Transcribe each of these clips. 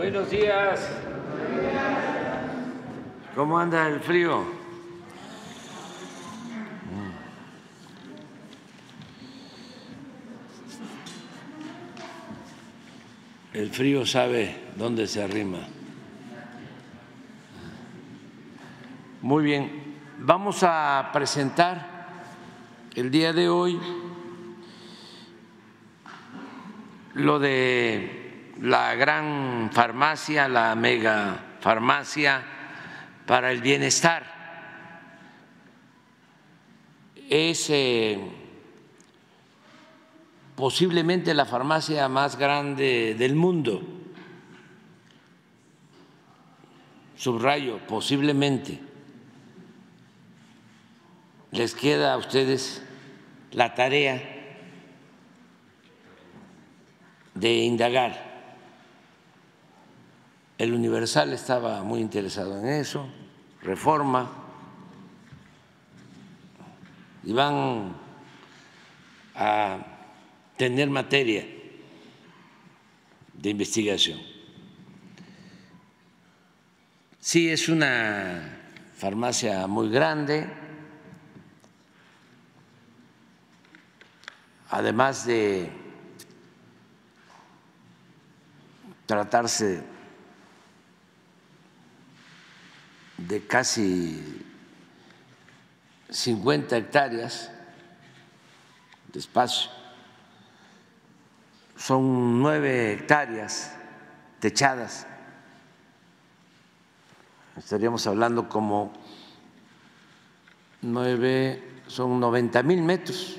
Buenos días. ¿Cómo anda el frío? El frío sabe dónde se arrima. Muy bien, vamos a presentar el día de hoy lo de la gran farmacia, la mega farmacia para el bienestar. Es posiblemente la farmacia más grande del mundo. Subrayo, posiblemente. Les queda a ustedes la tarea de indagar. El Universal estaba muy interesado en eso, reforma, y van a tener materia de investigación. Sí, es una farmacia muy grande, además de tratarse de casi 50 hectáreas de espacio, son nueve hectáreas techadas, estaríamos hablando como nueve, son 90 mil metros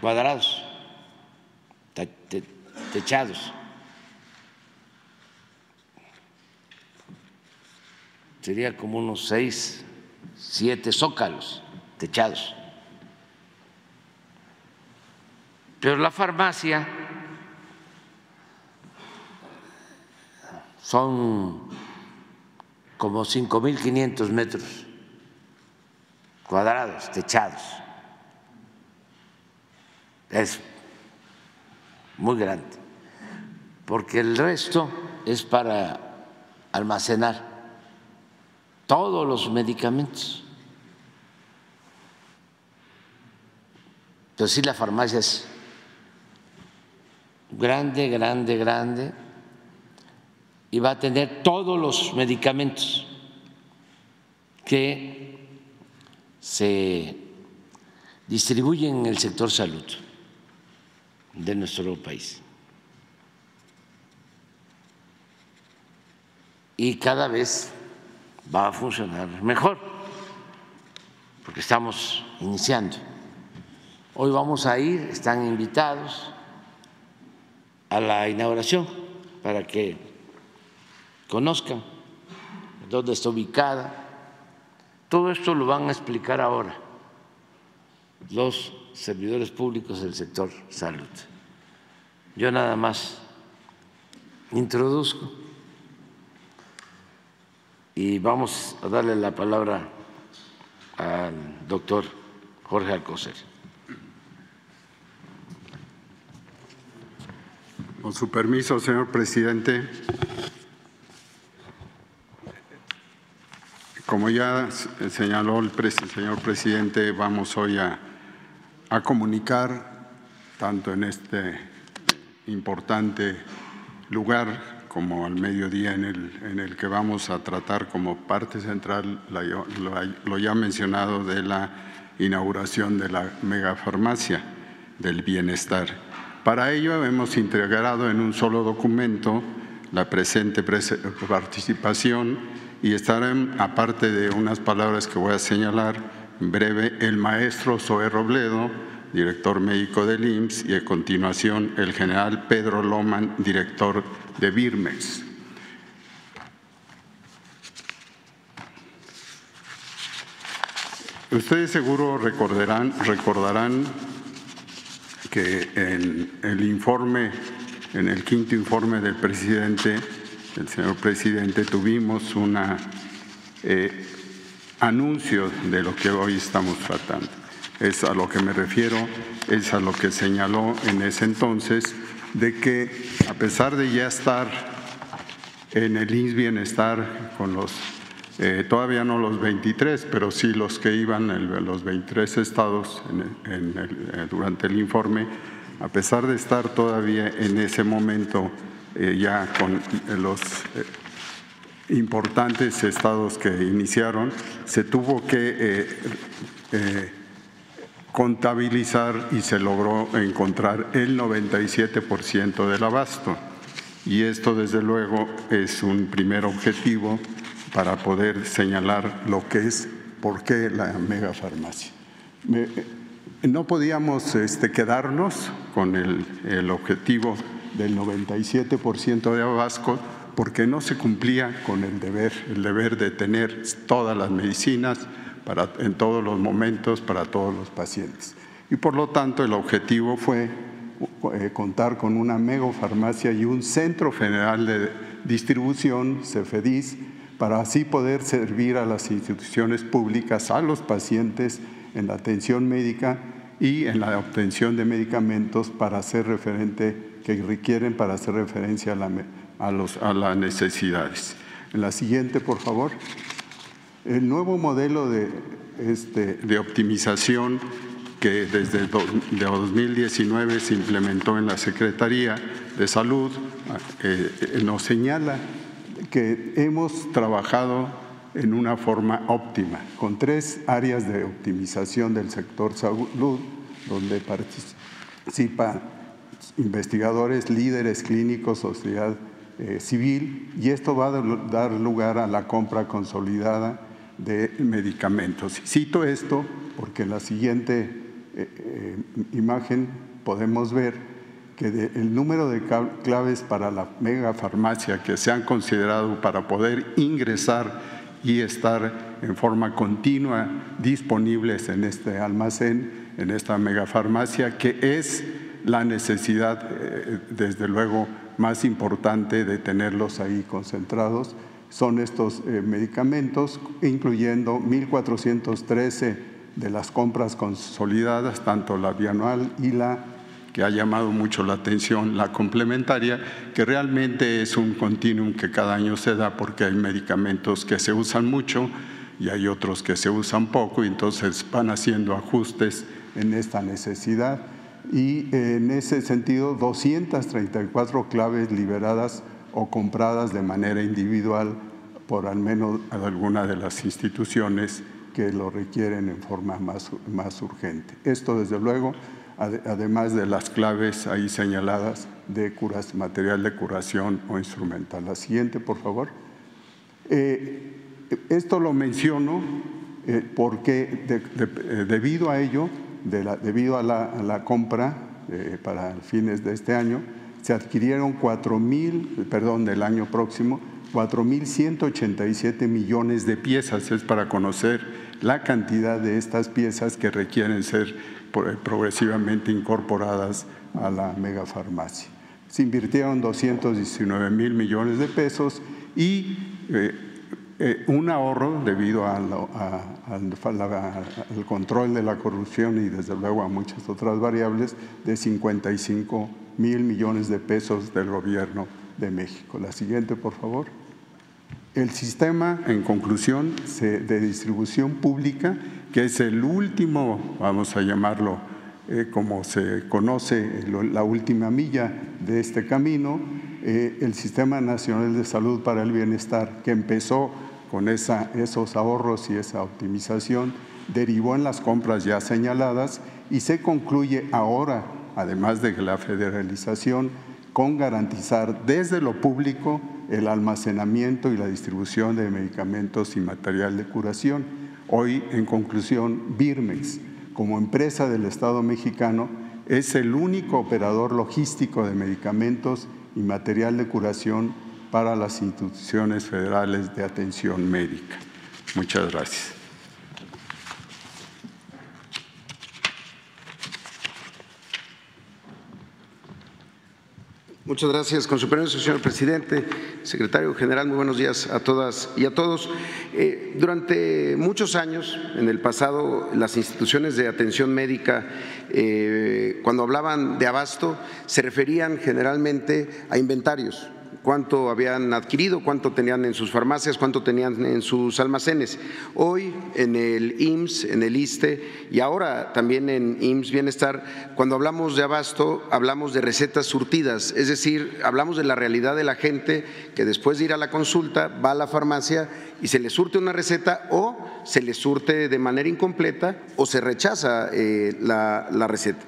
cuadrados techados. Sería como unos seis, siete zócalos techados. Pero la farmacia son como 5.500 metros cuadrados techados. Es muy grande, porque el resto es para almacenar todos los medicamentos. Entonces sí, la farmacia es grande, grande, grande, y va a tener todos los medicamentos que se distribuyen en el sector salud de nuestro país. Y cada vez va a funcionar mejor, porque estamos iniciando. Hoy vamos a ir, están invitados a la inauguración para que conozcan dónde está ubicada. Todo esto lo van a explicar ahora los servidores públicos del sector salud. Yo nada más introduzco y vamos a darle la palabra al doctor Jorge Alcocer. Con su permiso, señor presidente. Como ya señaló el señor presidente, vamos hoy a a comunicar, tanto en este importante lugar como al mediodía en el, en el que vamos a tratar como parte central lo, ya mencionado de la inauguración de la megafarmacia del bienestar. Para ello hemos integrado en un solo documento la presente participación y estarán, aparte de unas palabras que voy a señalar, breve el maestro Zoe Robledo, director médico del IMSS, y a continuación el general Pedro Loman, director de Birmex. Ustedes seguro recordarán, recordarán que en el informe, en el quinto informe del presidente, el señor presidente, tuvimos una eh, anuncio de lo que hoy estamos tratando. Es a lo que me refiero, es a lo que señaló en ese entonces de que a pesar de ya estar en el INS Bienestar con los, eh, todavía no los 23, pero sí los que iban, los 23 estados eh, durante el informe, a pesar de estar todavía en ese momento eh, ya con los importantes estados que iniciaron, se tuvo que contabilizar y se logró encontrar el 97% del abasto. Y esto, desde luego, es un primer objetivo para poder señalar lo que es, por qué la megafarmacia. no podíamos este, quedarnos con el, el objetivo del 97% de abasto porque no se cumplía con el deber, el deber de tener todas las medicinas, en todos los momentos para todos los pacientes. Y por lo tanto el objetivo fue eh, contar con una megafarmacia y un centro federal de distribución, CEFEDIS, para así poder servir a las instituciones públicas, a los pacientes en la atención médica y en la obtención de medicamentos para hacer referente, que requieren para hacer referencia a, a las necesidades. En la siguiente, por favor. El nuevo modelo de, este, de optimización que desde 2019 se implementó en la Secretaría de Salud eh, nos señala que hemos trabajado en una forma óptima, con tres áreas de optimización del sector salud, donde participan investigadores, líderes clínicos, sociedad eh, civil, y esto va a dar lugar a la compra consolidada de medicamentos. Cito esto porque en la siguiente eh, eh, imagen podemos ver que el número de claves para la megafarmacia que se han considerado para poder ingresar y estar en forma continua disponibles en este almacén, en esta megafarmacia, que es la necesidad, eh, desde luego, más importante de tenerlos ahí concentrados son estos eh, medicamentos, incluyendo 1.413 de las compras consolidadas, tanto la bianual y la que ha llamado mucho la atención, la complementaria, que realmente es un continuum que cada año se da porque hay medicamentos que se usan mucho y hay otros que se usan poco y entonces van haciendo ajustes en esta necesidad. Y en ese sentido, 234 claves liberadas o compradas de manera individual por al menos alguna de las instituciones que lo requieren en forma más, más urgente. Esto, desde luego, además de las claves ahí señaladas de curas, material de curación o instrumental. La siguiente, por favor. Eh, esto lo menciono eh, porque eh, debido a ello, debido a la, compra para fines de este año, se adquirieron 4 mil, perdón, del año próximo, 4.187 millones de piezas. Es para conocer la cantidad de estas piezas que requieren ser progresivamente incorporadas a la megafarmacia. Se invirtieron 219 mil millones de pesos y eh, eh, un ahorro debido al control de la corrupción y desde luego a muchas otras variables de 55 mil millones de pesos del gobierno de México. La siguiente, por favor. El sistema, en conclusión, de distribución pública, que es el último, vamos a llamarlo eh, como se conoce, la última milla de este camino, eh, el Sistema Nacional de Salud para el Bienestar, que empezó con esos ahorros y esa optimización, derivó en las compras ya señaladas y se concluye ahora además de la federalización, con garantizar desde lo público el almacenamiento y la distribución de medicamentos y material de curación. Hoy, en conclusión, Birmex, como empresa del Estado mexicano, es el único operador logístico de medicamentos y material de curación para las instituciones federales de atención médica. Muchas gracias. Muchas gracias. Con su permiso, señor presidente, secretario general, muy buenos días a todas y a todos. Eh, durante muchos años, en el pasado, las instituciones de atención médica, eh, cuando hablaban de abasto, se referían generalmente a inventarios cuánto habían adquirido, cuánto tenían en sus farmacias, cuánto tenían en sus almacenes. Hoy en el IMSS, en el ISTE y ahora también en IMSS Bienestar, cuando hablamos de abasto, hablamos de recetas surtidas, es decir, hablamos de la realidad de la gente que después de ir a la consulta va a la farmacia y se le surte una receta o se le surte de manera incompleta o se rechaza eh, la, receta.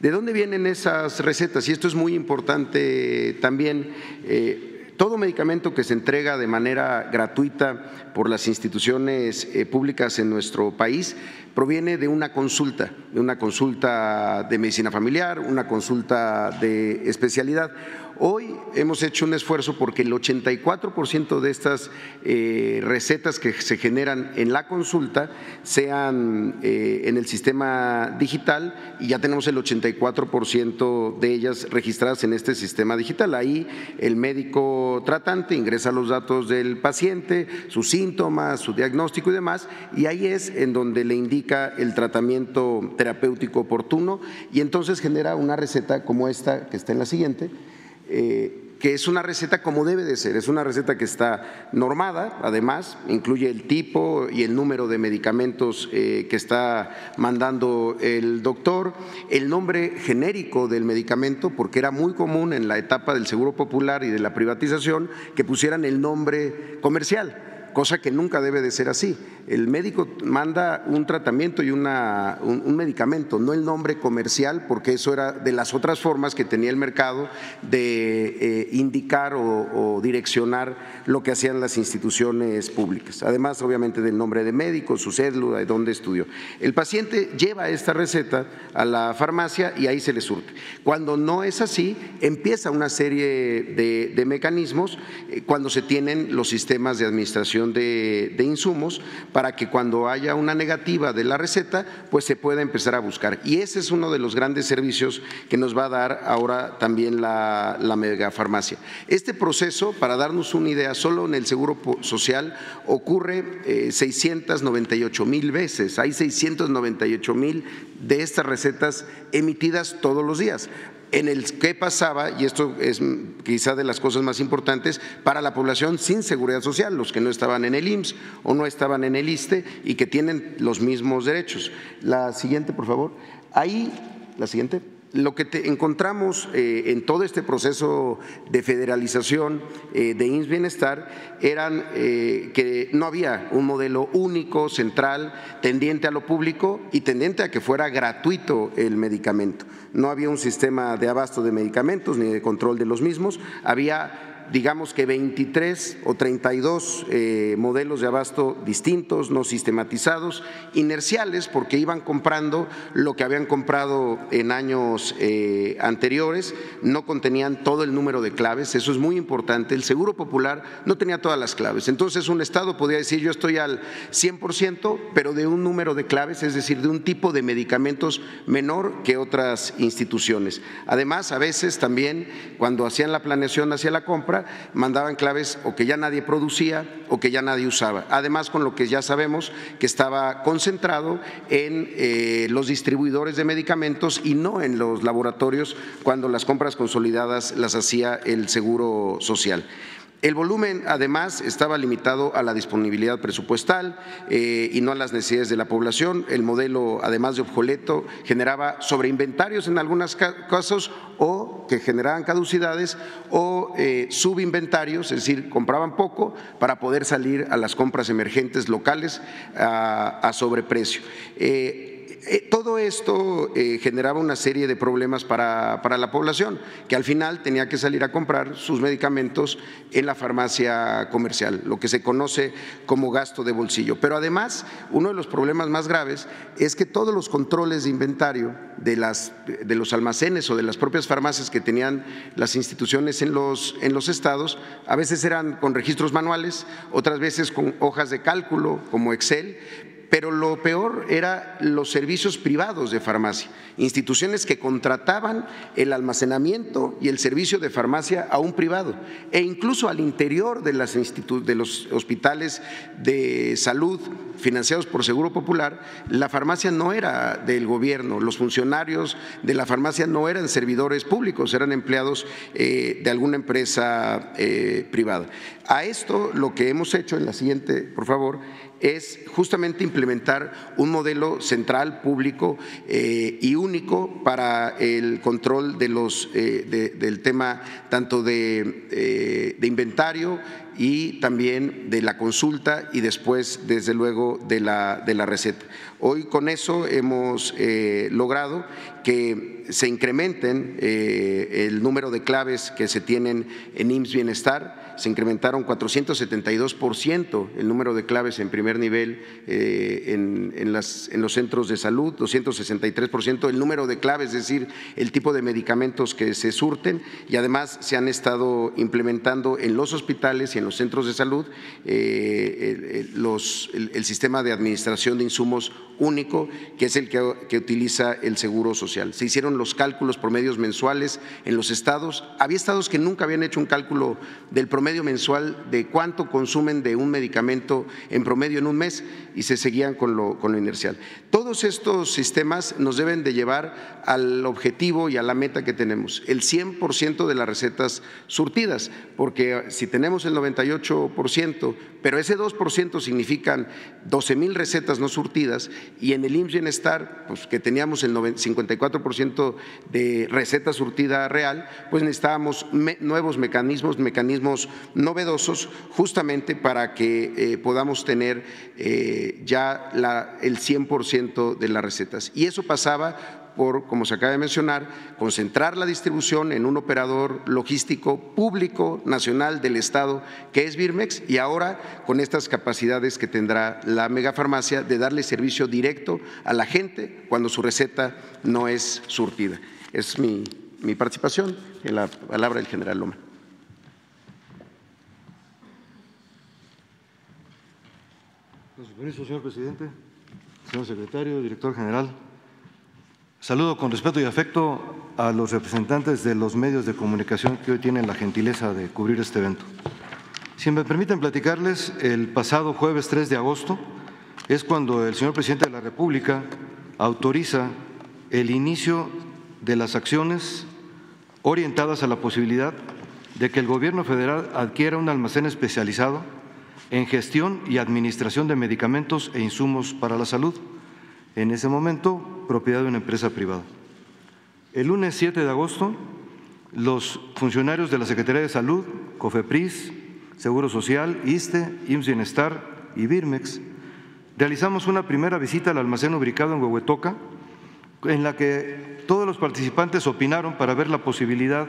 ¿De dónde vienen esas recetas? Y esto es muy importante también. Eh, todo medicamento que se entrega de manera gratuita por las instituciones eh, públicas en nuestro país proviene de una consulta, de una consulta de medicina familiar, una consulta de especialidad. Hoy hemos hecho un esfuerzo porque el 84% de estas eh, recetas que se generan en la consulta sean eh, en el sistema digital y ya tenemos el 84% de ellas registradas en este sistema digital. Ahí el médico tratante ingresa los datos del paciente, sus síntomas, su diagnóstico y demás, y ahí es en donde le indica el tratamiento terapéutico oportuno y entonces genera una receta como esta que está en la siguiente eh, que es una receta como debe de ser, es una receta que está normada, además, incluye el tipo y el número de medicamentos eh, que está mandando el doctor, el nombre genérico del medicamento, porque era muy común en la etapa del Seguro Popular y de la privatización que pusieran el nombre comercial cosa que nunca debe de ser así. El médico manda un tratamiento y un, medicamento, no el nombre comercial, porque eso era de las otras formas que tenía el mercado de eh, indicar o, direccionar lo que hacían las instituciones públicas. Además, obviamente, del nombre de médico, su cédula, de dónde estudió. El paciente lleva esta receta a la farmacia y ahí se le surte. Cuando no es así, empieza una serie de, mecanismos eh, cuando se tienen los sistemas de administración de, insumos para que cuando haya una negativa de la receta, pues se pueda empezar a buscar. Y ese es uno de los grandes servicios que nos va a dar ahora también la, la megafarmacia. Este proceso, para darnos una idea, solo en el Seguro Social ocurre 698 eh, mil veces. Hay 698 mil de estas recetas emitidas todos los días en el que pasaba, y esto es quizá de las cosas más importantes, para la población sin seguridad social, los que no estaban en el IMSS o no estaban en el ISTE y que tienen los mismos derechos. La siguiente, por favor. Ahí, la siguiente lo que encontramos eh, en todo este proceso de federalización eh, de INS Bienestar eran eh, que no había un modelo único, central, tendiente a lo público y tendiente a que fuera gratuito el medicamento. No había un sistema de abasto de medicamentos ni de control de los mismos, había digamos que 23 o 32 eh, modelos de abasto distintos, no sistematizados, inerciales, porque iban comprando lo que habían comprado en años eh, anteriores, no contenían todo el número de claves, eso es muy importante. El Seguro Popular no tenía todas las claves, entonces un Estado podía decir yo estoy al 100%, pero de un número de claves, es decir, de un tipo de medicamentos menor que otras instituciones. Además, a veces también cuando hacían la planeación hacia la compra, mandaban claves o que ya nadie producía o que ya nadie usaba. Además, con lo que ya sabemos que estaba concentrado en eh, los distribuidores de medicamentos y no en los laboratorios cuando las compras consolidadas las hacía el Seguro Social. El volumen, además, estaba limitado a la disponibilidad presupuestal eh, y no a las necesidades de la población. El modelo, además de obsoleto, generaba sobreinventarios en algunos casos o que generaban caducidades o eh, subinventarios, es decir, compraban poco para poder salir a las compras emergentes locales a, sobreprecio. Eh, todo esto eh, generaba una serie de problemas para, la población, que al final tenía que salir a comprar sus medicamentos en la farmacia comercial, lo que se conoce como gasto de bolsillo. Pero además, uno de los problemas más graves es que todos los controles de inventario de, las, de los almacenes o de las propias farmacias que tenían las instituciones en los, en los estados, a veces eran con registros manuales, otras veces con hojas de cálculo como Excel, pero lo peor era los servicios privados de farmacia, instituciones que contrataban el almacenamiento y el servicio de farmacia a un privado e incluso al interior de, de los hospitales de salud financiados por Seguro Popular, la farmacia no era del gobierno, los funcionarios de la farmacia no eran servidores públicos, eran empleados eh, de alguna empresa eh, privada. A esto lo que hemos hecho en la siguiente, por favor, es justamente implementar un modelo central, público eh, y único para el control de los, eh, del tema tanto de, eh, de, inventario y también de la consulta y después, desde luego, de la, de la receta. Hoy con eso hemos logrado que se incrementen el número de claves que se tienen en IMSS Bienestar se incrementaron 472% el número de claves en primer nivel eh, en, en, los centros de salud, 263% el número de claves, es decir, el tipo de medicamentos que se surten y además se han estado implementando en los hospitales y en los centros de salud eh, el, los, el, sistema de administración de insumos único, que es el que, utiliza el Seguro Social. Se hicieron los cálculos promedios mensuales en los estados. Había estados que nunca habían hecho un cálculo del promedio promedio mensual de cuánto consumen de un medicamento en promedio en un mes y se seguían con lo, con lo inercial. Todos estos sistemas nos deben de llevar al objetivo y a la meta que tenemos, el 100% de las recetas surtidas, porque si tenemos el 98%, pero ese 2% significan 12 mil recetas no surtidas y en el IMSS Bienestar, pues que teníamos el 54% de receta surtida real, pues necesitábamos nuevos mecanismos, mecanismos novedosos justamente para que eh, podamos tener eh, ya el 100% de las recetas. Y eso pasaba por, como se acaba de mencionar, concentrar la distribución en un operador logístico público nacional del Estado, que es Birmex, y ahora con estas capacidades que tendrá la megafarmacia de darle servicio directo a la gente cuando su receta no es surtida. Es mi, mi participación en la palabra del general Loma. permiso, señor presidente, señor secretario, director general. Saludo con respeto y afecto a los representantes de los medios de comunicación que hoy tienen la gentileza de cubrir este evento. Si me permiten platicarles, el pasado jueves 3 de agosto es cuando el señor presidente de la República autoriza el inicio de las acciones orientadas a la posibilidad de que el gobierno federal adquiera un almacén especializado en gestión y administración de medicamentos e insumos para la salud, en ese momento propiedad de una empresa privada. El lunes 7 de agosto, los funcionarios de la Secretaría de Salud, COFEPRIS, Seguro Social, ISTE, IMSS y Birmex realizamos una primera visita al almacén ubicado en Huehuetoca, en la que todos los participantes opinaron para ver la posibilidad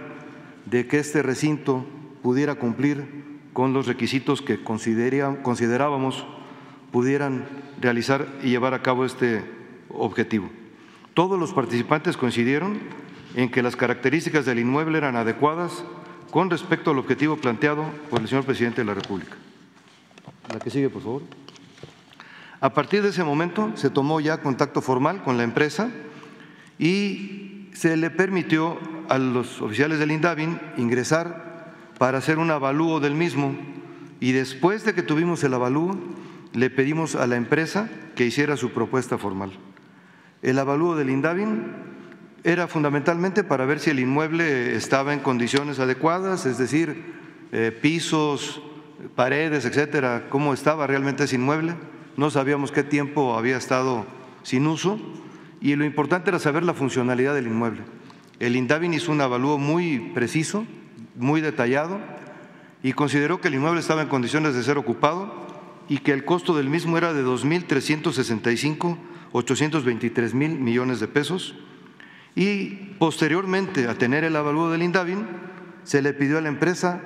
de que este recinto pudiera cumplir con los requisitos que considerábamos pudieran realizar y llevar a cabo este objetivo. Todos los participantes coincidieron en que las características del inmueble eran adecuadas con respecto al objetivo planteado por el señor presidente de la República. La que sigue, por favor. A partir de ese momento se tomó ya contacto formal con la empresa y se le permitió a los oficiales del INDAVIN ingresar para hacer un avalúo del mismo y después de que tuvimos el avalúo le pedimos a la empresa que hiciera su propuesta formal. El avalúo del INDAVIN era fundamentalmente para ver si el inmueble estaba en condiciones adecuadas, es decir, eh, pisos, paredes, etcétera, cómo estaba realmente ese inmueble. No sabíamos qué tiempo había estado sin uso y lo importante era saber la funcionalidad del inmueble. El INDAVIN hizo un avalúo muy preciso muy detallado y consideró que el inmueble estaba en condiciones de ser ocupado y que el costo del mismo era de 2.365, 823 mil millones de pesos. Y posteriormente a tener el avalúo del INDAVIN, se le pidió a la empresa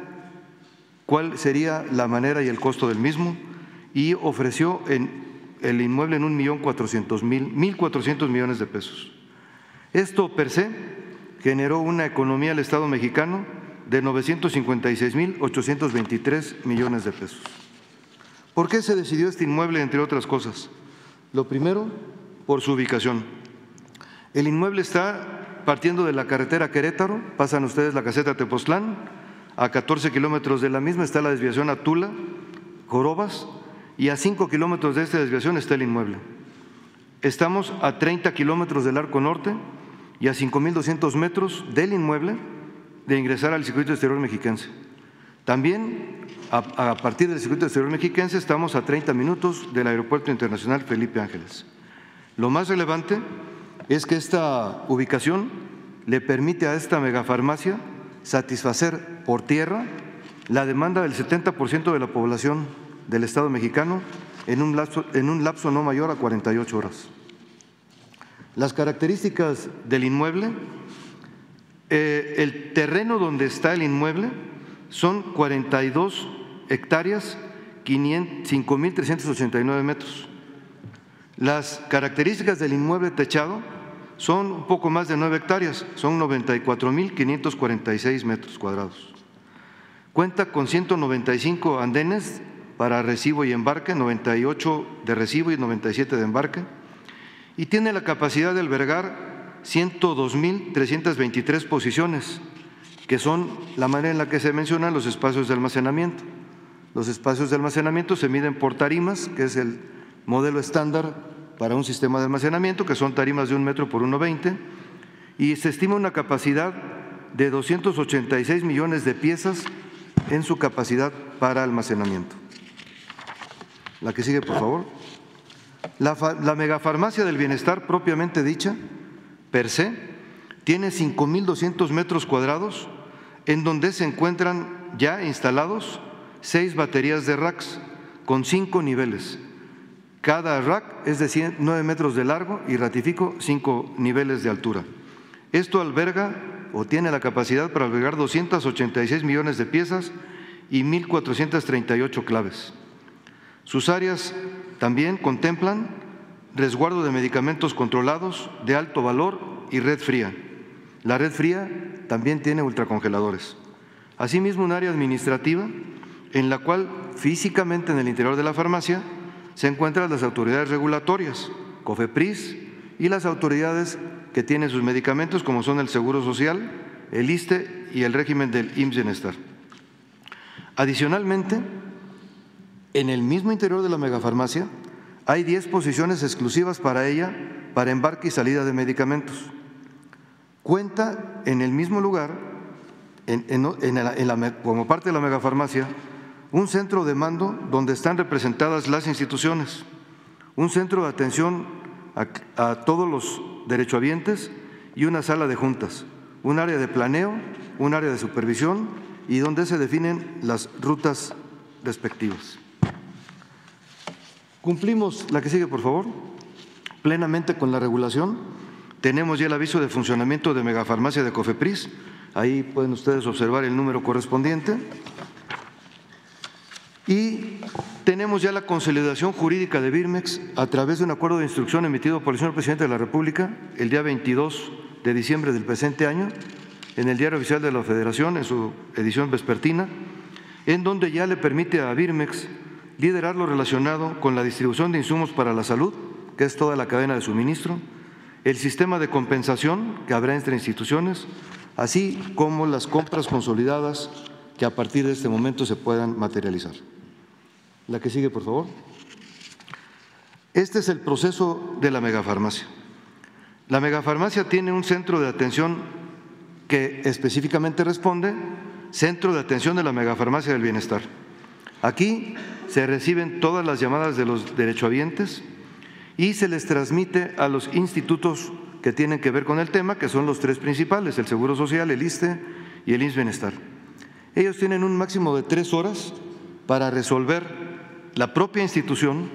cuál sería la manera y el costo del mismo y ofreció el inmueble en un millón cuatrocientos mil, mil cuatrocientos millones de pesos. Esto per se generó una economía al Estado mexicano de 956.823 millones de pesos. ¿Por qué se decidió este inmueble, entre otras cosas? Lo primero, por su ubicación. El inmueble está partiendo de la carretera Querétaro, pasan ustedes la caseta Tepoztlán, a 14 kilómetros de la misma está la desviación a Tula, Jorobas, y a 5 kilómetros de esta desviación está el inmueble. Estamos a 30 kilómetros del Arco Norte y a 5.200 metros del inmueble de ingresar al circuito exterior mexiquense. También a, partir del circuito exterior mexiquense estamos a 30 minutos del Aeropuerto Internacional Felipe Ángeles. Lo más relevante es que esta ubicación le permite a esta megafarmacia satisfacer por tierra la demanda del 70% de la población del Estado mexicano en un, lapso, no mayor a 48 horas. Las características del inmueble, eh, el terreno donde está el inmueble son 42 hectáreas, 5.389 metros. Las características del inmueble techado son un poco más de 9 hectáreas, son 94.546 metros cuadrados. Cuenta con 195 andenes para recibo y embarque, 98 de recibo y 97 de embarque, y tiene la capacidad de albergar 102.323 posiciones, que son la manera en la que se mencionan los espacios de almacenamiento. Los espacios de almacenamiento se miden por tarimas, que es el modelo estándar para un sistema de almacenamiento, que son tarimas de un metro por 1,20, y se estima una capacidad de 286 millones de piezas en su capacidad para almacenamiento. La que sigue, por favor. La, megafarmacia del bienestar propiamente dicha, per se, tiene 5.200 metros cuadrados en donde se encuentran ya instalados seis baterías de racks con cinco niveles. Cada rack es de 9 metros de largo y ratifico cinco niveles de altura. Esto alberga o tiene la capacidad para albergar 286 millones de piezas y 1.438 claves. Sus áreas también contemplan resguardo de medicamentos controlados de alto valor y red fría. La red fría también tiene ultracongeladores. Asimismo, un área administrativa en la cual físicamente en el interior de la farmacia se encuentran las autoridades regulatorias, COFEPRIS y las autoridades que tienen sus medicamentos, como son el Seguro Social, el ISTE y el régimen del IMSS Bienestar. Adicionalmente, en el mismo interior de la megafarmacia hay 10 posiciones exclusivas para ella para embarque y salida de medicamentos. Cuenta en el mismo lugar, como parte de la megafarmacia, un centro de mando donde están representadas las instituciones, un centro de atención a, todos los derechohabientes y una sala de juntas, un área de planeo, un área de supervisión y donde se definen las rutas respectivas. Cumplimos, la que sigue por favor, plenamente con la regulación. Tenemos ya el aviso de funcionamiento de megafarmacia de Cofepris. Ahí pueden ustedes observar el número correspondiente. Y tenemos ya la consolidación jurídica de Birmex a través de un acuerdo de instrucción emitido por el señor presidente de la República el día 22 de diciembre del presente año en el Diario Oficial de la Federación, en su edición vespertina, en donde ya le permite a Birmex liderar lo relacionado con la distribución de insumos para la salud, que es toda la cadena de suministro, el sistema de compensación que habrá entre instituciones, así como las compras consolidadas que a partir de este momento se puedan materializar. La que sigue, por favor. Este es el proceso de la megafarmacia. La megafarmacia tiene un centro de atención que específicamente responde, Centro de Atención de la Megafarmacia del Bienestar. Aquí se reciben todas las llamadas de los derechohabientes y se les transmite a los institutos que tienen que ver con el tema, que son los tres principales, el Seguro Social, el ISTE y el INS Bienestar. Ellos tienen un máximo de tres horas para resolver la propia institución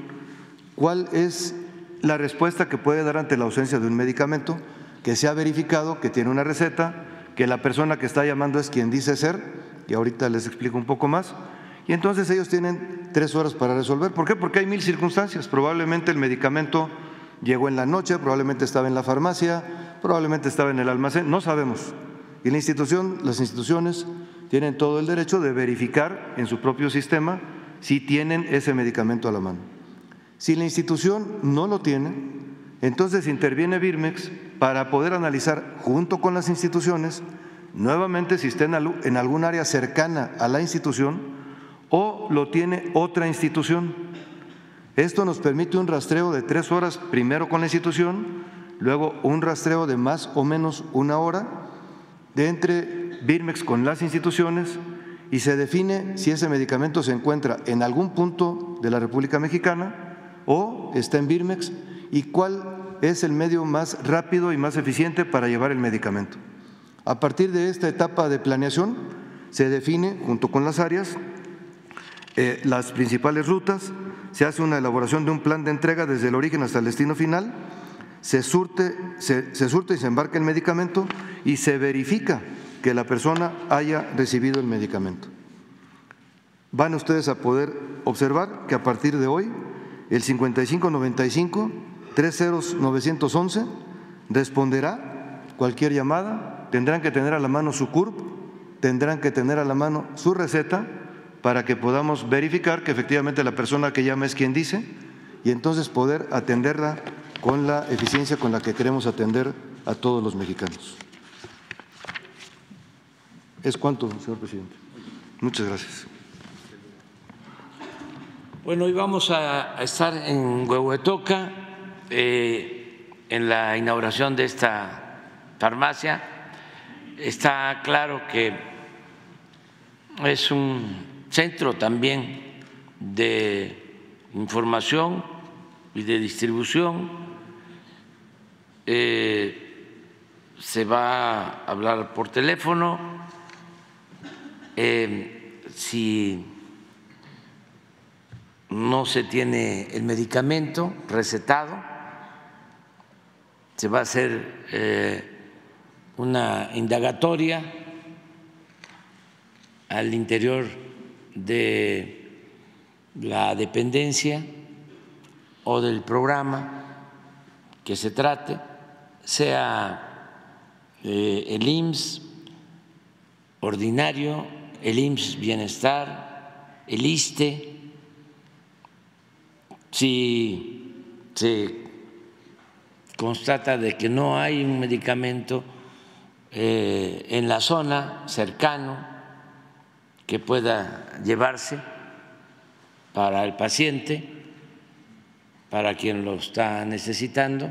cuál es la respuesta que puede dar ante la ausencia de un medicamento que se ha verificado que tiene una receta, que la persona que está llamando es quien dice ser, y ahorita les explico un poco más, y entonces ellos tienen tres horas para resolver. ¿Por qué? Porque hay mil circunstancias. Probablemente el medicamento llegó en la noche, probablemente estaba en la farmacia, probablemente estaba en el almacén, no sabemos. Y la institución, las instituciones tienen todo el derecho de verificar en su propio sistema si tienen ese medicamento a la mano. Si la institución no lo tiene, entonces interviene Birmex para poder analizar junto con las instituciones nuevamente si está en algún área cercana a la institución o lo tiene otra institución. Esto nos permite un rastreo de tres horas, primero con la institución, luego un rastreo de más o menos una hora de entre Birmex con las instituciones y se define si ese medicamento se encuentra en algún punto de la República Mexicana o está en Birmex y cuál es el medio más rápido y más eficiente para llevar el medicamento. A partir de esta etapa de planeación se define, junto con las áreas, eh, las principales rutas, se hace una elaboración de un plan de entrega desde el origen hasta el destino final, se surte, se, se surte y se embarca el medicamento y se verifica que la persona haya recibido el medicamento. Van ustedes a poder observar que a partir de hoy el 5595 30911 responderá cualquier llamada, tendrán que tener a la mano su CURP, tendrán que tener a la mano su receta para que podamos verificar que efectivamente la persona que llama es quien dice y entonces poder atenderla con la eficiencia con la que queremos atender a todos los mexicanos. Es cuanto, señor presidente. Muchas gracias. Bueno, hoy vamos a estar en Huehuetoca eh, en la inauguración de esta farmacia. Está claro que es un centro también de información y de distribución. Eh, se va a hablar por teléfono eh, si no se tiene el medicamento recetado, se va a hacer eh, una indagatoria al interior de la dependencia o del programa que se trate, sea eh, el IMSS ordinario el IMSS Bienestar, el ISTE, si se constata de que no hay un medicamento eh, en la zona cercano que pueda llevarse para el paciente, para quien lo está necesitando,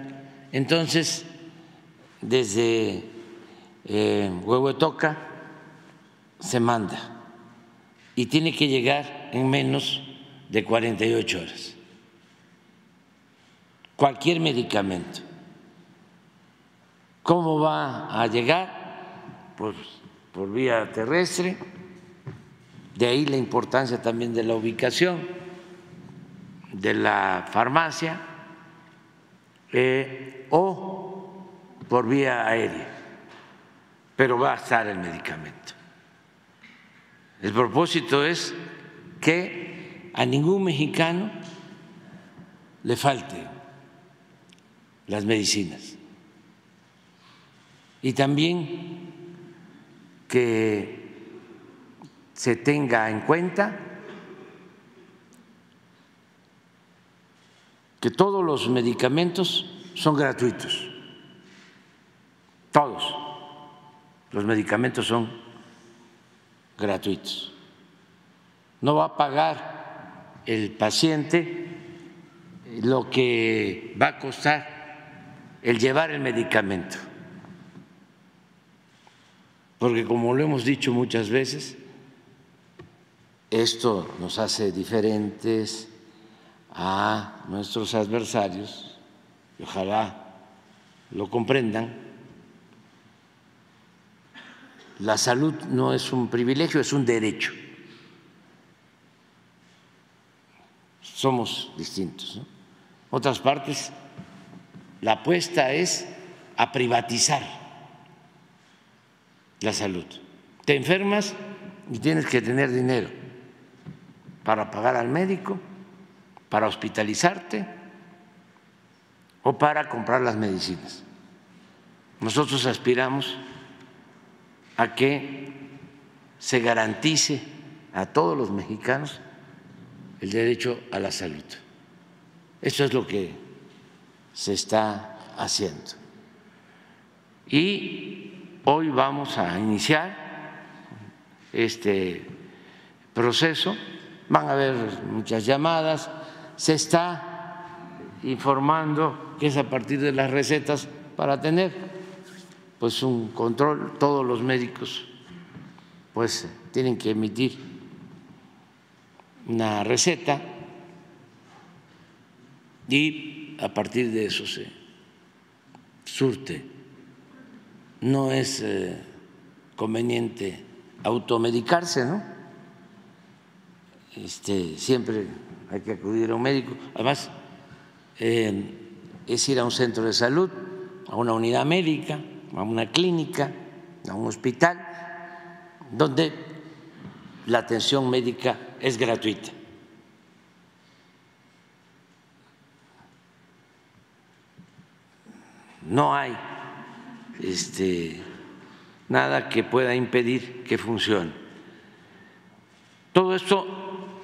entonces desde eh, Huehuetoca se manda y tiene que llegar en menos de 48 horas. Cualquier medicamento. ¿Cómo va a llegar? Por, por vía terrestre. De ahí la importancia también de la ubicación de la farmacia eh, o por vía aérea, pero va a estar el medicamento. El propósito es que a ningún mexicano le falte las medicinas. Y también que se tenga en cuenta que todos los medicamentos son gratuitos, todos. Los medicamentos son gratuitos. No va a pagar el paciente lo que va a costar el llevar el medicamento. Porque como lo hemos dicho muchas veces, esto nos hace diferentes a nuestros adversarios y ojalá lo comprendan la salud no es un privilegio, es un derecho. Somos distintos. Otras partes, la apuesta es a privatizar la salud. Te enfermas y tienes que tener dinero para pagar al médico, para hospitalizarte o para comprar las medicinas. Nosotros aspiramos a que se garantice a todos los mexicanos el derecho a la salud. Eso es lo que se está haciendo. Y hoy vamos a iniciar este proceso. Van a haber muchas llamadas. Se está informando que es a partir de las recetas para tener pues un control. Todos los médicos pues tienen que emitir una receta y a partir de eso se surte. No es eh, conveniente automedicarse, ¿no? Este, siempre hay que acudir a un médico. Además, eh, es ir a un centro de salud, a una unidad médica, a una clínica, a un hospital, donde la atención médica es gratuita. No hay este, nada que pueda impedir que funcione. Todo esto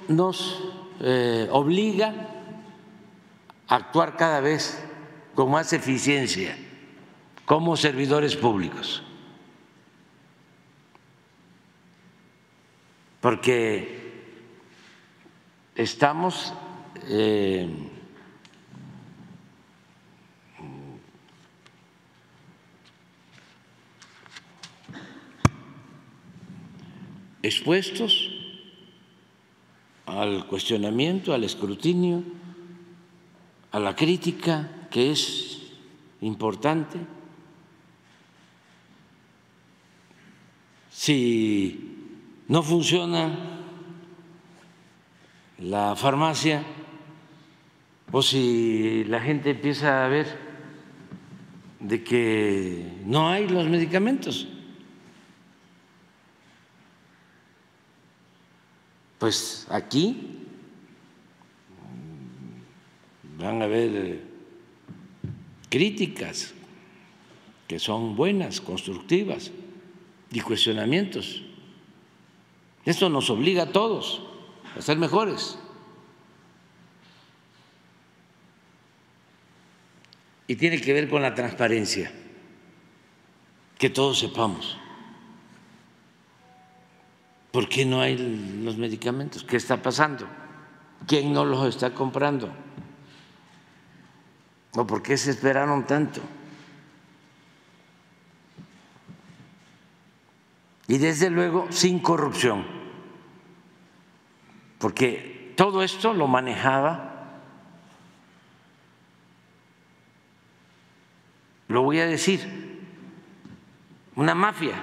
nos eh, obliga a actuar cada vez con más eficiencia como servidores públicos, porque estamos eh, expuestos al cuestionamiento, al escrutinio, a la crítica, que es importante. Si no funciona la farmacia o si la gente empieza a ver de que no hay los medicamentos, pues aquí van a haber críticas que son buenas, constructivas, y cuestionamientos. Esto nos obliga a todos a ser mejores. Y tiene que ver con la transparencia, que todos sepamos. ¿Por qué no hay los medicamentos? ¿Qué está pasando? ¿Quién no los está comprando? ¿O por qué se esperaron tanto? Y desde luego sin corrupción, porque todo esto lo manejaba, lo voy a decir, una mafia.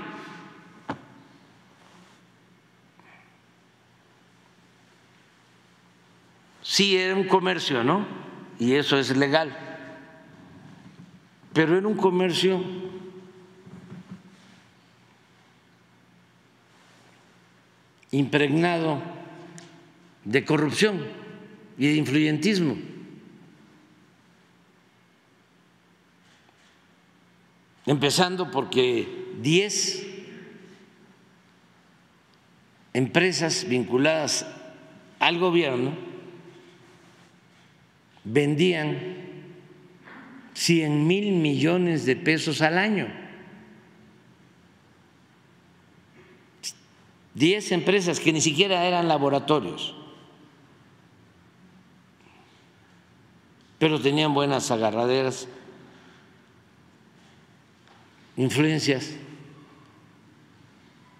Sí era un comercio, ¿no? Y eso es legal. Pero era un comercio impregnado de corrupción y de influyentismo. Empezando porque diez empresas vinculadas al gobierno vendían 100 mil millones de pesos al año. Diez empresas que ni siquiera eran laboratorios, pero tenían buenas agarraderas, influencias,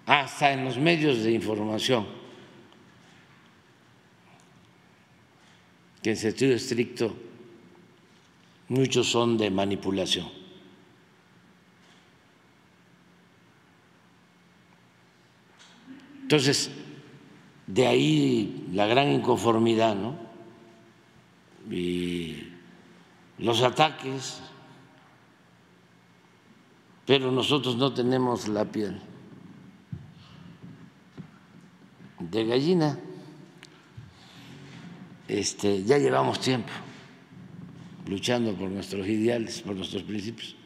hasta en los medios de información que en sentido estricto muchos son de manipulación. Entonces, de ahí la gran inconformidad, ¿no? Y los ataques, pero nosotros no tenemos la piel de gallina este, ya llevamos tiempo luchando por nuestros ideales, por nuestros principios.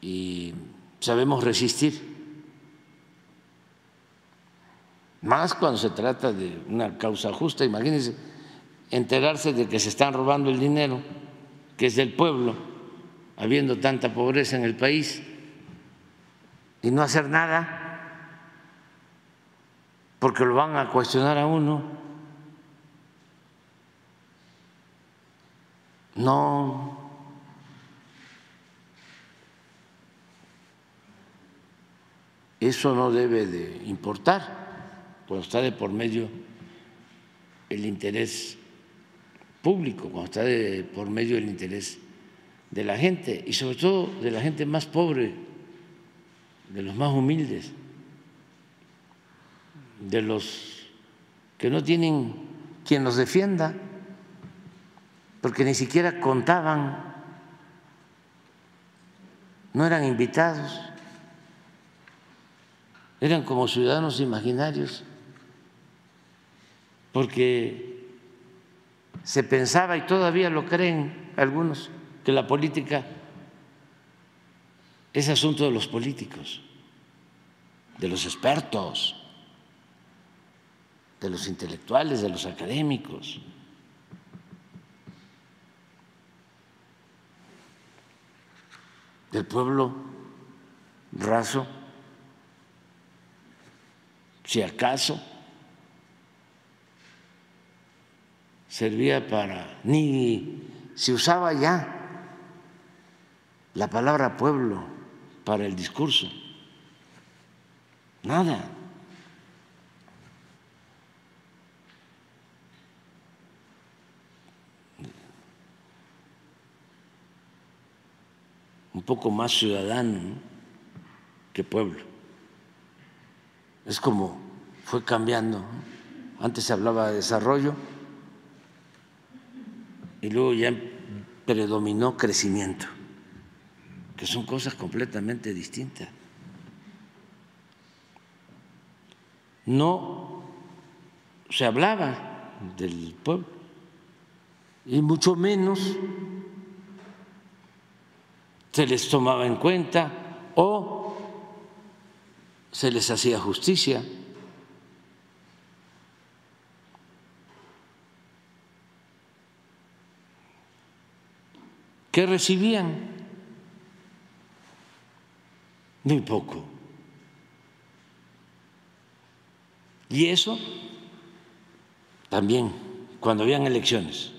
Y sabemos resistir. Más cuando se trata de una causa justa. Imagínense enterarse de que se están robando el dinero, que es del pueblo, habiendo tanta pobreza en el país, y no hacer nada, porque lo van a cuestionar a uno. No. Eso no debe de importar cuando está de por medio el interés público, cuando está de por medio el interés de la gente y sobre todo de la gente más pobre, de los más humildes, de los que no tienen quien los defienda, porque ni siquiera contaban, no eran invitados, eran como ciudadanos imaginarios, porque se pensaba, y todavía lo creen algunos, que la política es asunto de los políticos, de los expertos, de los intelectuales, de los académicos. del pueblo raso, si acaso servía para, ni se usaba ya la palabra pueblo para el discurso, nada. un poco más ciudadano que pueblo. Es como fue cambiando. Antes se hablaba de desarrollo y luego ya predominó crecimiento, que son cosas completamente distintas. No se hablaba del pueblo y mucho menos se les tomaba en cuenta o se les hacía justicia. ¿Qué recibían? Muy poco. Y eso también cuando habían elecciones.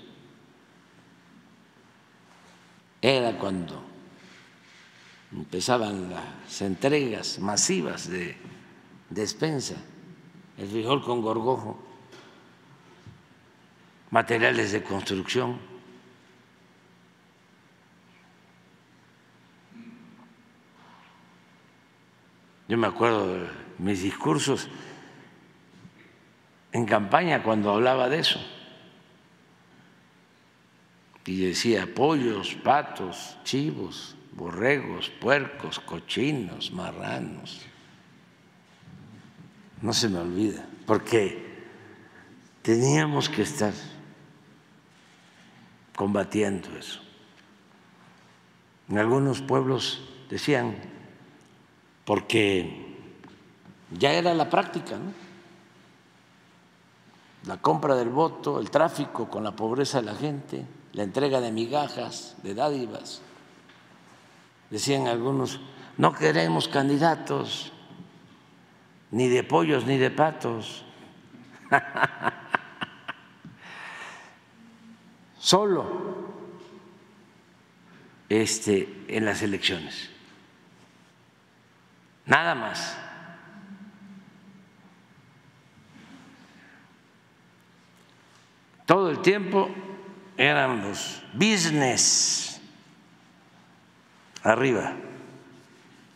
Era cuando empezaban las entregas masivas de despensa, el frijol con gorgojo, materiales de construcción. Yo me acuerdo de mis discursos en campaña cuando hablaba de eso. Y decía pollos, patos, chivos, borregos, puercos, cochinos, marranos. No se me olvida, porque teníamos que estar combatiendo eso. En algunos pueblos decían, porque ya era la práctica, ¿no? La compra del voto, el tráfico con la pobreza de la gente, la entrega de migajas, de dádivas. Decían algunos, no queremos candidatos, ni de pollos ni de patos, solo este, en las elecciones, nada más. Todo el tiempo eran los business. Arriba,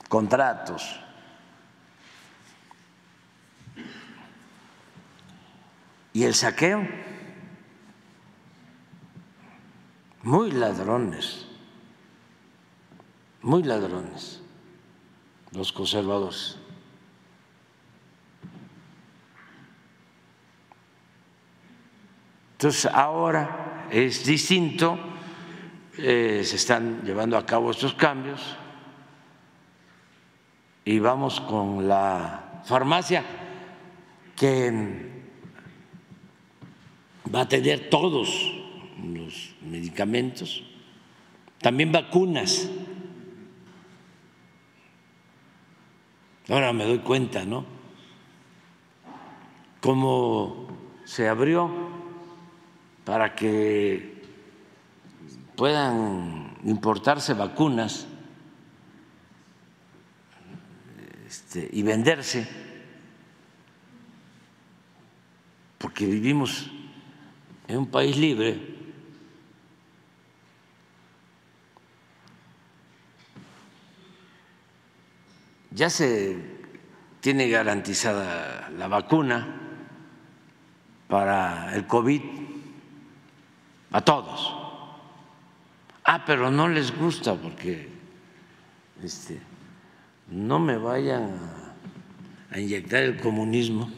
contratos. Y el saqueo, muy ladrones, muy ladrones, los conservadores. Entonces ahora es distinto eh, se están llevando a cabo estos cambios y vamos con la farmacia que va a tener todos los medicamentos, también vacunas. Ahora me doy cuenta, ¿no? Cómo se abrió para que puedan importarse vacunas este, y venderse, porque vivimos en un país libre. Ya se tiene garantizada la vacuna para el COVID a todos. Ah, pero no les gusta porque este, no me vayan a, inyectar el comunismo.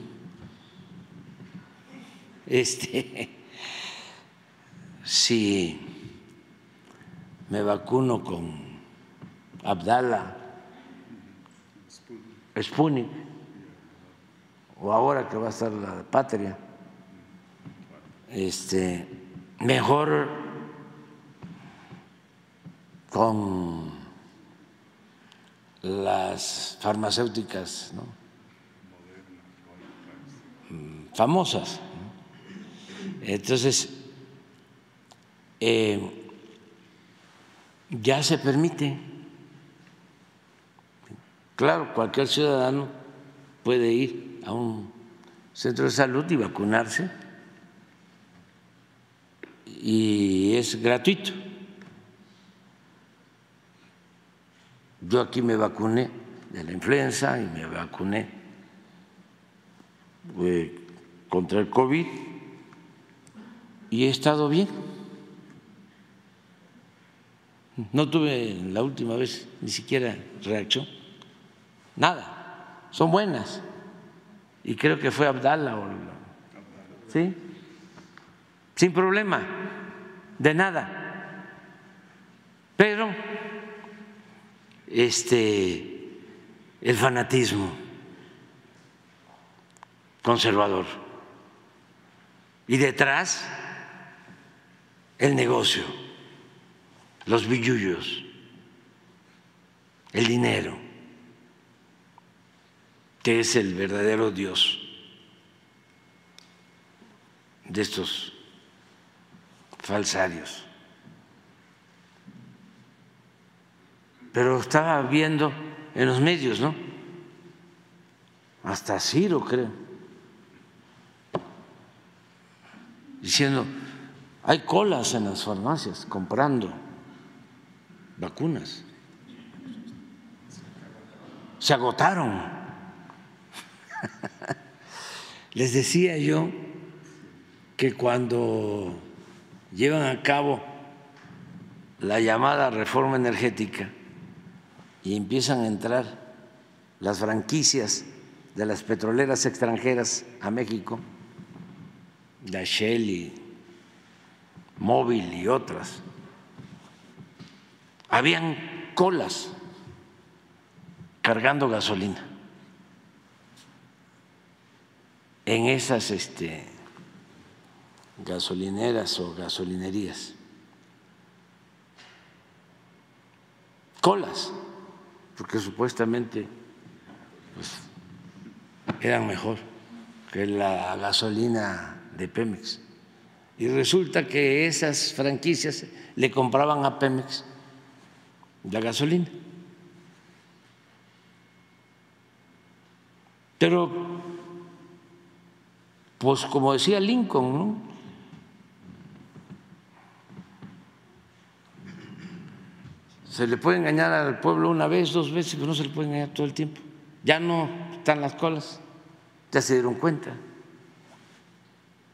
Este, si me vacuno con Abdala, Sputnik, o ahora que va a estar la patria, este, mejor con las farmacéuticas famosas. Entonces, eh, ya se permite. Claro, cualquier ciudadano puede ir a un centro de salud y vacunarse y es gratuito. Yo aquí me vacuné de la influenza y me vacuné eh, contra el COVID y he estado bien. No tuve la última vez ni siquiera reacción, nada, son buenas. Y creo que fue Abdala, ¿sí? Sin problema, de nada. Pero este, el fanatismo conservador y detrás el negocio, los billullos, el dinero, que es el verdadero Dios de estos falsarios. pero estaba viendo en los medios, ¿no? Hasta Ciro, creo, diciendo, hay colas en las farmacias comprando vacunas. Se agotaron. Les decía yo que cuando llevan a cabo la llamada reforma energética, y empiezan a entrar las franquicias de las petroleras extranjeras a México, la Shell y Móvil y otras, habían colas cargando gasolina en esas este, gasolineras o gasolinerías. Colas porque supuestamente pues, eran mejor que la gasolina de Pemex. Y resulta que esas franquicias le compraban a Pemex la gasolina. Pero, pues como decía Lincoln, ¿no? Se le puede engañar al pueblo una vez, dos veces, pero no se le puede engañar todo el tiempo. Ya no están las colas, ya se dieron cuenta.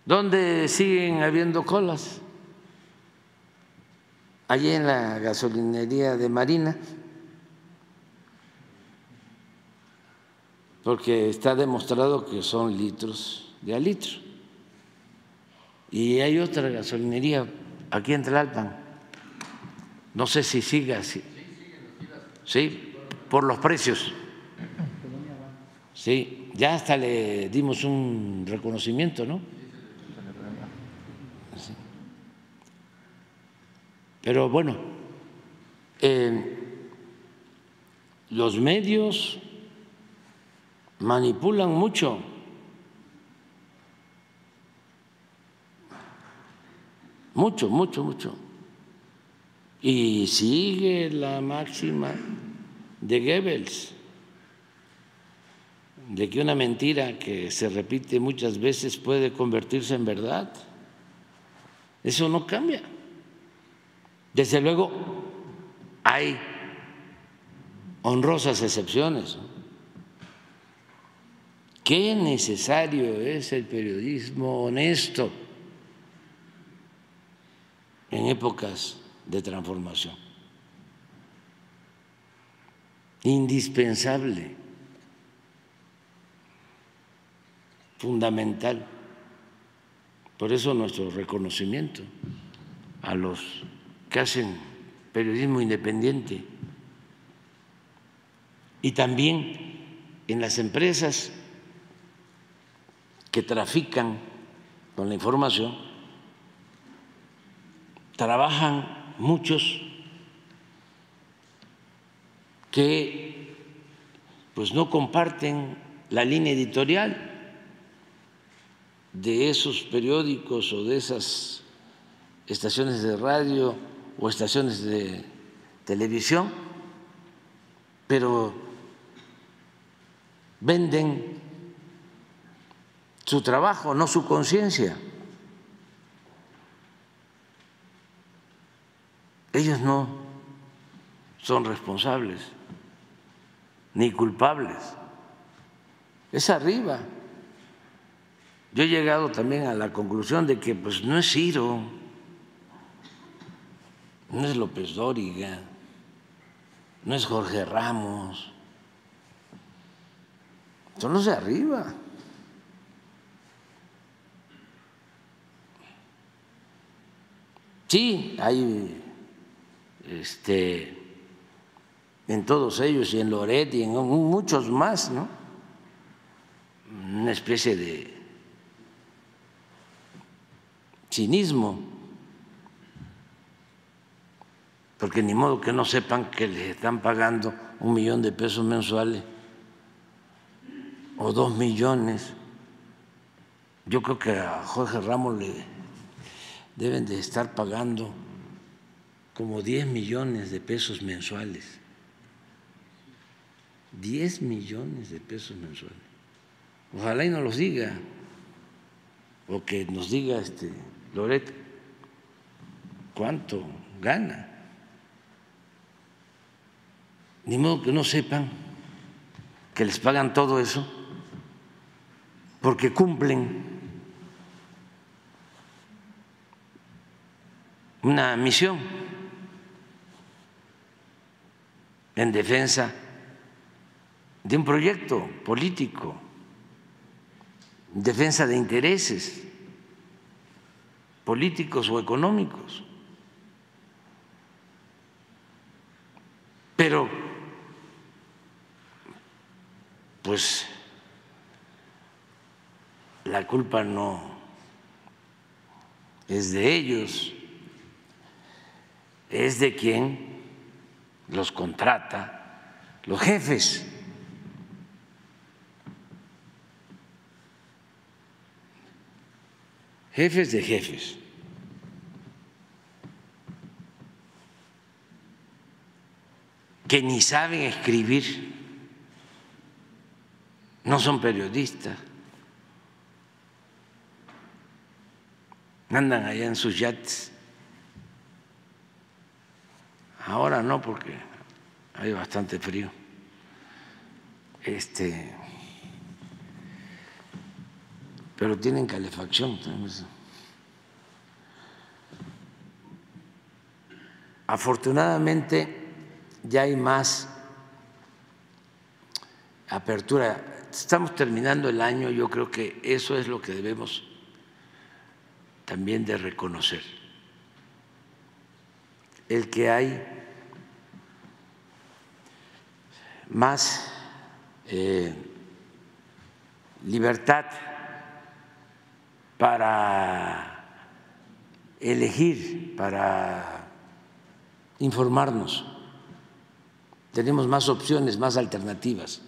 ¿Dónde siguen habiendo colas? Allí en la gasolinería de Marina, porque está demostrado que son litros de al. Y hay otra gasolinería aquí en Tlalpan. No sé si siga así. Sí, por los precios. Sí, ya hasta le dimos un reconocimiento, ¿no? Pero bueno, eh, los medios manipulan mucho. Mucho, mucho, mucho. Y sigue la máxima de Goebbels, de que una mentira que se repite muchas veces puede convertirse en verdad. Eso no cambia. Desde luego, hay honrosas excepciones. Qué necesario es el periodismo honesto en épocas de transformación. Indispensable, fundamental. Por eso nuestro reconocimiento a los que hacen periodismo independiente y también en las empresas que trafican con la información, trabajan muchos que pues no comparten la línea editorial de esos periódicos o de esas estaciones de radio o estaciones de televisión, pero venden su trabajo, no su conciencia. Ellos no son responsables ni culpables. Es arriba. Yo he llegado también a la conclusión de que pues no es Ciro, no es López Dóriga, no es Jorge Ramos, son los de arriba. Sí, hay este, en todos ellos y en Loret y en muchos más, ¿no? Una especie de cinismo, porque ni modo que no sepan que les están pagando un millón de pesos mensuales o dos millones. Yo creo que a Jorge Ramos le deben de estar pagando como 10 millones de pesos mensuales. 10 millones de pesos mensuales. Ojalá y nos los diga, o que nos diga este Loret cuánto gana. Ni modo que no sepan que les pagan todo eso porque cumplen una misión en defensa de un proyecto político, en defensa de intereses políticos o económicos. Pero, pues, la culpa no es de ellos es de quien los contrata, los jefes. Jefes de jefes. que ni saben escribir, no son periodistas, andan allá en sus yates Ahora no, porque hay bastante frío. Este, pero tienen calefacción. Afortunadamente ya hay más apertura. Estamos terminando el año, yo creo que eso es lo que debemos también de reconocer. El que hay más eh, libertad para elegir, para informarnos, tenemos más opciones, más alternativas.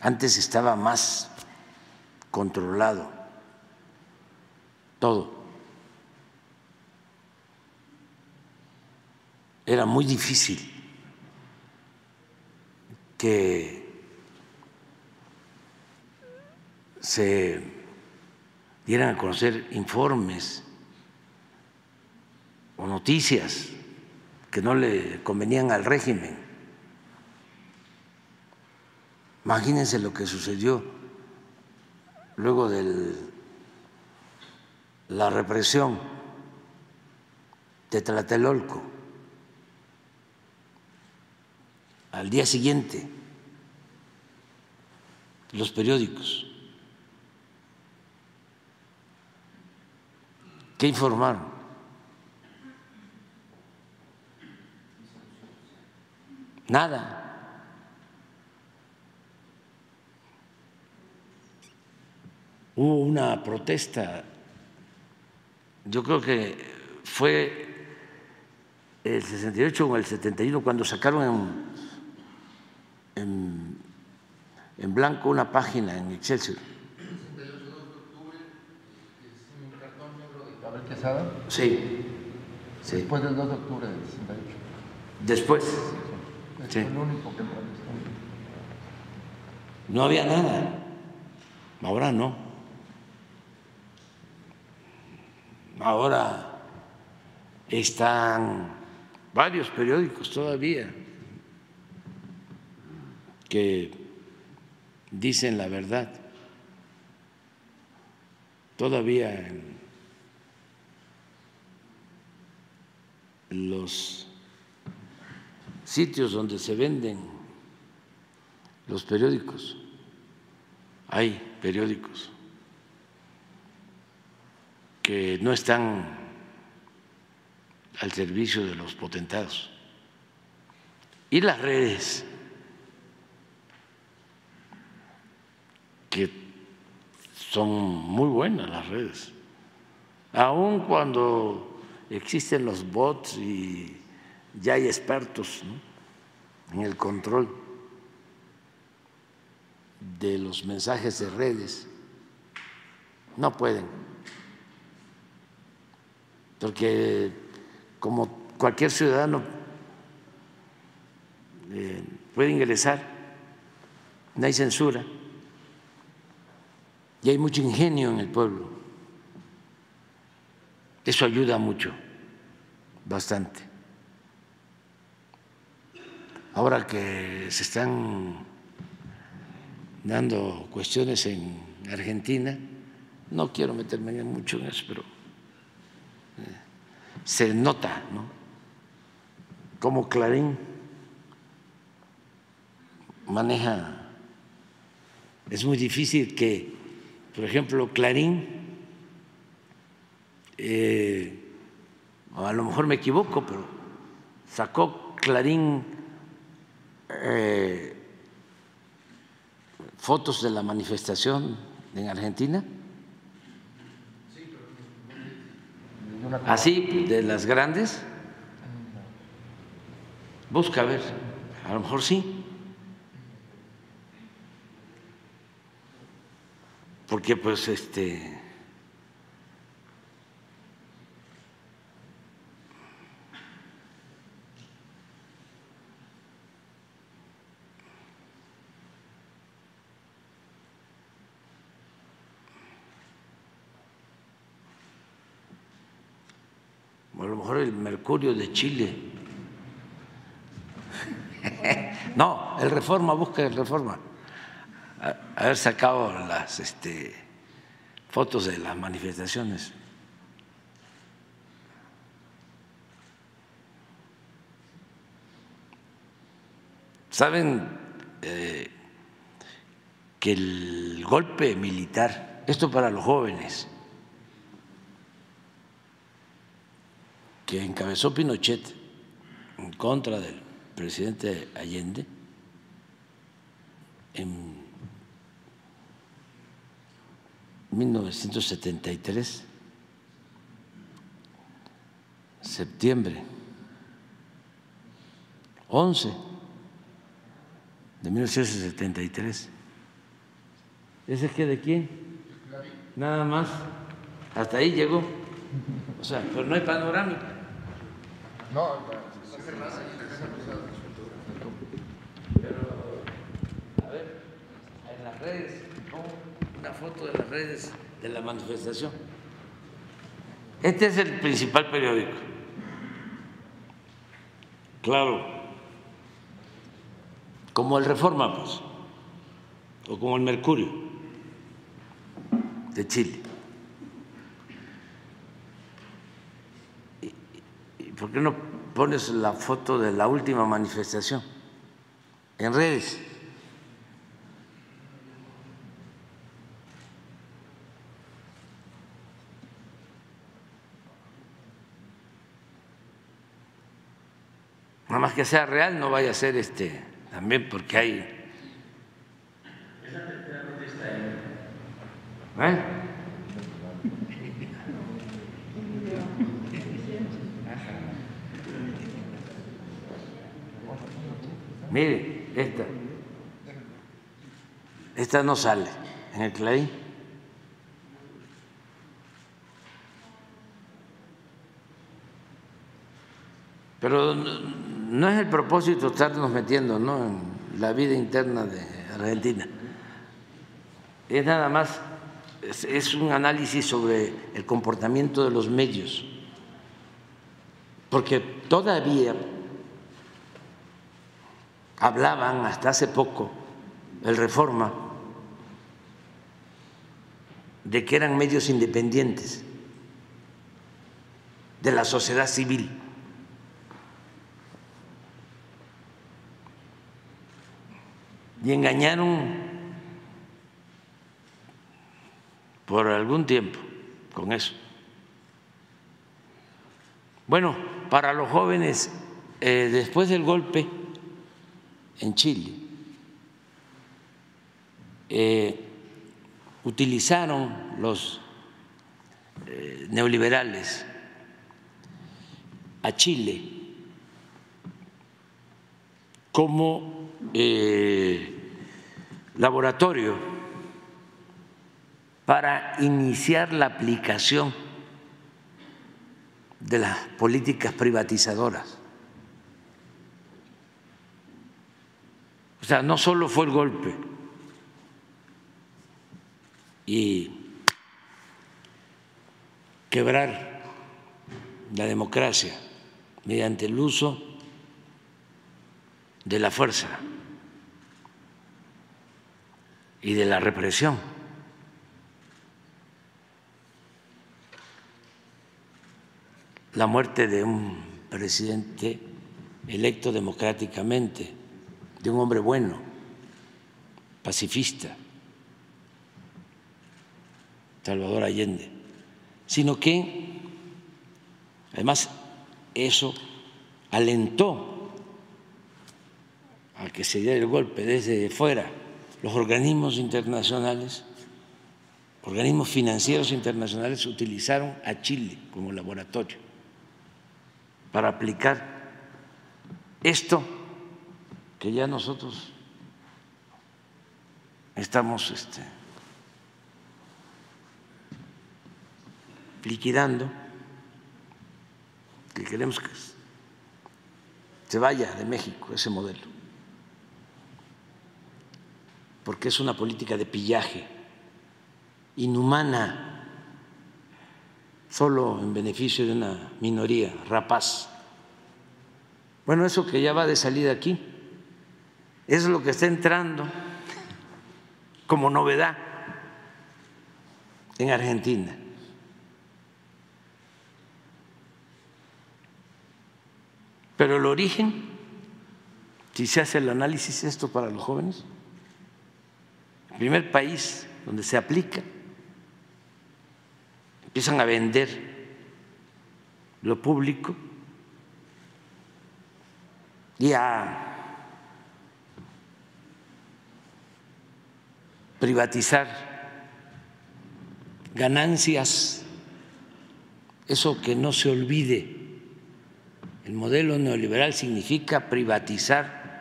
Antes estaba más controlado todo. Era muy difícil que se dieran a conocer informes o noticias que no le convenían al régimen. Imagínense lo que sucedió luego de la represión de Tlatelolco. Al día siguiente, los periódicos, ¿qué informaron? Nada. hubo una protesta, yo creo que fue el 68 o el 71 cuando sacaron en, en, blanco una página en Excelsior. Sí. sí. Después del 2 de octubre del 68. Después. Sí. El único que No había nada. Ahora no. Ahora están varios periódicos todavía que dicen la verdad. Todavía en los sitios donde se venden los periódicos, hay periódicos que no están al servicio de los potentados. Y las redes, que son muy buenas las redes, aun cuando existen los bots y ya hay expertos en el control de los mensajes de redes, no pueden. Porque como cualquier ciudadano eh, puede ingresar, no hay censura y hay mucho ingenio en el pueblo. Eso ayuda mucho, bastante. Ahora que se están dando cuestiones en Argentina, no quiero meterme mucho en eso, pero se nota, ¿no? Como Clarín maneja, es muy difícil que, por ejemplo, Clarín, eh, a lo mejor me equivoco, pero sacó Clarín eh, fotos de la manifestación en Argentina Así, de las grandes. Busca a ver, a lo mejor sí. Porque pues este a lo mejor el mercurio de Chile. no, el reforma, busca el reforma. Haber sacado las este, fotos de las manifestaciones. Saben eh, que el golpe militar, esto para los jóvenes, que encabezó Pinochet en contra del presidente Allende en 1973 septiembre 11 de 1973. ¿Ese es que de quién? Nada más. Hasta ahí llegó. O sea, pero no hay panorámica. No, A ver, en las redes, foto de las redes de la manifestación. Este es el principal periódico. Claro, como el Reforma, pues, o como el Mercurio de Chile. ¿Y- por qué no pones la foto de la última manifestación en redes? Que sea real, no vaya a ser este también porque hay. ¿Eh? Mire, esta. Esta no sale en el Clarín. Pero no- es el propósito estarnos metiendo ¿no? en la vida interna de Argentina. Es nada más, es un análisis sobre el comportamiento de los medios. Porque todavía hablaban hasta hace poco, el Reforma, de que eran medios independientes de la sociedad civil. Y engañaron por algún tiempo con eso. Bueno, para los jóvenes, eh, después del golpe en Chile, eh, utilizaron los eh, neoliberales a Chile como eh, laboratorio para iniciar la aplicación de las políticas privatizadoras. O sea, no solo fue el golpe y quebrar la democracia mediante el uso de la fuerza y de la represión. La muerte de un presidente electo democráticamente, de un hombre bueno, pacifista, Salvador Allende, sino que además eso alentó a que se diera el golpe desde fuera los organismos internacionales, organismos financieros internacionales utilizaron a Chile como laboratorio para aplicar esto que ya nosotros estamos este, liquidando, que queremos que se vaya de México ese modelo porque es una política de pillaje, inhumana, solo en beneficio de una minoría rapaz. Bueno, eso que ya va de salida aquí, es lo que está entrando como novedad en Argentina. Pero el origen, si se hace el análisis esto para los jóvenes, primer país donde se aplica, empiezan a vender lo público y a privatizar ganancias, eso que no se olvide El modelo neoliberal significa privatizar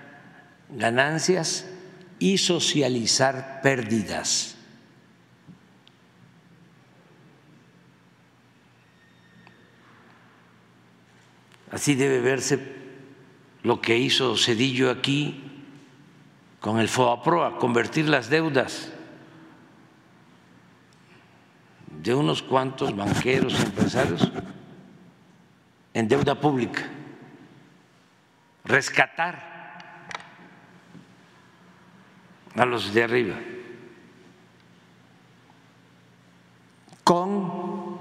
ganancias y socializar pérdidas. Así debe verse lo que hizo Cedillo aquí con el FOAPROA, convertir las deudas de unos cuantos banqueros empresarios en deuda pública, rescatar a los de arriba. Con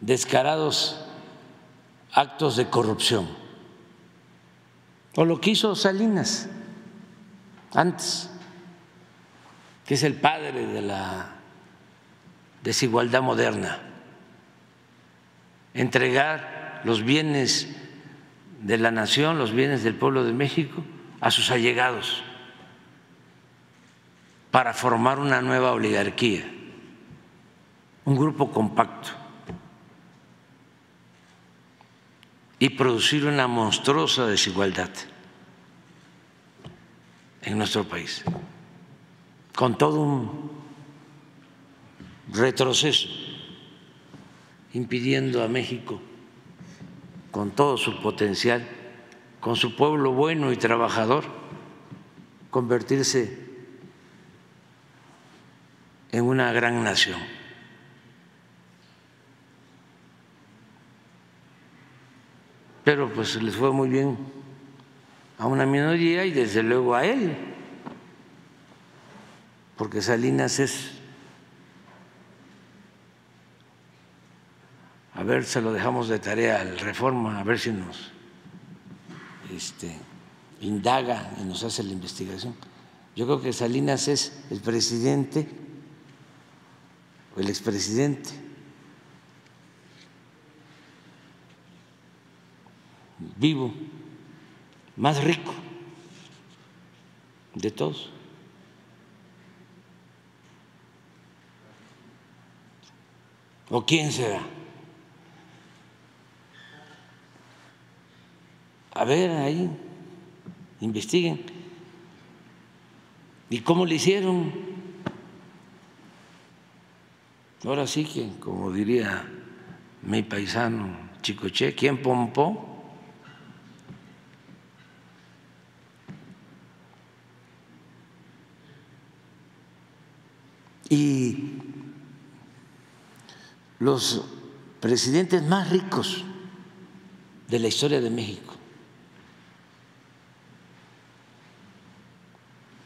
descarados actos de corrupción, o lo que hizo Salinas antes, que es el padre de la desigualdad moderna, entregar los bienes de la nación, los bienes del pueblo de México a sus allegados para formar una nueva oligarquía, un grupo compacto y producir una monstruosa desigualdad en nuestro país, con todo un retroceso, impidiendo a México, con todo su potencial, con su pueblo bueno y trabajador, convertirse en una gran nación. Pero pues les fue muy bien a una minoría y desde luego a él, porque Salinas es a ver, se lo dejamos de tarea al Reforma, a ver si nos este, indaga y nos hace la investigación. Yo creo que Salinas es el presidente o el expresidente vivo más rico de todos. ¿O quién será? A ver, ahí, investiguen. ¿Y cómo le hicieron? Ahora sí que, como diría mi paisano Chicoche, ¿quién pompó? Y los presidentes más ricos de la historia de México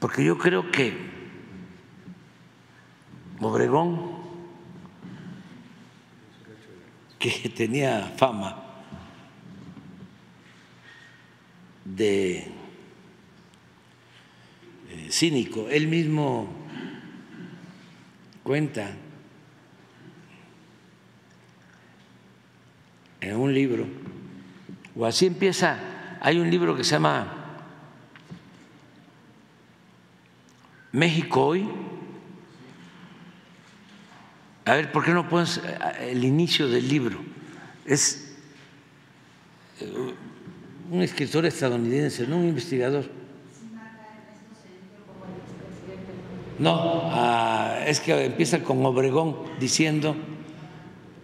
Porque yo creo que Obregón, que tenía fama de eh, cínico, él mismo cuenta en un libro, o así empieza, hay un libro que se llama México hoy. A ver, ¿por qué no pones eh, el inicio del libro? Es eh, un escritor estadounidense, no un investigador. No, ah, es que empieza con Obregón diciendo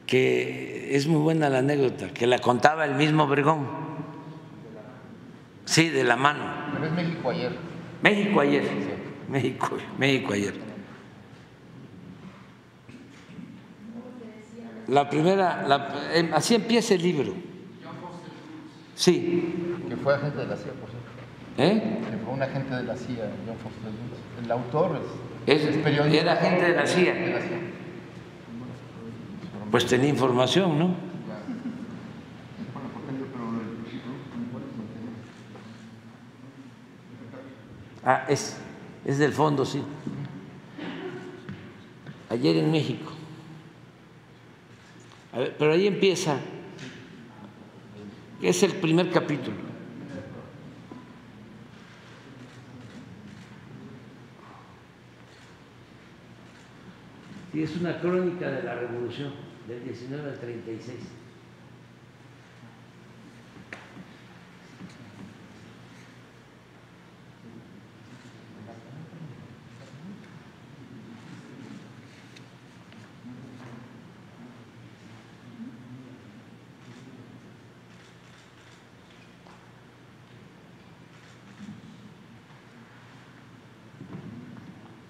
que es muy buena la anécdota, que la contaba el mismo Obregón. Sí, de la mano. Pero es México ayer. México ayer. México, México ayer. La primera, la, em, así empieza el libro. Sí. Que fue agente de la CIA, por cierto. ¿Eh? Que fue un agente de la CIA, John Foster Dulles. El autor es, Es- periodista. era agente de la CIA. De la CIA. Pues tenía información, ¿no? Ah, es, es del fondo, sí. Ayer en México. Pero ahí empieza. Es el primer capítulo. Y es una crónica de la revolución. del 19 al 36.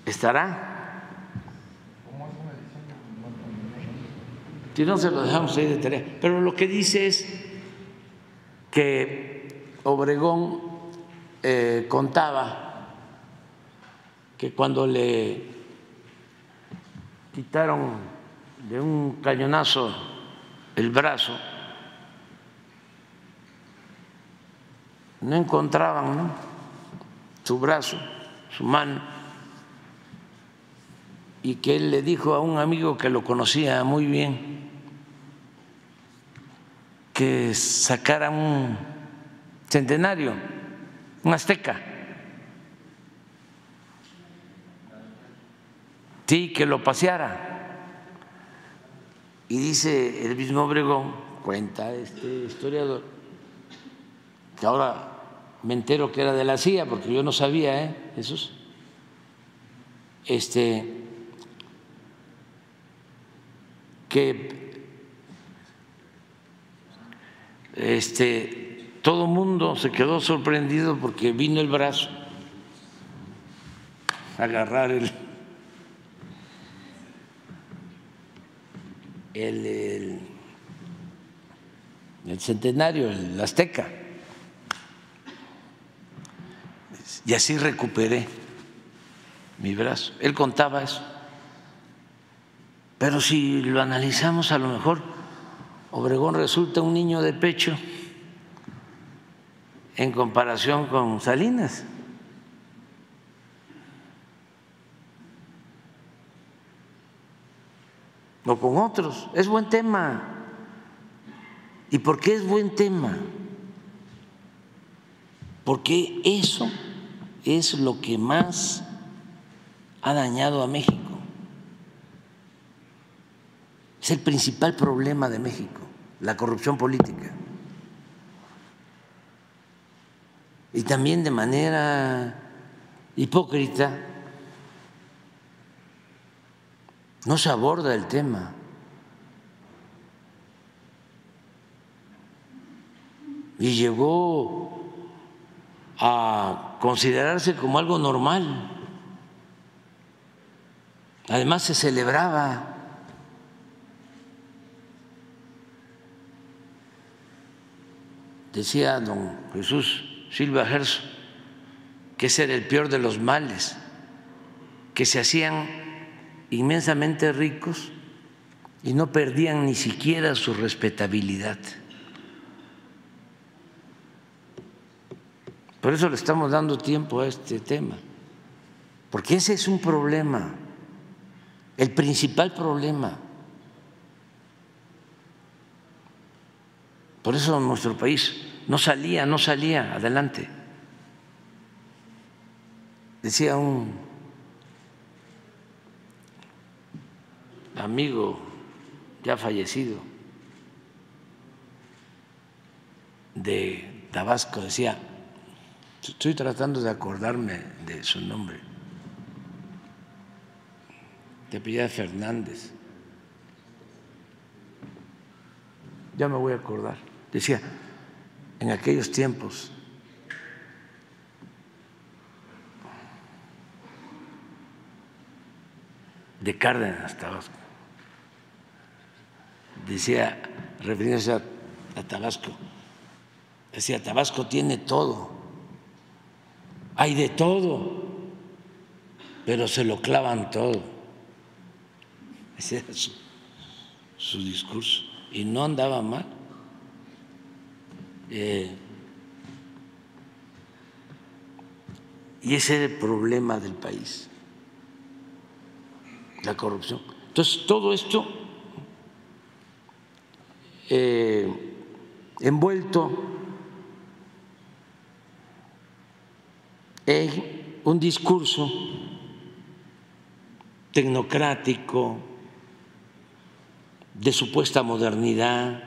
¿Estará? Si no, se lo dejamos ahí de tarea. Pero lo que dice es que Obregón eh, contaba que cuando le quitaron de un cañonazo el brazo, no encontraban su brazo, su mano, y que él le dijo a un amigo que lo conocía muy bien, que sacara un centenario, un azteca. Sí, que lo paseara. Y dice el mismo Obregón, cuenta este historiador, que ahora me entero que era de la CIA, porque yo no sabía, ¿eh? Jesús. Este, que este, todo el mundo se quedó sorprendido porque vino el brazo a agarrar el, el, el, centenario, el azteca. Y así recuperé mi brazo. Él contaba eso. Pero si lo analizamos, a lo mejor Obregón resulta un niño de pecho en comparación con Salinas. O con otros. Es buen tema. ¿Y por qué es buen tema? Porque eso es lo que más ha dañado a México. Es el principal problema de México la corrupción política. Y también de manera hipócrita no se aborda el tema. Y llegó a considerarse como algo normal. Además se celebraba decía don Jesús Silva Gerso, que ese era el peor de los males, que se hacían inmensamente ricos y no perdían ni siquiera su respetabilidad. Por eso le estamos dando tiempo a este tema, porque ese es un problema, el principal problema. Por eso nuestro país no salía, no salía adelante. Decía un amigo ya fallecido de Tabasco, decía, estoy tratando de acordarme de su nombre, de apellida Fernández, ya me voy a acordar, decía, en aquellos tiempos. de Cárdenas, Tabasco. Decía, refiriéndose a, Tabasco, decía, Tabasco tiene todo, hay de todo, pero se lo clavan todo. Ese era su discurso. Y no andaba mal. Eh, y ese es el problema del país, la corrupción. Entonces, todo esto eh, envuelto en un discurso tecnocrático de supuesta modernidad.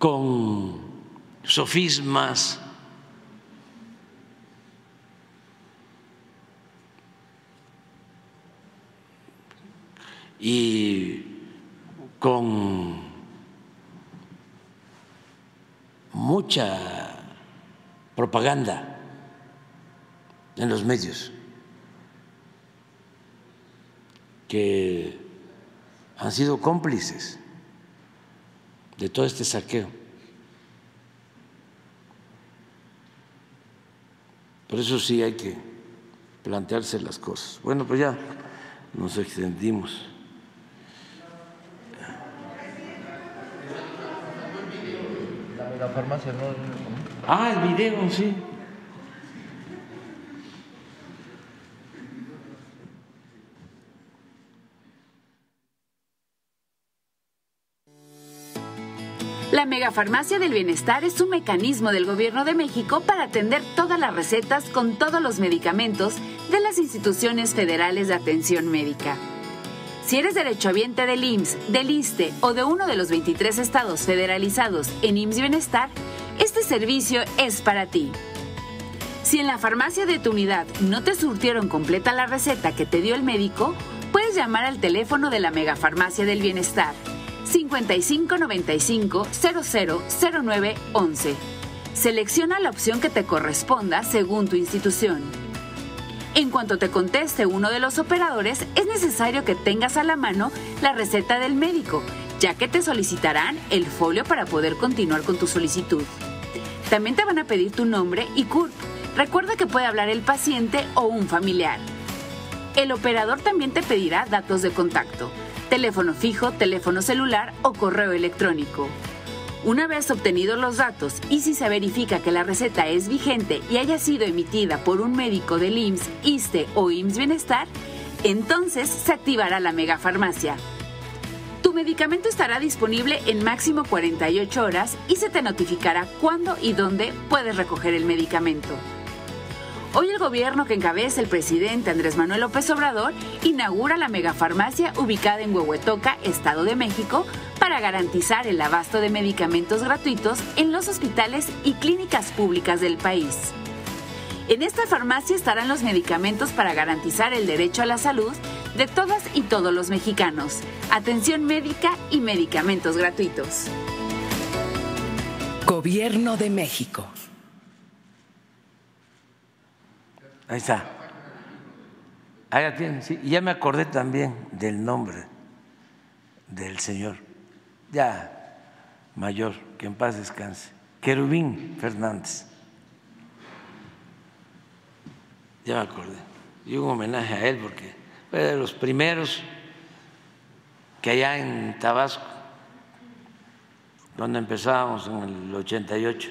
Con sofismas y con mucha propaganda en los medios que han sido cómplices de todo este saqueo. Por eso sí hay que plantearse las cosas. Bueno, pues ya nos extendimos. La farmacia no. Ah, el video, sí. La Megafarmacia del Bienestar es un mecanismo del Gobierno de México para atender todas las recetas con todos los medicamentos de las instituciones federales de atención médica. Si eres derechohabiente del IMSS, del ISTE o de uno de los 23 estados federalizados en IMSS Bienestar, este servicio es para ti. Si en la farmacia de tu unidad no te surtieron completa la receta que te dio el médico, puedes llamar al teléfono de la Megafarmacia del Bienestar 5595 0009 11. Selecciona la opción que te corresponda según tu institución. En cuanto te conteste uno de los operadores, es necesario que tengas a la mano la receta del médico, ya que te solicitarán el folio para poder continuar con tu solicitud. También te van a pedir tu nombre y CURP. Recuerda que puede hablar el paciente o un familiar. El operador también te pedirá datos de contacto, teléfono fijo, teléfono celular o correo electrónico. Una vez obtenidos los datos y si se verifica que la receta es vigente y haya sido emitida por un médico del IMSS, ISTE o IMSS Bienestar, entonces se activará la megafarmacia. Tu medicamento estará disponible en máximo 48 horas y se te notificará cuándo y dónde puedes recoger el medicamento. Hoy el gobierno que encabeza el presidente Andrés Manuel López Obrador inaugura la megafarmacia ubicada en Huehuetoca, Estado de México, para garantizar el abasto de medicamentos gratuitos en los hospitales y clínicas públicas del país. En esta farmacia estarán los medicamentos para garantizar el derecho a la salud de todas y todos los mexicanos, atención médica y medicamentos gratuitos. Gobierno de México. Ahí está. Ahí la tienen. Y ya me acordé también del nombre del señor, ya mayor, que en paz descanse, Querubín Fernández. Ya me acordé. Y un homenaje a él porque fue de los primeros que allá en Tabasco, donde empezábamos en el 88,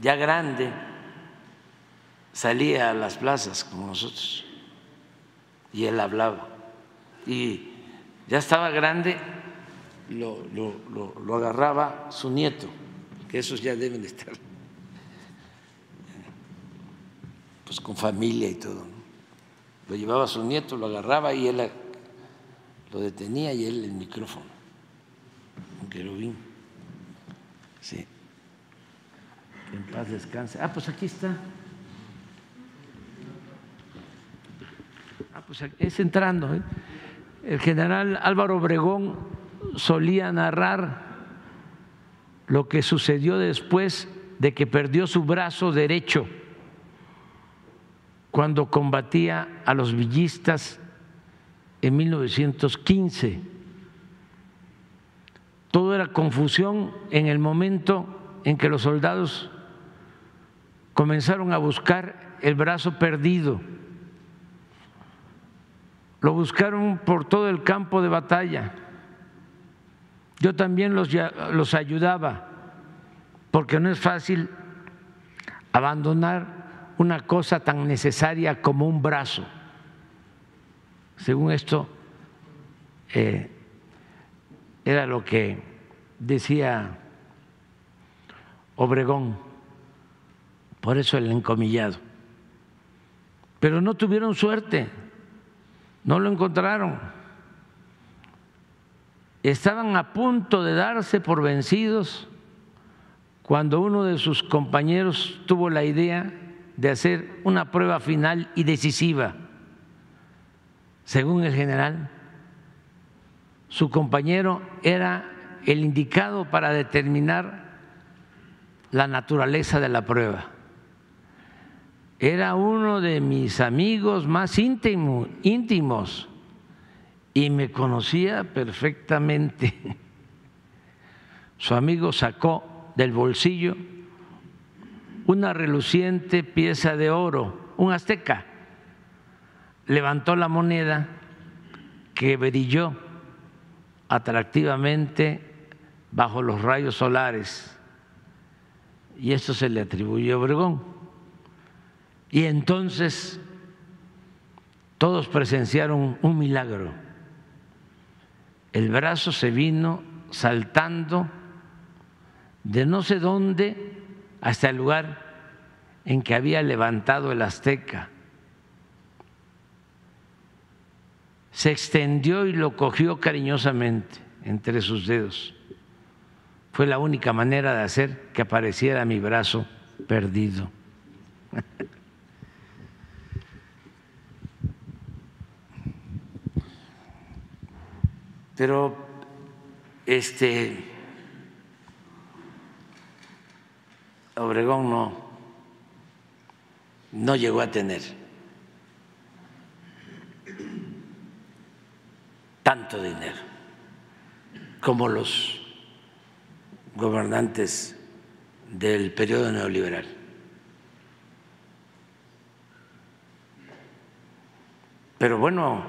ya grande, salía a las plazas como nosotros y él hablaba. Y ya estaba grande, lo, lo, lo, agarraba su nieto, que esos ya deben de estar pues con familia y todo. Lo llevaba su nieto, lo agarraba y él lo detenía y él el micrófono, un querubín. Sí. En paz descanse. Ah, pues aquí está. Es entrando. ¿eh? El general Álvaro Obregón solía narrar lo que sucedió después de que perdió su brazo derecho cuando combatía a los villistas en 1915. Todo era confusión en el momento en que los soldados comenzaron a buscar el brazo perdido lo buscaron por todo el campo de batalla. Yo también los, los ayudaba, porque no es fácil abandonar una cosa tan necesaria como un brazo. Según esto, eh, era lo que decía Obregón, por eso el encomillado. pero no tuvieron suerte, no lo encontraron. Estaban a punto de darse por vencidos cuando uno de sus compañeros tuvo la idea de hacer una prueba final y decisiva. Según el general, su compañero era el indicado para determinar la naturaleza de la prueba. Era uno de mis amigos más íntimos y me conocía perfectamente. Su amigo sacó del bolsillo una reluciente pieza de oro, un azteca. Levantó la moneda que brilló atractivamente bajo los rayos solares y esto se le atribuyó a Obregón. Y entonces todos presenciaron un milagro. El brazo se vino saltando de no sé dónde hasta el lugar en que había levantado el azteca. Se extendió y lo cogió cariñosamente entre sus dedos. Fue la única manera de hacer que apareciera mi brazo perdido. Pero este Obregón no, no llegó a tener tanto dinero como los gobernantes del periodo neoliberal. Pero bueno,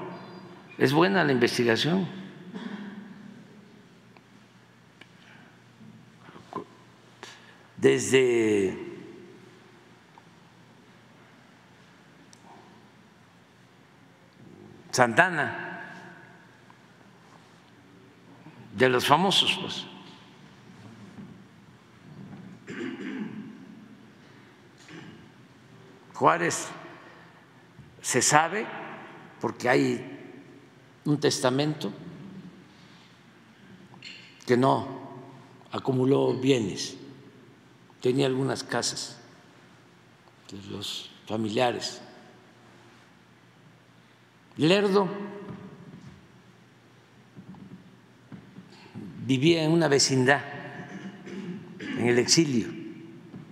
es buena la investigación. Desde Santana, de los famosos, pues. Juárez se sabe porque hay un testamento que no acumuló bienes, tenía algunas casas de los familiares. Lerdo vivía en una vecindad, en el exilio,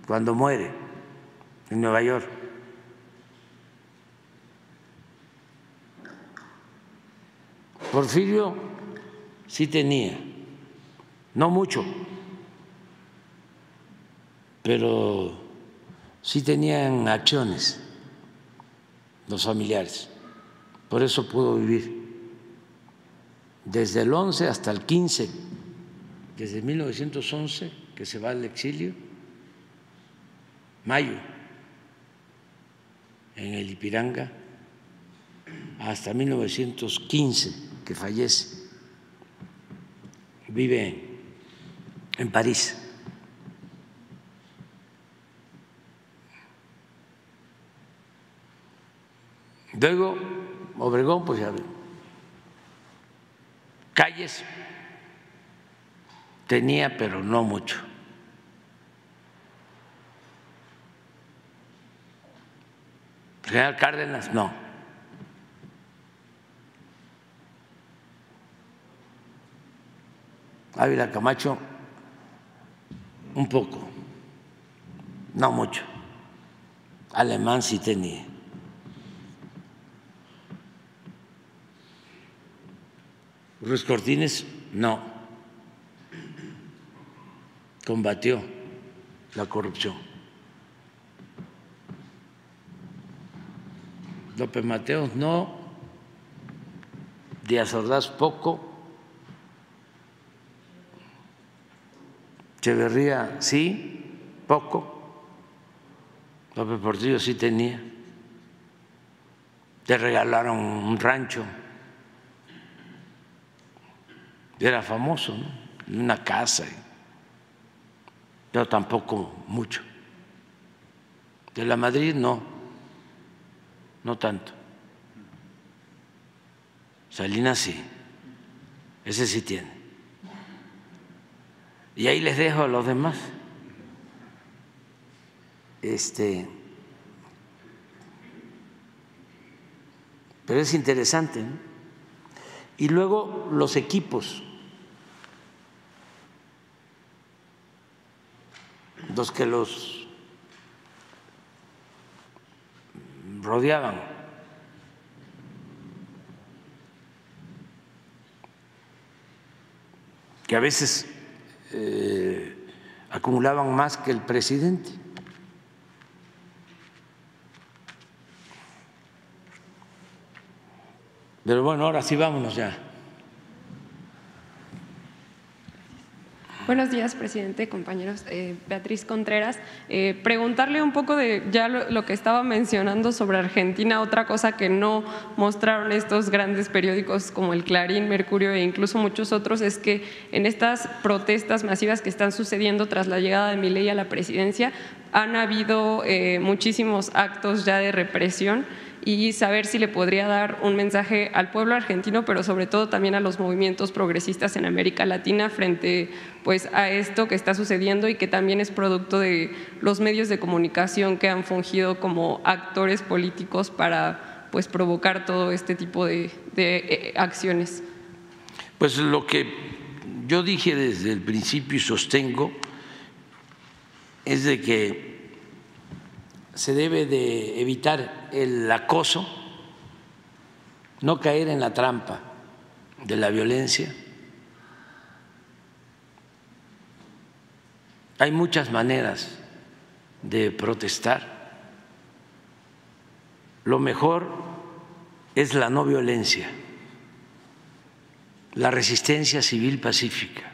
cuando muere, en Nueva York. Porfirio sí tenía, no mucho, pero sí tenían acciones los familiares. Por eso pudo vivir desde el 11 hasta el 15, desde 1911 que se va al exilio, mayo, en el Ipiranga, hasta 1915 que fallece, vive en París. Luego, Obregón, pues ya calles tenía, pero no mucho. General Cárdenas, no. Ávila Camacho, un poco, no mucho. Alemán sí tenía. Ruiz Cortines, no. Combatió la corrupción. López Mateos, no. Díaz Ordaz, poco. Echeverría sí, poco. López Portillo sí tenía. Le regalaron un rancho. Era famoso, ¿no? Una casa, pero tampoco mucho. De la Madrid no. no tanto. Salinas sí, ese sí tiene. Y ahí les dejo a los demás. Este, pero es interesante. ¿no? Y luego los equipos, los que los rodeaban. que a veces eh, acumulaban más que el presidente. Pero bueno, ahora sí vámonos ya. Buenos días, presidente, compañeros. Eh, Beatriz Contreras, eh, preguntarle un poco de ya lo, que estaba mencionando sobre Argentina, otra cosa que no mostraron estos grandes periódicos como el Clarín, Mercurio e incluso muchos otros, es que en estas protestas masivas que están sucediendo tras la llegada de Milei a la presidencia, han habido eh, muchísimos actos ya de represión y saber si le podría dar un mensaje al pueblo argentino, pero sobre todo también a los movimientos progresistas en América Latina frente pues, a esto que está sucediendo y que también es producto de los medios de comunicación que han fungido como actores políticos para pues, provocar todo este tipo de, de eh, acciones. Pues lo que yo dije desde el principio y sostengo es de que se debe de evitar el acoso, no caer en la trampa de la violencia. Hay muchas maneras de protestar. Lo mejor es la no violencia, la resistencia civil pacífica.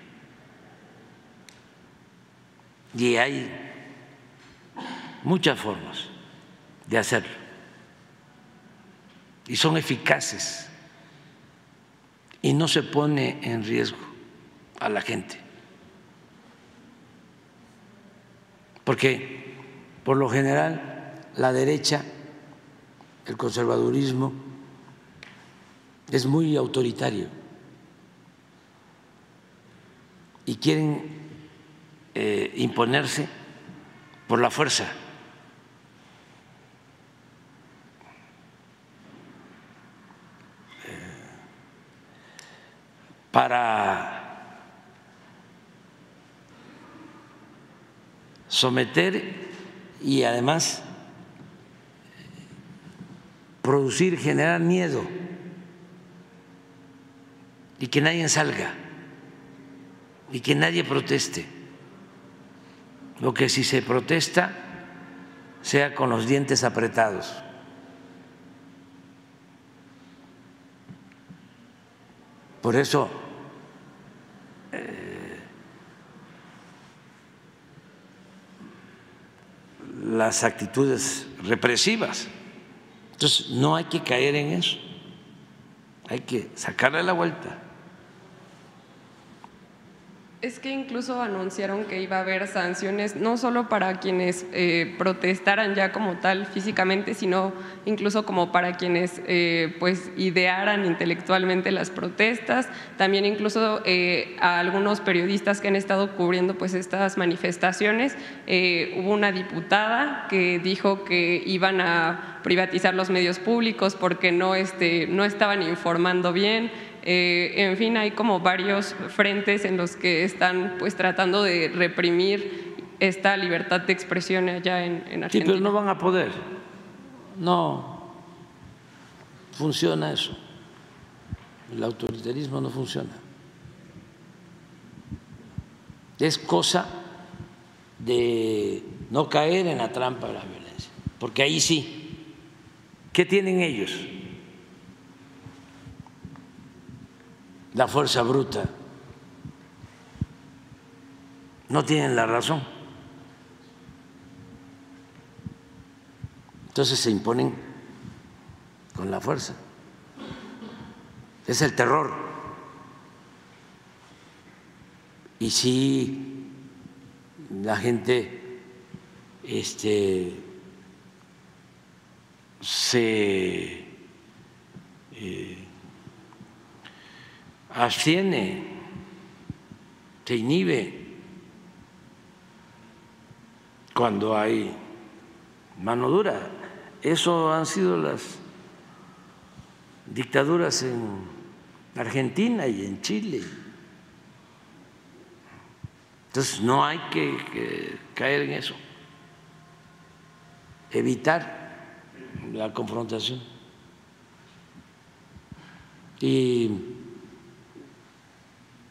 Y hay muchas formas de hacerlo y son eficaces y no se pone en riesgo a la gente. Porque por lo general la derecha, el conservadurismo, es muy autoritario y quieren eh, imponerse por la fuerza. Para someter y además producir, generar miedo y que nadie salga y que nadie proteste. Lo que si se protesta sea con los dientes apretados. Por eso las actitudes represivas. Entonces, no hay que caer en eso, hay que sacarle la vuelta. Es que incluso anunciaron que iba a haber sanciones no solo para quienes eh, protestaran ya como tal físicamente, sino incluso como para quienes eh, pues idearan intelectualmente las protestas. También incluso eh, a algunos periodistas que han estado cubriendo pues estas manifestaciones. Eh, hubo una diputada que dijo que iban a privatizar los medios públicos porque no, este, no estaban informando bien. Eh, en fin, hay como varios frentes en los que están pues tratando de reprimir esta libertad de expresión allá en, en Argentina. Sí, pero no van a poder. No funciona eso. El autoritarismo no funciona. Es cosa de no caer en la trampa de la violencia, porque ahí sí. ¿Qué tienen ellos? La fuerza bruta. No tienen la razón. Entonces se imponen con la fuerza. Es el terror. Y si la gente este, se eh, abstiene, se inhibe cuando hay mano dura. Eso han sido las dictaduras en Argentina y en Chile. Entonces no hay que, caer en eso, evitar la confrontación. Y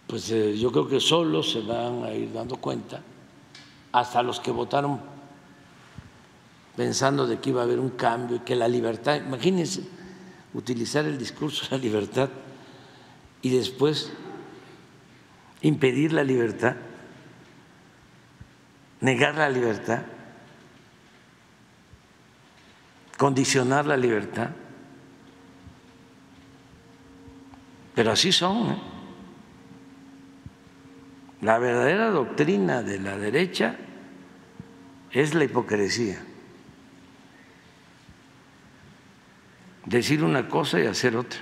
pues eh, yo creo que solo se van a ir dando cuenta, hasta los que votaron pensando de que iba a haber un cambio y que la libertad, imagínense utilizar el discurso de la libertad y después impedir la libertad, negar la libertad, condicionar la libertad. Pero así son. ¿eh? La verdadera doctrina de la derecha es la hipocresía. Decir una cosa y hacer otra.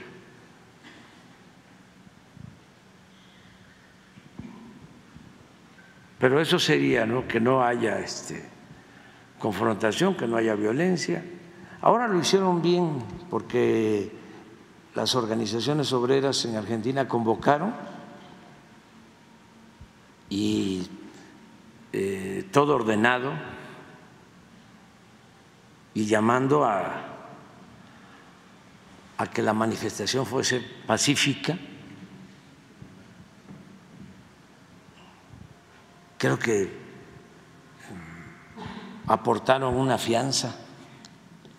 Pero eso sería ¿no? que no haya este, confrontación, que no haya violencia. Ahora lo hicieron bien porque las organizaciones obreras en Argentina convocaron y eh, todo ordenado y llamando a, a que la manifestación fuese pacífica creo que mm, aportaron una fianza.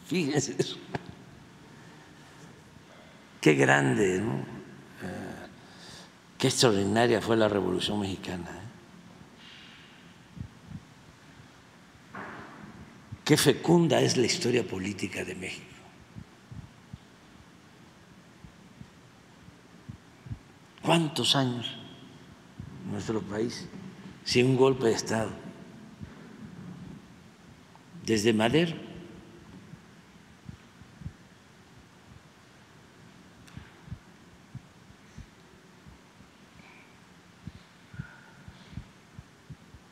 Fíjense eso. Qué grande. Eh, qué extraordinaria fue la Revolución Mexicana. ¿eh? Qué fecunda es la historia política de México. ¿Cuántos años nuestro país sin un golpe de Estado. Desde Madero.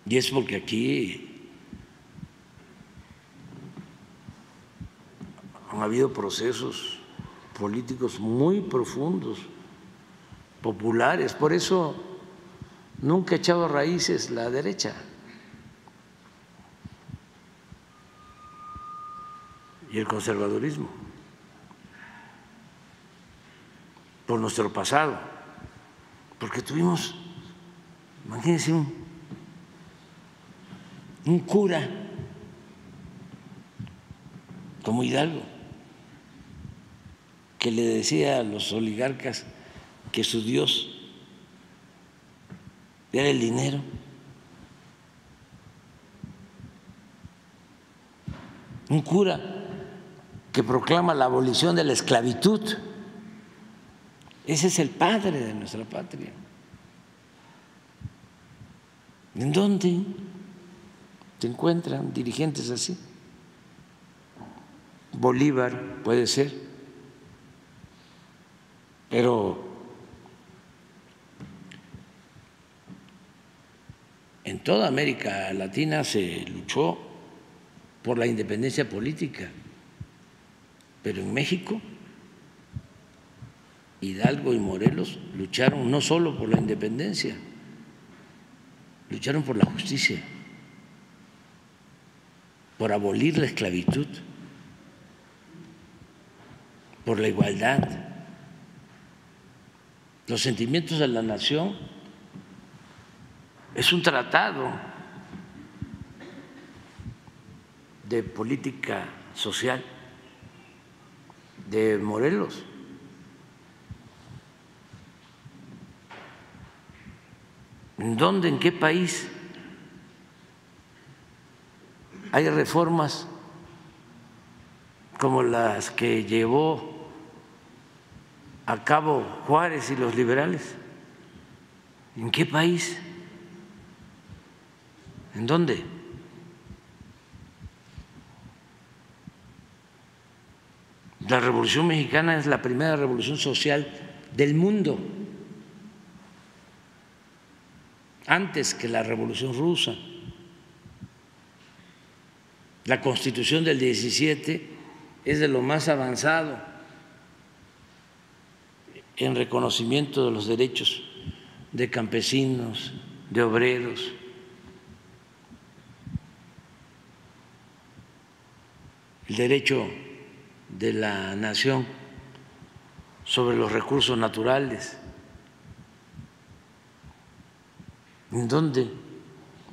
Y es porque aquí han habido procesos políticos muy profundos, populares. Por eso nunca ha echado raíces la derecha. Y el conservadurismo, por nuestro pasado, porque tuvimos, imagínense, un cura como Hidalgo, que le decía a los oligarcas que su Dios era el dinero. Un cura que proclama la abolición de la esclavitud. Ese es el padre de nuestra patria. ¿En dónde se encuentran dirigentes así? Bolívar puede ser, pero en toda América Latina se luchó por la independencia política, pero en México Hidalgo y Morelos lucharon no solo por la independencia, lucharon por la justicia, por abolir la esclavitud, por la igualdad. Los sentimientos de la nación es un tratado de política social de Morelos. ¿En dónde, en qué país hay reformas como las que llevó a cabo Juárez y los liberales? ¿En qué país? ¿En dónde? La Revolución Mexicana es la primera revolución social del mundo, antes que la Revolución Rusa. La Constitución del 17 es de lo más avanzado en reconocimiento de los derechos de campesinos, de obreros. El derecho de la nación sobre los recursos naturales, en donde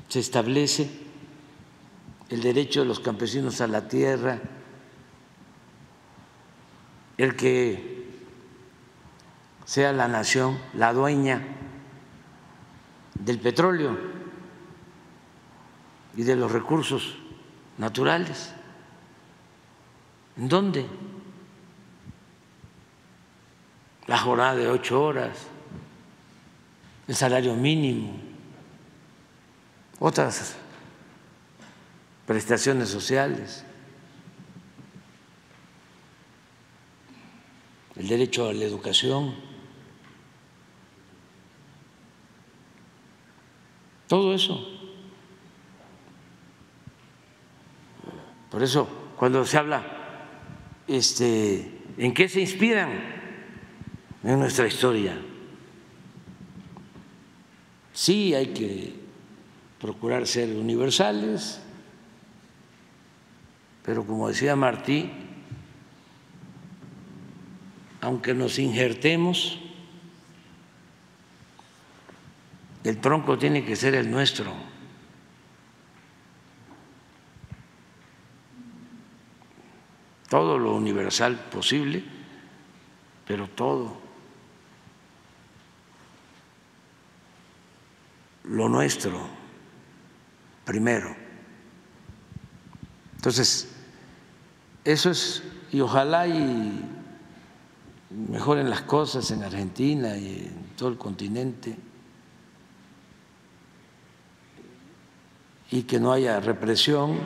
se establece el derecho de los campesinos a la tierra, el que sea la nación la dueña del petróleo y de los recursos naturales. ¿En dónde? La jornada de ocho horas, el salario mínimo, otras prestaciones sociales, el derecho a la educación, todo eso. Por eso, cuando se habla este, en qué se inspiran en nuestra historia. Sí hay que procurar ser universales, pero como decía Martí, aunque nos injertemos, el tronco tiene que ser el nuestro. todo lo universal posible, pero todo lo nuestro primero. Entonces, eso es, y ojalá y mejoren las cosas en Argentina y en todo el continente, y que no haya represión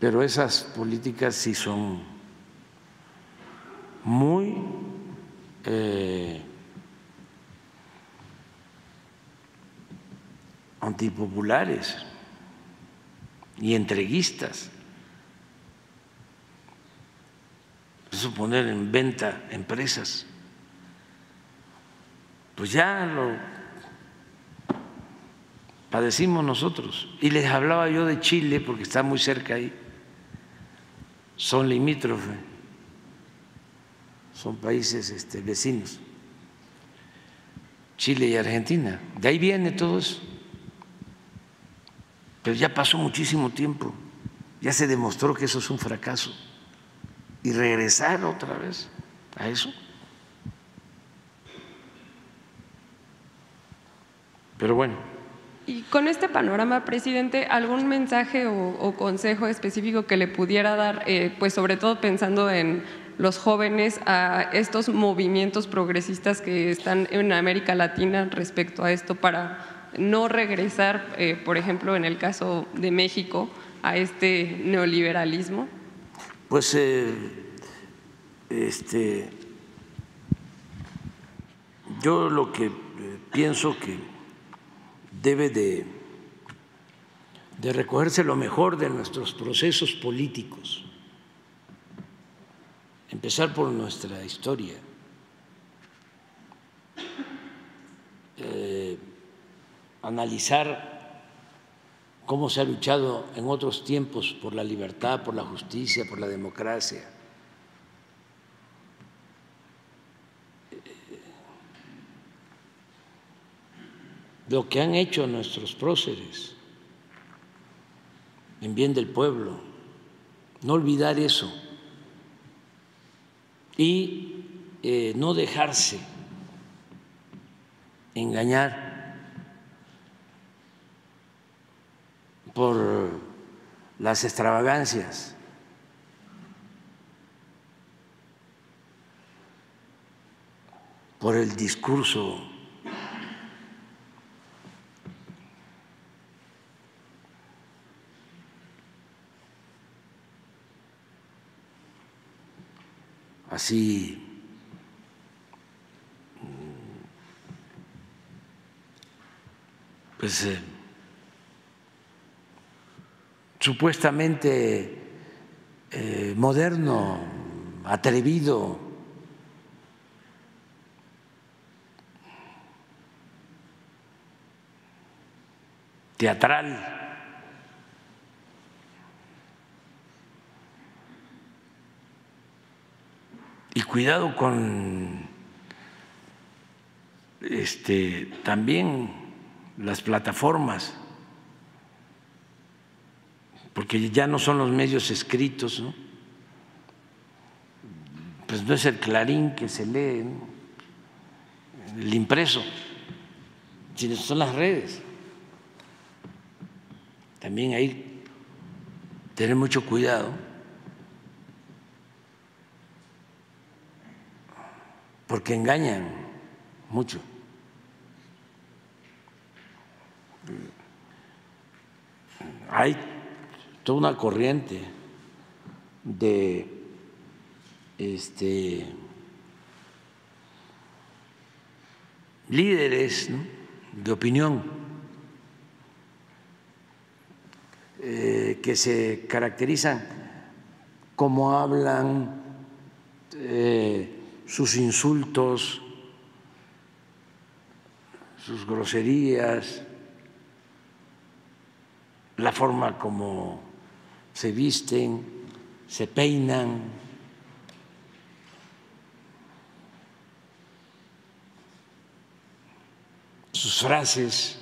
pero esas políticas sí son muy eh, antipopulares y entreguistas. Eso poner en venta empresas. Pues ya lo padecimos nosotros. Y les hablaba yo de Chile porque está muy cerca ahí son limítrofes, son países este, vecinos, Chile y Argentina. De ahí viene todo eso. Pero ya pasó muchísimo tiempo, ya se demostró que eso es un fracaso. Y regresar otra vez a eso. Pero bueno. Y con este panorama, presidente, ¿algún mensaje o, consejo específico que le pudiera dar, eh, pues sobre todo pensando en los jóvenes, a estos movimientos progresistas que están en América Latina respecto a esto para no regresar, eh, por ejemplo, en el caso de México, a este neoliberalismo? Pues eh, este, yo lo que pienso que debe de, recogerse lo mejor de nuestros procesos políticos, empezar por nuestra historia. Eh, analizar cómo se ha luchado en otros tiempos por la libertad, por la justicia, por la democracia lo que han hecho nuestros próceres en bien del pueblo, no olvidar eso y eh, no dejarse engañar por las extravagancias. por el discurso así pues eh, supuestamente eh, moderno, atrevido, teatral. Y cuidado con este también las plataformas, porque ya no son los medios escritos, ¿no? pues no es el clarín que se lee, el impreso, sino son las redes. También hay tener mucho cuidado. Porque engañan mucho. hay toda una corriente de este, líderes de opinión eh, que se caracterizan como hablan, eh, sus insultos, sus groserías, la forma como se visten, se peinan. sus frases.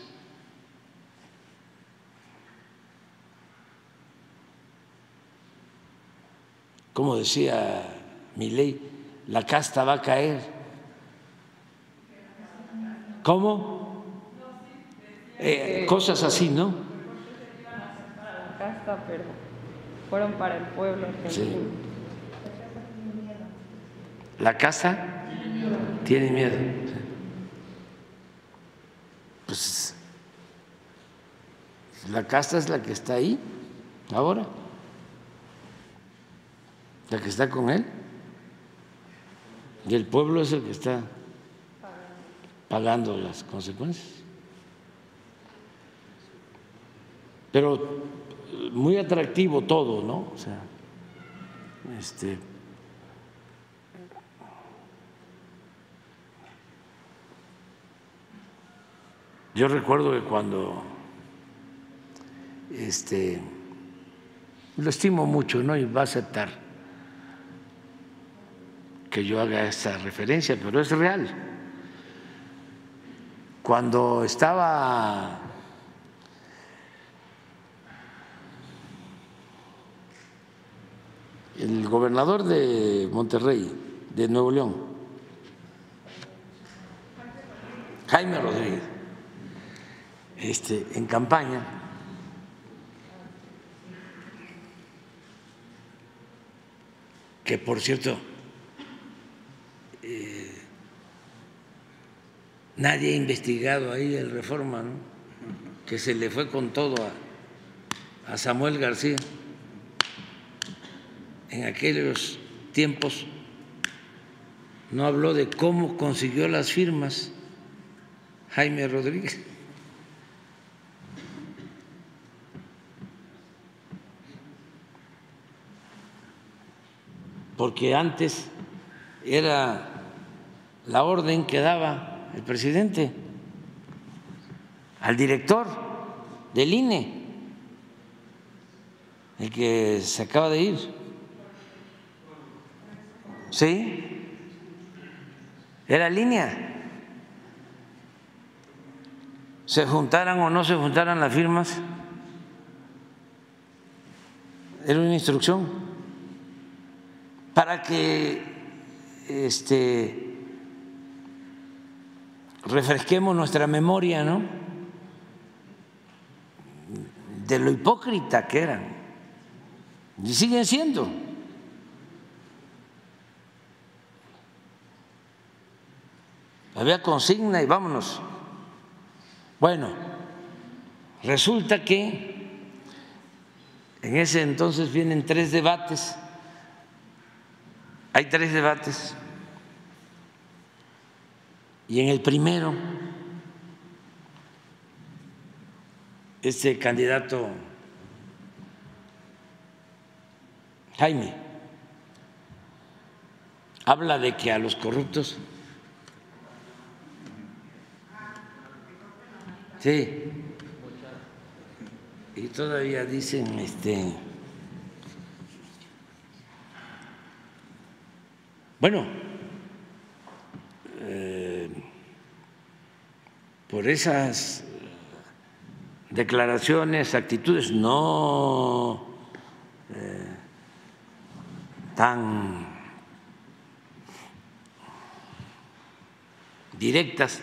Como decía mi ley, la casta va a caer. ¿Cómo? Eh, cosas así, ¿no? pero fueron para el pueblo argentino. La casa tiene miedo. Pues la casa es la que está ahí ahora, la que está con él, y el pueblo es el que está pagando las consecuencias. Pero muy atractivo todo, ¿no? O sea, este, yo recuerdo que cuando este lo estimo mucho, ¿no? Y va a aceptar que yo haga esta referencia, pero es real. Cuando estaba el gobernador de Monterrey, de Nuevo León, Jaime Rodríguez, este, en campaña, que por cierto, eh, nadie ha investigado ahí el reforma, que se le fue con todo a Samuel García en aquellos tiempos no habló de cómo consiguió las firmas Jaime Rodríguez. Porque antes era la orden que daba el presidente al director del INE, el que se acaba de ir. ¿Sí? Era línea. Se juntaran o no se juntaran las firmas, era una instrucción para que este, refresquemos nuestra memoria, ¿no? De lo hipócrita que eran. Y siguen siendo. había consigna y vámonos. Bueno, resulta que en ese entonces vienen tres debates hay tres debates y en el primero este candidato Jaime habla de que a los corruptos sí y todavía dicen este bueno eh, por esas declaraciones, actitudes no eh, tan directas,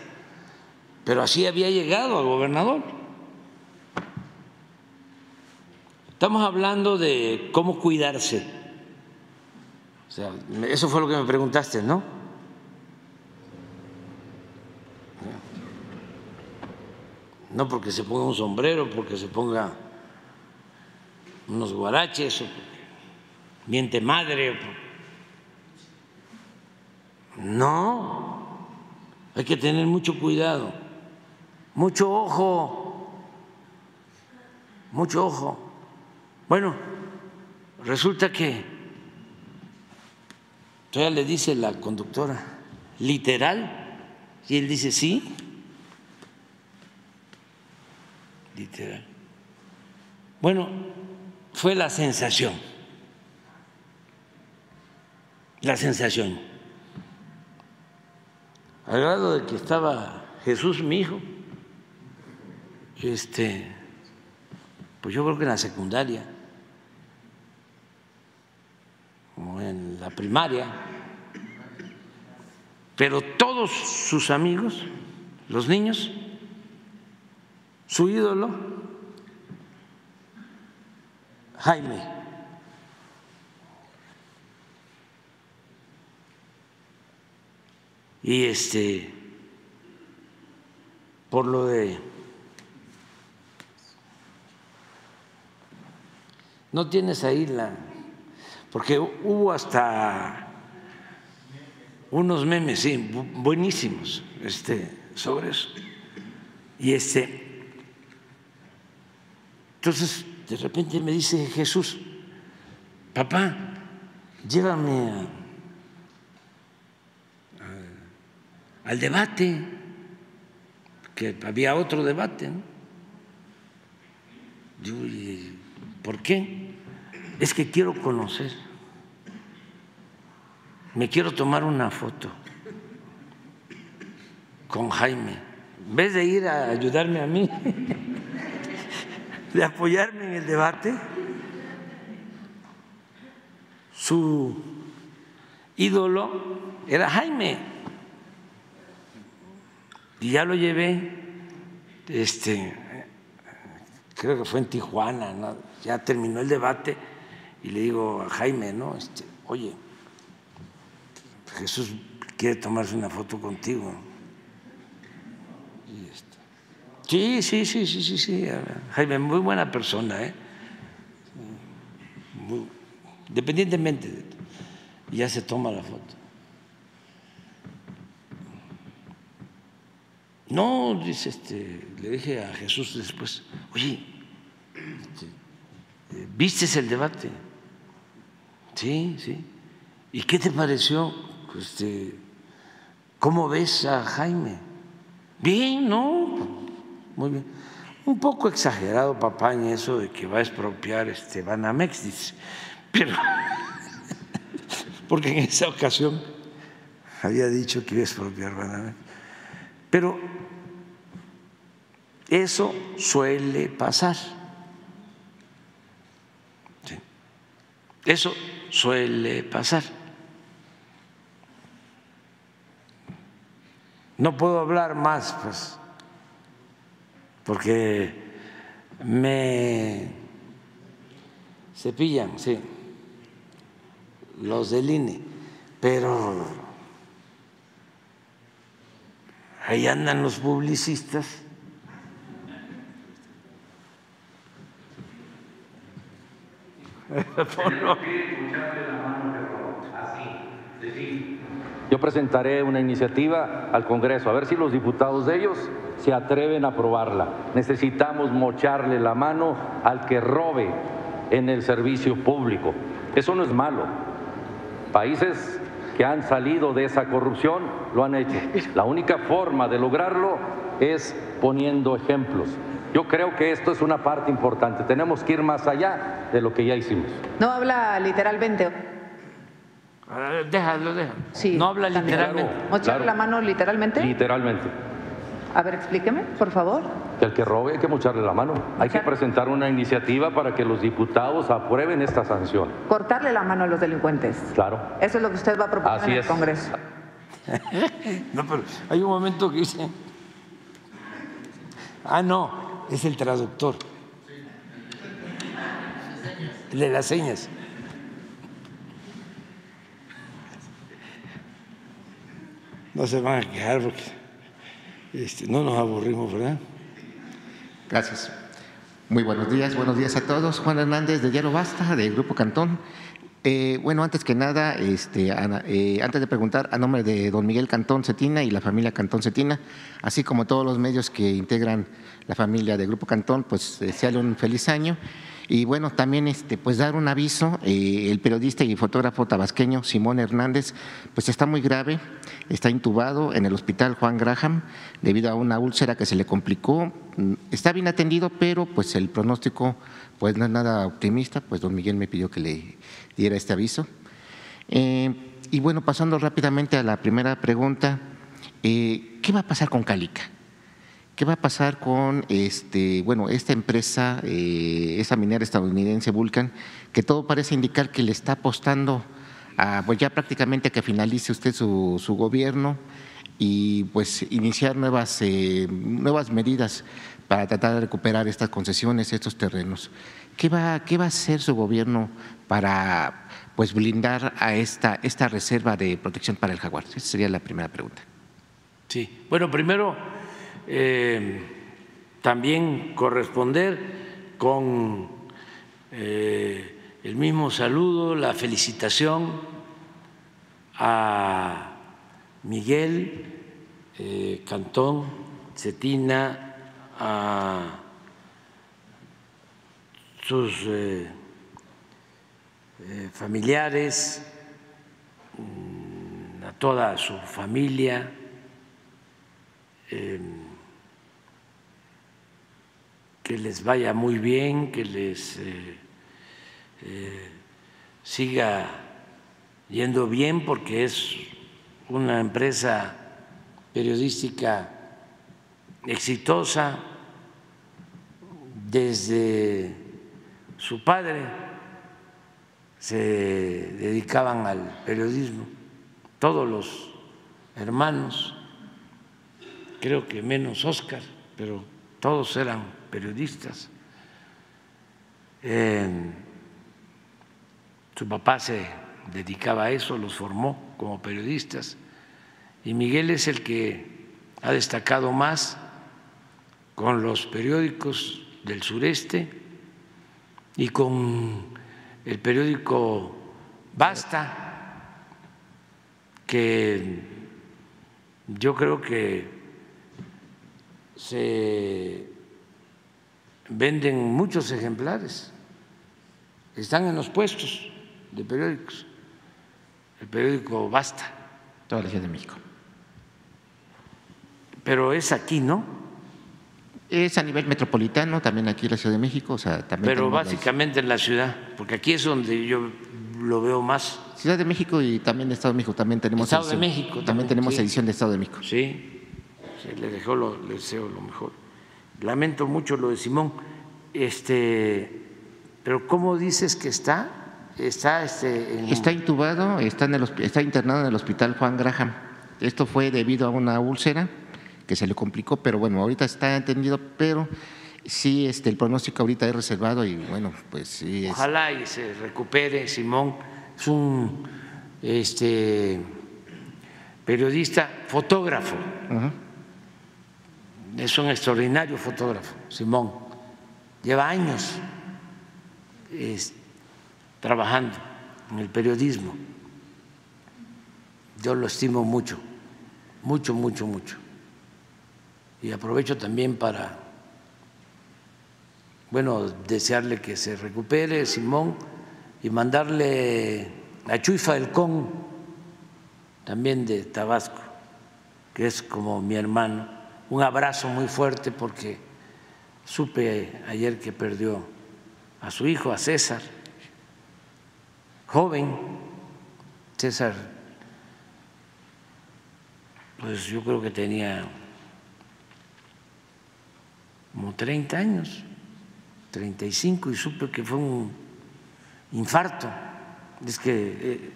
pero así había llegado al gobernador. Estamos hablando de cómo cuidarse. O sea, eso fue lo que me preguntaste, ¿no? No porque se ponga un sombrero, porque se ponga unos guaraches, o miente madre. No, hay que tener mucho cuidado, mucho ojo, mucho ojo. Bueno, resulta que todavía le dice la conductora, literal, y él dice sí. Literal. Bueno, fue la sensación, la sensación, al grado de que estaba Jesús, mi hijo, este, pues yo creo que en la secundaria, o en la primaria, pero todos sus amigos, los niños, su ídolo, Jaime. Y este, por lo de, no tienes ahí la, porque hubo hasta unos memes, sí, buenísimos, este, sobre eso. Y este, entonces, de repente me dice Jesús, papá, llévame al debate, que había otro debate. ¿no? ¿por qué? Es que quiero conocer, me quiero tomar una foto con Jaime, en vez de ir a ayudarme a mí. de apoyarme en el debate, su ídolo era Jaime. Y ya lo llevé, este, creo que fue en Tijuana, ya terminó el debate y le digo a Jaime, ¿no? Este, oye, Jesús quiere tomarse una foto contigo. Sí, sí, sí, sí, sí, sí. Jaime, muy buena persona, ¿eh? independientemente de ya se toma la foto. No, dice este, le dije a Jesús después, oye, este, ¿vistes el debate? Sí, sí. ¿Y qué te pareció? Este, ¿Cómo ves a Jaime? Bien, ¿no? Muy bien. Un poco exagerado, papá, en eso de que va a expropiar este Banamex, dice. Pero, porque en esa ocasión había dicho que iba a expropiar Banamex. Pero eso suele pasar. Eso suele pasar. No puedo hablar más, pues porque me cepillan, sí, los del INE, pero ahí andan los publicistas. Yo presentaré una iniciativa al Congreso, a ver si los diputados de ellos se atreven a aprobarla. Necesitamos mocharle la mano al que robe en el servicio público. Eso no es malo. Países que han salido de esa corrupción lo han hecho. La única forma de lograrlo es poniendo ejemplos. Yo creo que esto es una parte importante. Tenemos que ir más allá de lo que ya hicimos. No habla literalmente. Déjalo, déjalo. Sí, no habla también. literalmente. ¿Mochar Claro. la mano literalmente? Literalmente. A ver, explíqueme, por favor. El que robe hay que mocharle la mano. Hay que presentar una iniciativa para que los diputados aprueben esta sanción. Cortarle la mano a los delincuentes. Claro. Eso es lo que usted va a proponer Así en el es. Congreso. No, pero hay un momento que dice. Ah, no, es el traductor. De las señas. No se van a quejar porque este, no nos aburrimos, ¿verdad? Gracias. Muy buenos días, buenos días a todos. Juan Hernández de Diario Basta, del Grupo Cantón. Eh, bueno, antes que nada, este, eh, antes de preguntar, a nombre de don Miguel Cantón Cetina y la familia Cantón Cetina, así como todos los medios que integran la familia de Grupo Cantón, pues desearle un feliz año. Y bueno, también este, pues dar un aviso, eh, el periodista y fotógrafo tabasqueño Simón Hernández, pues está muy grave, está intubado en el hospital Juan Graham debido a una úlcera que se le complicó. Está bien atendido, pero pues el pronóstico pues no es nada optimista, pues don Miguel me pidió que le diera este aviso. Eh, y bueno, pasando rápidamente a la primera pregunta, eh, ¿qué va a pasar con Calica? ¿Qué va a pasar con este, bueno, esta empresa, eh, esa minera estadounidense Vulcan, que todo parece indicar que le está apostando a, pues ya prácticamente a que finalice usted su, su gobierno y pues iniciar nuevas, eh, nuevas medidas para tratar de recuperar estas concesiones, estos terrenos. ¿Qué va, qué va a hacer su gobierno para pues blindar a esta, esta reserva de protección para el jaguar? Esa sería la primera pregunta. Sí, bueno, primero eh, también corresponder con eh, el mismo saludo, la felicitación a Miguel eh, Cantón, Cetina, a sus familiares, mm, a toda su familia. Que les vaya muy bien, que les eh, eh, siga yendo bien, porque es una empresa periodística exitosa desde su padre se dedicaban al periodismo, todos los hermanos, creo que menos Oscar, pero todos eran periodistas. Eh, su papá se dedicaba a eso, los formó como periodistas, y Miguel es el que ha destacado más con los periódicos del sureste y con el periódico Basta, que yo creo que se venden muchos ejemplares, están en los puestos de periódicos, el periódico Basta, Toda la Ciudad de México. pero es aquí, ¿no? Es a nivel metropolitano, también aquí en la Ciudad de México, o sea, también. Pero las- básicamente en la ciudad, porque aquí es donde yo lo veo más. Ciudad de México y también Estado de México, también tenemos. Estado de. México También, también, tenemos sí. edición de Estado de México. Sí, sí, le, dejó lo, le deseo lo mejor. Lamento mucho lo de Simón, este, pero ¿cómo dices que está? Está, este, en- Está intubado, está, en el, está internado en el hospital Juan Graham. Esto fue debido a una úlcera que se le complicó, pero bueno, ahorita está entendido, pero sí, este, el pronóstico ahorita es reservado y bueno, pues sí. es- Ojalá y se recupere Simón. Es un este, periodista, fotógrafo. Ujú. Es un extraordinario fotógrafo, Simón. Lleva años trabajando en el periodismo. yo lo estimo mucho, mucho, mucho, mucho. Y aprovecho también para, bueno, desearle que se recupere Simón y mandarle a Chuy Falcón, también de Tabasco, que es como mi hermano, un abrazo muy fuerte porque supe ayer que perdió a su hijo, a César, joven, César, pues yo creo que tenía como 30 años, 35, y supe que fue un infarto. Es que eh,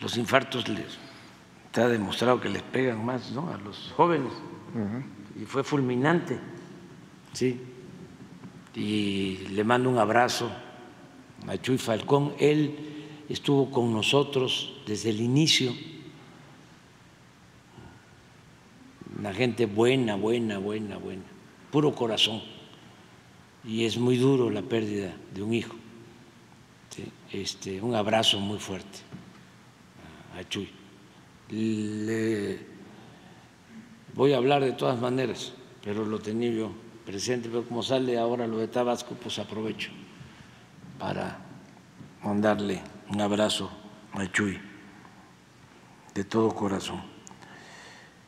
los infartos les está demostrado que les pegan más a los jóvenes y fue fulminante, sí. Y le mando un abrazo a Chuy Falcón. Él estuvo con nosotros desde el inicio. Una gente buena, buena, buena, buena, puro corazón. Y es muy duro la pérdida de un hijo. Este, un abrazo muy fuerte a Chuy. Le voy a hablar de todas maneras, pero lo tenía yo presente, pero como sale ahora lo de Tabasco, pues aprovecho para mandarle un abrazo a Chuy de todo corazón.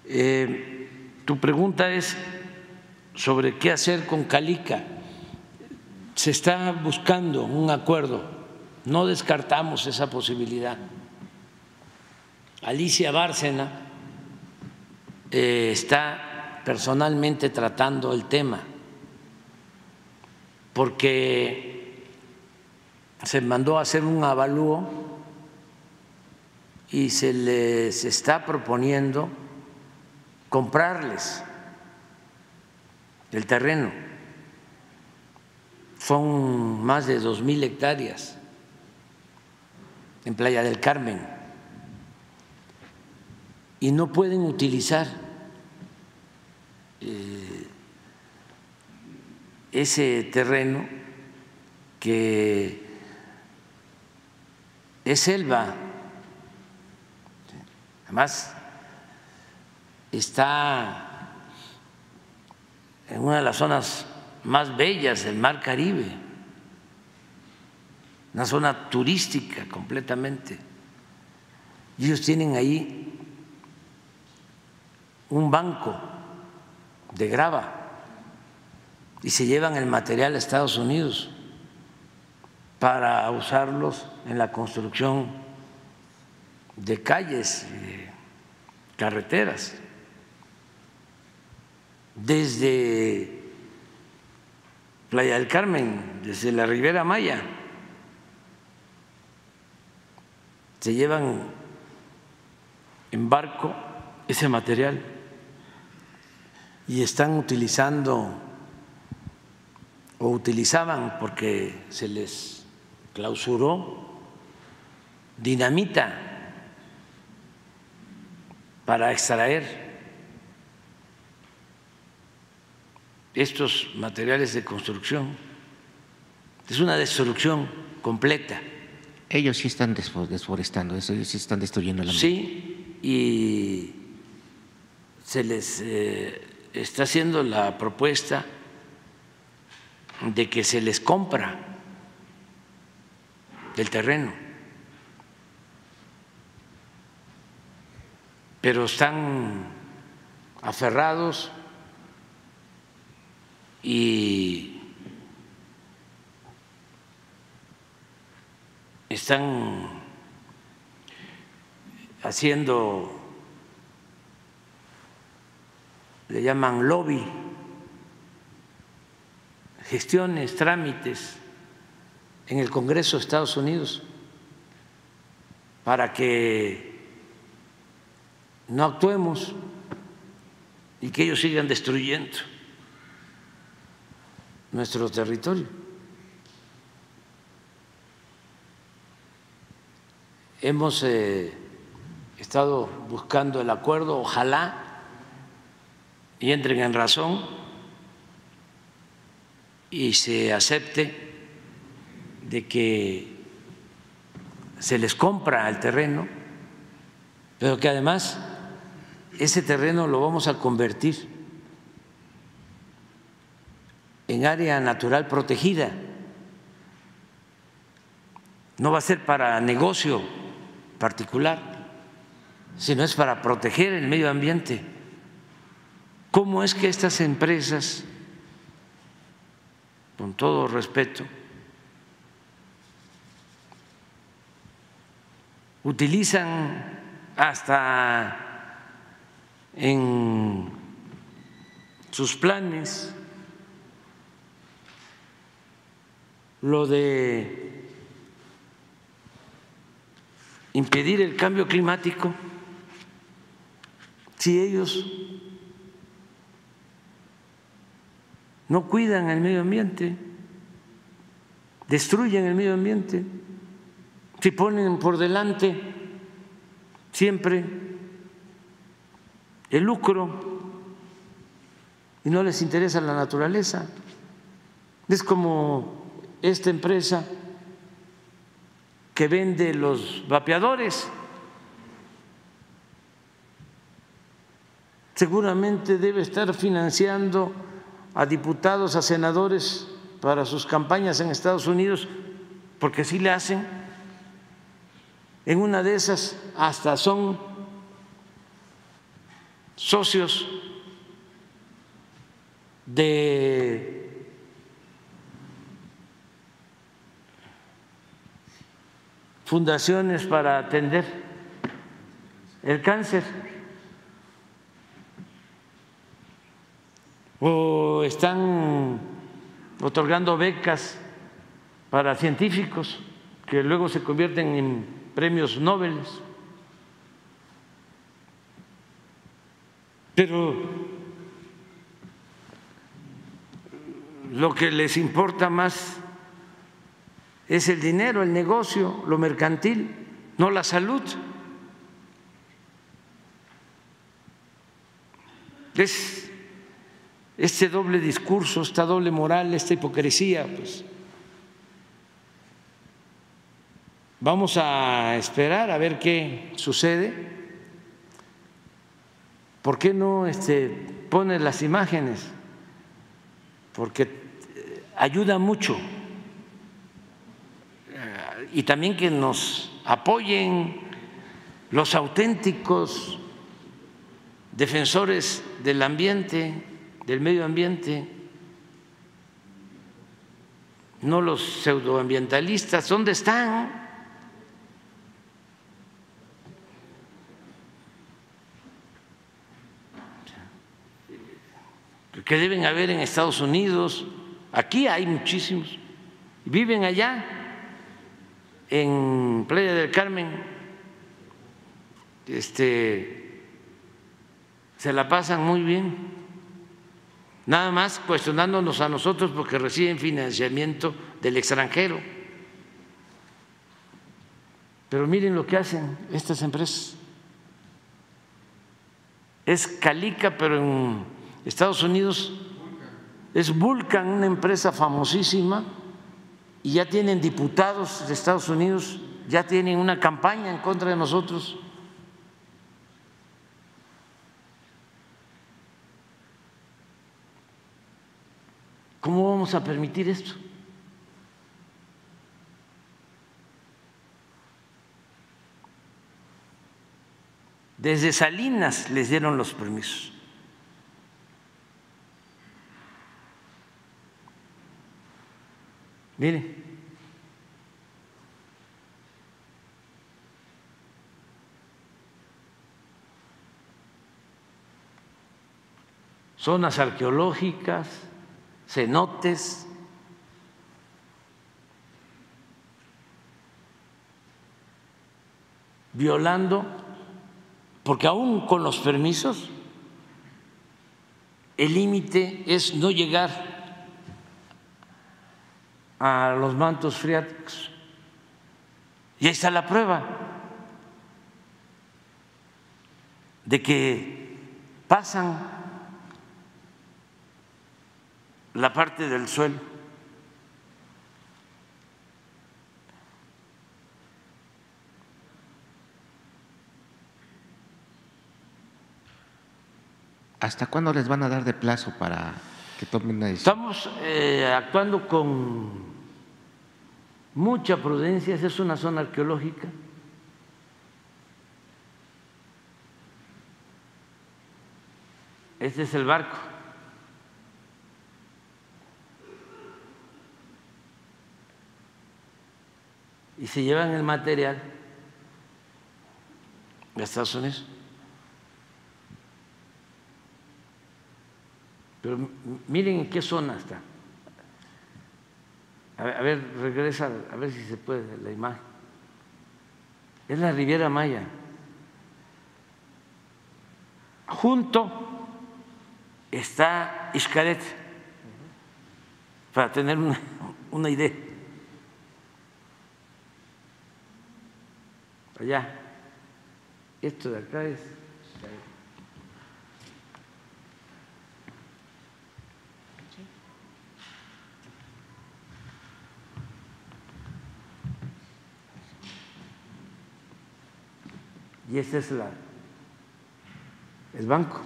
Eh, tu pregunta es sobre qué hacer con Calica. Se está buscando un acuerdo, no descartamos esa posibilidad. Alicia Bárcena está personalmente tratando el tema porque se mandó a hacer un avalúo y se les está proponiendo comprarles el terreno. Son más de dos mil hectáreas en Playa del Carmen y no pueden utilizar eh, ese terreno que es selva, además está en una de las zonas más bellas del Mar Caribe, una zona turística completamente. Y ellos tienen ahí un banco de grava y se llevan el material a Estados Unidos para usarlos en la construcción de calles, de carreteras, desde Playa del Carmen, desde la Ribera Maya. Se llevan en barco ese material y están utilizando o utilizaban porque se les clausuró dinamita para extraer estos materiales de construcción. Es una destrucción completa. Ellos sí están desforestando, ellos sí están destruyendo la Sí, y se les eh, está haciendo la propuesta de que se les compra el terreno, pero están aferrados y están haciendo le llaman lobby, gestiones, trámites en el Congreso de Estados Unidos para que no actuemos y que ellos sigan destruyendo nuestro territorio. Hemos eh, estado buscando el acuerdo, ojalá y entren en razón y se acepte de que se les compra el terreno, pero que además ese terreno lo vamos a convertir en área natural protegida. No va a ser para negocio particular, sino es para proteger el medio ambiente. ¿Cómo es que estas empresas, con todo respeto, utilizan hasta en sus planes lo de impedir el cambio climático si ellos no cuidan el medio ambiente, destruyen el medio ambiente, si ponen por delante siempre el lucro y no les interesa la naturaleza. Es como esta empresa que vende los vapeadores. Seguramente debe estar financiando a diputados, a senadores para sus campañas en Estados Unidos, porque sí le hacen. En una de esas hasta son socios de fundaciones para atender el cáncer o están otorgando becas para científicos que luego se convierten en premios Nobel. Pero lo que les importa más es el dinero, el negocio, lo mercantil, no la salud. Es este doble discurso, esta doble moral, esta hipocresía, pues vamos a esperar a ver qué sucede. ¿Por qué no este, pone las imágenes? Porque ayuda mucho y también que nos apoyen los auténticos defensores del ambiente, del medio ambiente, no los pseudoambientalistas. ¿Dónde están? que deben haber en Estados Unidos, aquí hay muchísimos, viven allá en Playa del Carmen este, se la pasan muy bien, nada más cuestionándonos a nosotros porque reciben financiamiento del extranjero. Pero miren lo que hacen estas empresas. Es Calica, pero en Estados Unidos es Vulcan, una empresa famosísima y ya tienen diputados de Estados Unidos, ya tienen una campaña en contra de nosotros. ¿Cómo vamos a permitir esto? Desde Salinas les dieron los permisos. Mire. Zonas arqueológicas, cenotes, violando, porque aún con los permisos, el límite es no llegar a los mantos freáticos. Y ahí está la prueba de que pasan la parte del suelo. ¿Hasta cuándo les van a dar de plazo para que tomen una decisión? Estamos eh, actuando con mucha prudencia, es una zona arqueológica. Este es el barco. Y se llevan el material de Estados Unidos. Pero miren en qué zona está. A ver, a regresa, a ver si se puede la imagen. Es la Riviera Maya. Junto está Xcaret, para tener una idea. Allá. Esto de acá es y ese es la, el banco.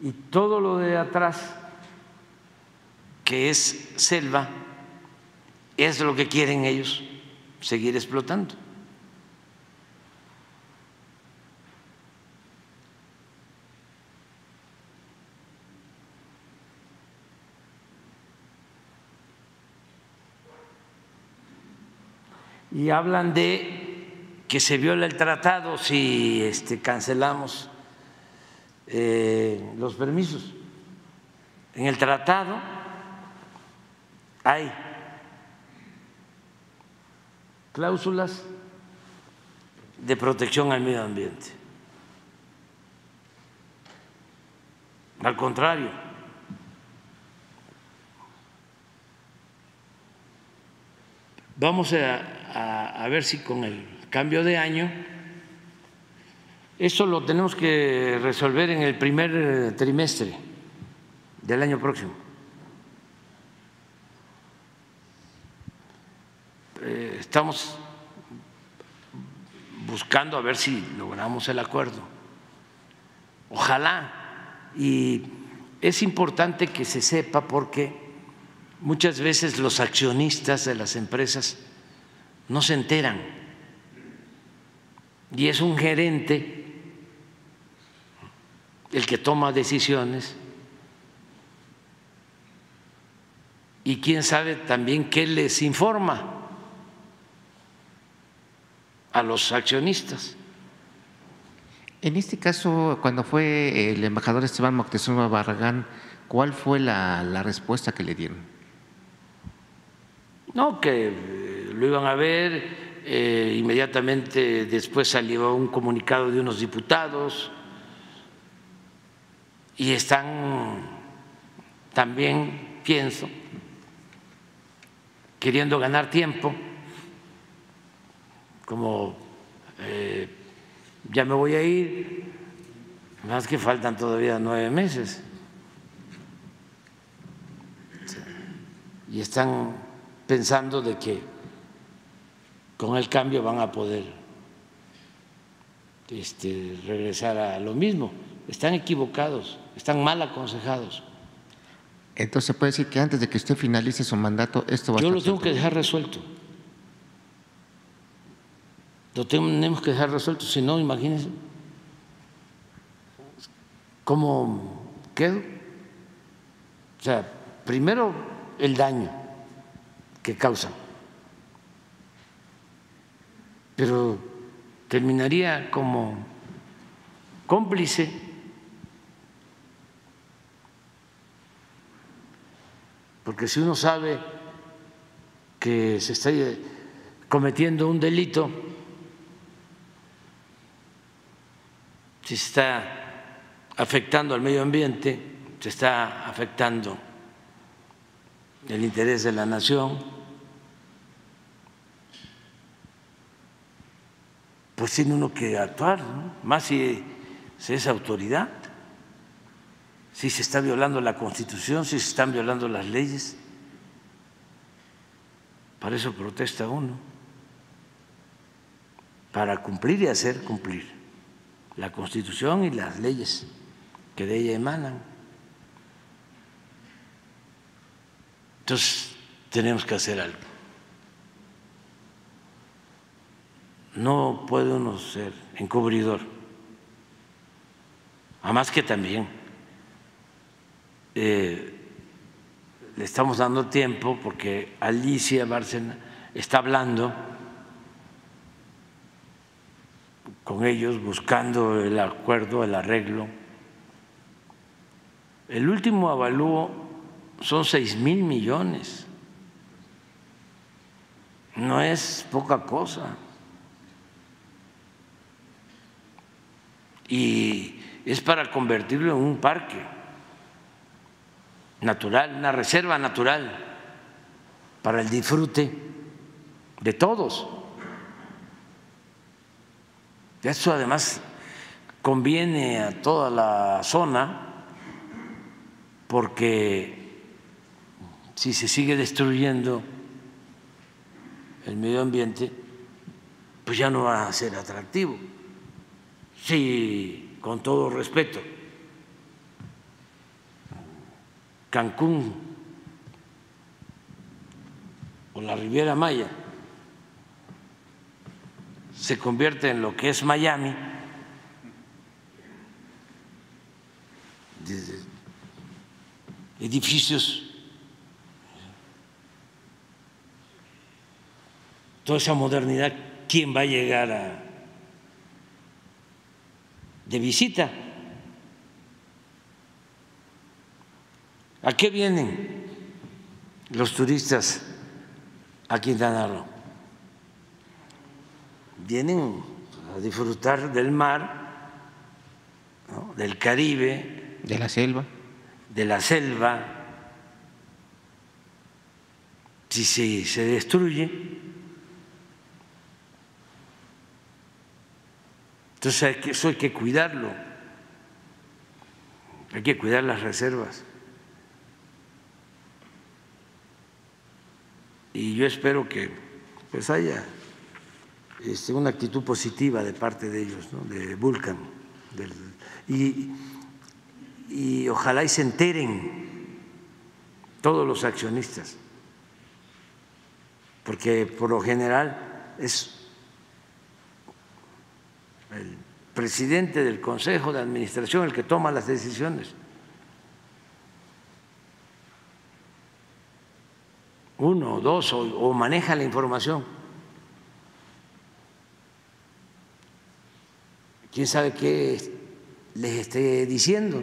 Y todo lo de atrás, que es selva, es lo que quieren ellos seguir explotando. Y hablan de que se viola el tratado si este, cancelamos eh, los permisos. En el tratado hay cláusulas de protección al medio ambiente. Al contrario, vamos a, a- ver si con el cambio de año, eso lo tenemos que resolver en el primer eh, trimestre del año próximo. Eh, Estamos buscando a ver si logramos el acuerdo. Ojalá. Y es importante que se sepa porque muchas veces los accionistas de las empresas no se enteran. Y es un gerente el que toma decisiones y quién sabe también qué les informa a los accionistas. En este caso, cuando fue el embajador Esteban Moctezuma Barragán, ¿cuál fue la, la respuesta que le dieron? No, que lo iban a ver, eh, inmediatamente después salió un comunicado de unos diputados y están también, pienso, queriendo ganar tiempo, como eh, ya me voy a ir, más que faltan todavía nueve meses. Y están pensando de que con el cambio van a poder este, regresar a lo mismo. Están equivocados, están mal aconsejados. Entonces, puede decir que antes de que usted finalice su mandato, esto va Yo a lo estar tengo que dejar resuelto. Lo tenemos que dejar resuelto, si no, imagínense cómo quedo. O sea, primero el daño que causan, pero terminaría como cómplice. Porque si uno sabe que se está cometiendo un delito, se está afectando al medio ambiente, se está afectando el interés de la nación, pues tiene uno que actuar, ¿no? más si se es autoridad si se está violando la Constitución, si se están violando las leyes. Para eso protesta uno, para cumplir y hacer cumplir la Constitución y las leyes que de ella emanan. Entonces, tenemos que hacer algo. No puede uno ser encubridor. Además que también eh, le estamos dando tiempo porque Alicia Bárcena está hablando con ellos, buscando el acuerdo, el arreglo. El último avalúo son seis mil millones. No es poca cosa. Y es para convertirlo en un parque natural, una reserva natural para el disfrute de todos. Eso además conviene a toda la zona porque si se sigue destruyendo el medio ambiente, pues ya no va a ser atractivo. Sí, con todo respeto, Cancún o la Riviera Maya se convierte en lo que es Miami, edificios, toda esa modernidad, ¿quién va a llegar a, de visita? ¿A qué vienen los turistas a Quintana Roo? Vienen a disfrutar del mar, del Caribe, de la selva, de la selva. Si se, se destruye, entonces eso hay que cuidarlo, hay que cuidar las reservas. y yo espero que pues haya este, una actitud positiva de parte de ellos, de Vulcan, y, y ojalá y se enteren todos los accionistas, porque por lo general es el presidente del Consejo de Administración el que toma las decisiones. uno o dos o, maneja la información. ¿Quién sabe qué les esté diciendo?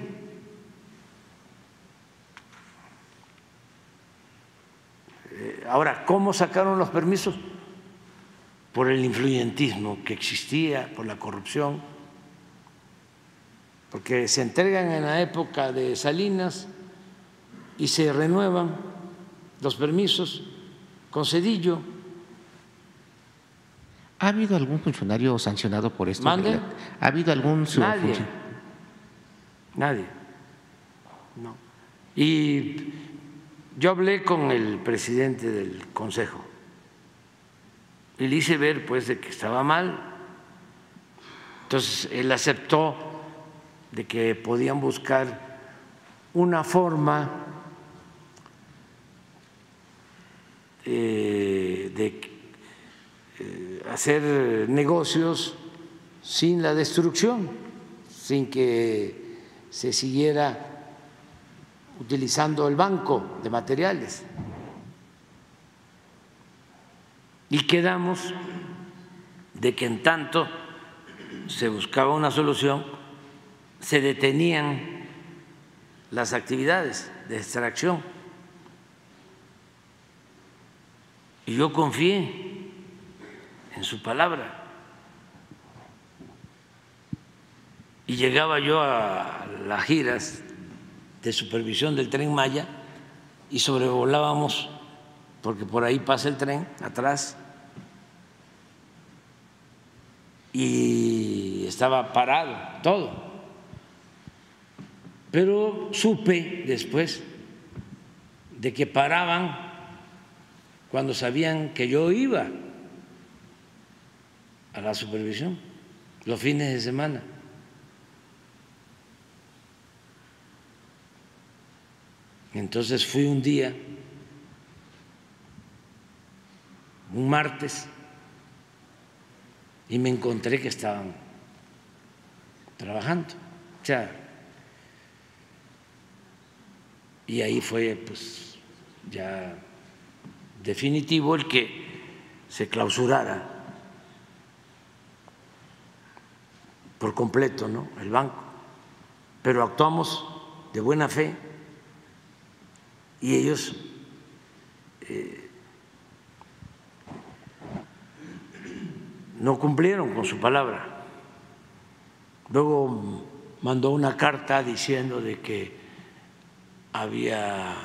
Eh, ahora, ¿cómo sacaron los permisos? Por el influyentismo que existía, por la corrupción, porque se entregan en la época de Salinas y se renuevan los permisos con Cedillo. ¿Ha habido algún funcionario sancionado por esto? ¿Mande? ¿Ha habido algún Nadie. Nadie. No. Y yo hablé con el presidente del consejo y le hice ver pues de que estaba mal. Entonces él aceptó de que podían buscar una forma Eh, de eh, hacer negocios sin la destrucción, sin que se siguiera utilizando el banco de materiales. Y quedamos de que en tanto se buscaba una solución, se detenían las actividades de extracción Y yo confié en su palabra. Y llegaba yo a las giras de supervisión del tren Maya y sobrevolábamos, porque por ahí pasa el tren, atrás, y estaba parado todo. Pero supe después de que paraban cuando sabían que yo iba a la supervisión los fines de semana. Entonces fui un día, un martes, y me encontré que estaban trabajando. O sea, y ahí fue pues ya definitivo el que se clausurara por completo ¿no? el banco, pero actuamos de buena fe y ellos eh, no cumplieron con su palabra. Luego mandó una carta diciendo de que había,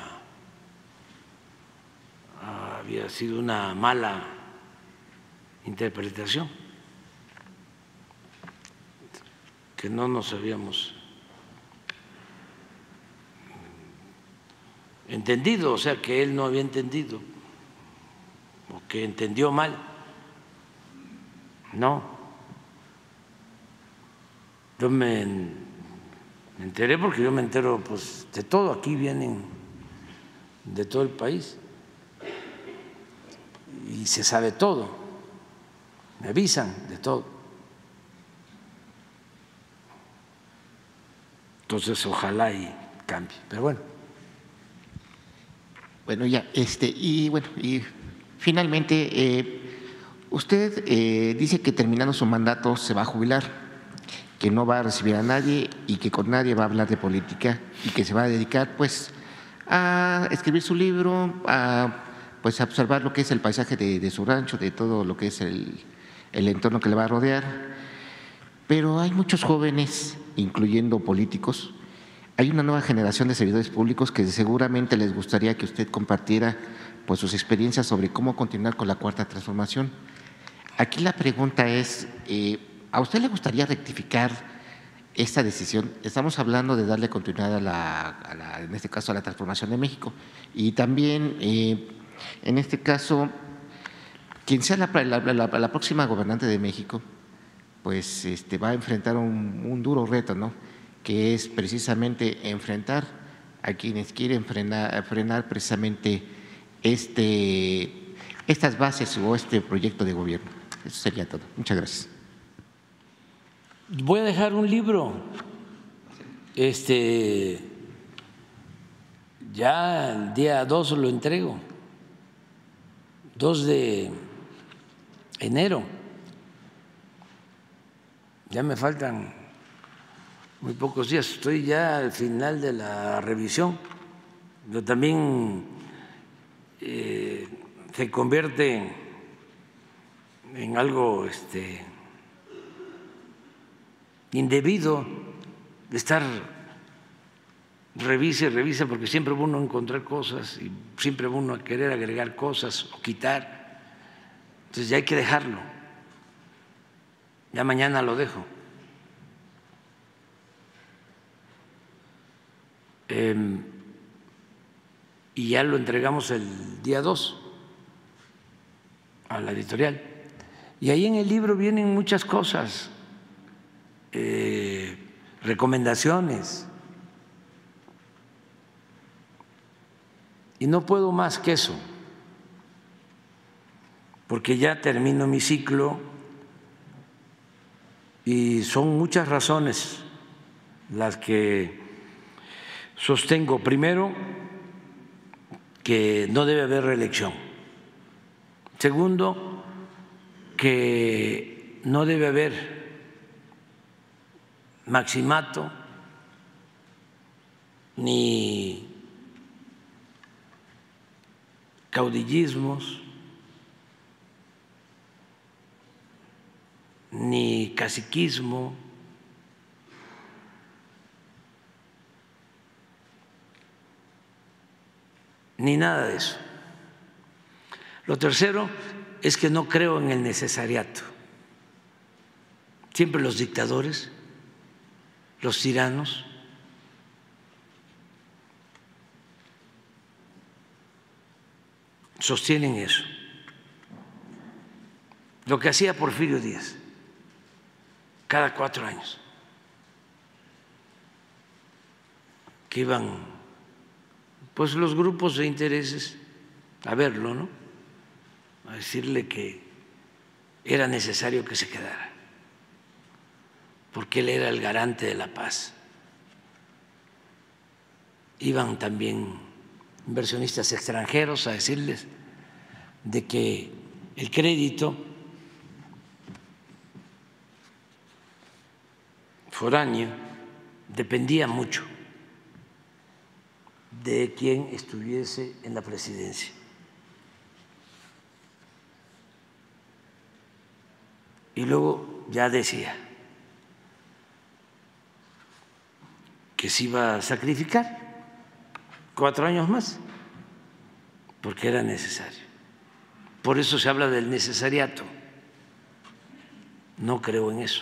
había sido una mala interpretación, que no nos habíamos entendido, o sea, que él no había entendido, o que entendió mal. No. Yo me enteré porque yo me entero pues de todo, aquí vienen de todo el país y se sabe todo, me avisan de todo. Entonces ojalá y cambie, pero bueno. Bueno, ya, este, y bueno, y finalmente, eh, usted eh, dice que terminando su mandato se va a jubilar, que no va a recibir a nadie y que con nadie va a hablar de política y que se va a dedicar, pues, a escribir su libro, a pues a observar lo que es el paisaje de, de su rancho, de todo lo que es el, el entorno que le va a rodear. Pero hay muchos jóvenes, incluyendo políticos, hay una nueva generación de servidores públicos que seguramente les gustaría que usted compartiera pues, sus experiencias sobre cómo continuar con la cuarta transformación. Aquí la pregunta es, eh, ¿a usted le gustaría rectificar esta decisión? Estamos hablando de darle continuidad a la, a la en este caso, a la transformación de México. Y también, eh, en este caso, quien sea la, próxima gobernante de México, pues este, va a enfrentar un, un duro reto, ¿no? que es precisamente enfrentar a quienes quieren frenar, frenar precisamente este, estas bases o este proyecto de gobierno. Eso sería todo. Muchas gracias. Voy a dejar un libro. Este ya el día 2 lo entrego. 2 de enero. Ya me faltan muy pocos días. Estoy ya al final de la revisión. Pero también eh, se convierte en algo este, indebido de estar revise, revise, porque siempre uno a encontrar cosas y siempre uno a querer agregar cosas o quitar. Entonces ya hay que dejarlo. Ya mañana lo dejo. Eh, y ya lo entregamos el día 2 a la editorial. Y ahí en el libro vienen muchas cosas, eh, recomendaciones. Y no puedo más que eso, porque ya termino mi ciclo y son muchas razones las que sostengo primero que no debe haber reelección. Segundo, que no debe haber maximato ni caudillismos ni caciquismo ni nada de eso. Lo tercero es que no creo en el necesariato. Siempre los dictadores, los tiranos, sostienen eso. Lo que hacía Porfirio Díaz cada cuatro años, que iban pues los grupos de intereses a verlo, ¿no? A decirle que era necesario que se quedara, porque él era el garante de la paz. Iban también inversionistas extranjeros a decirles de que el crédito foráneo dependía mucho de quien estuviese en la presidencia. Y luego ya decía que se iba a sacrificar cuatro años más, porque era necesario. Por eso se habla del necesariato. No creo en eso.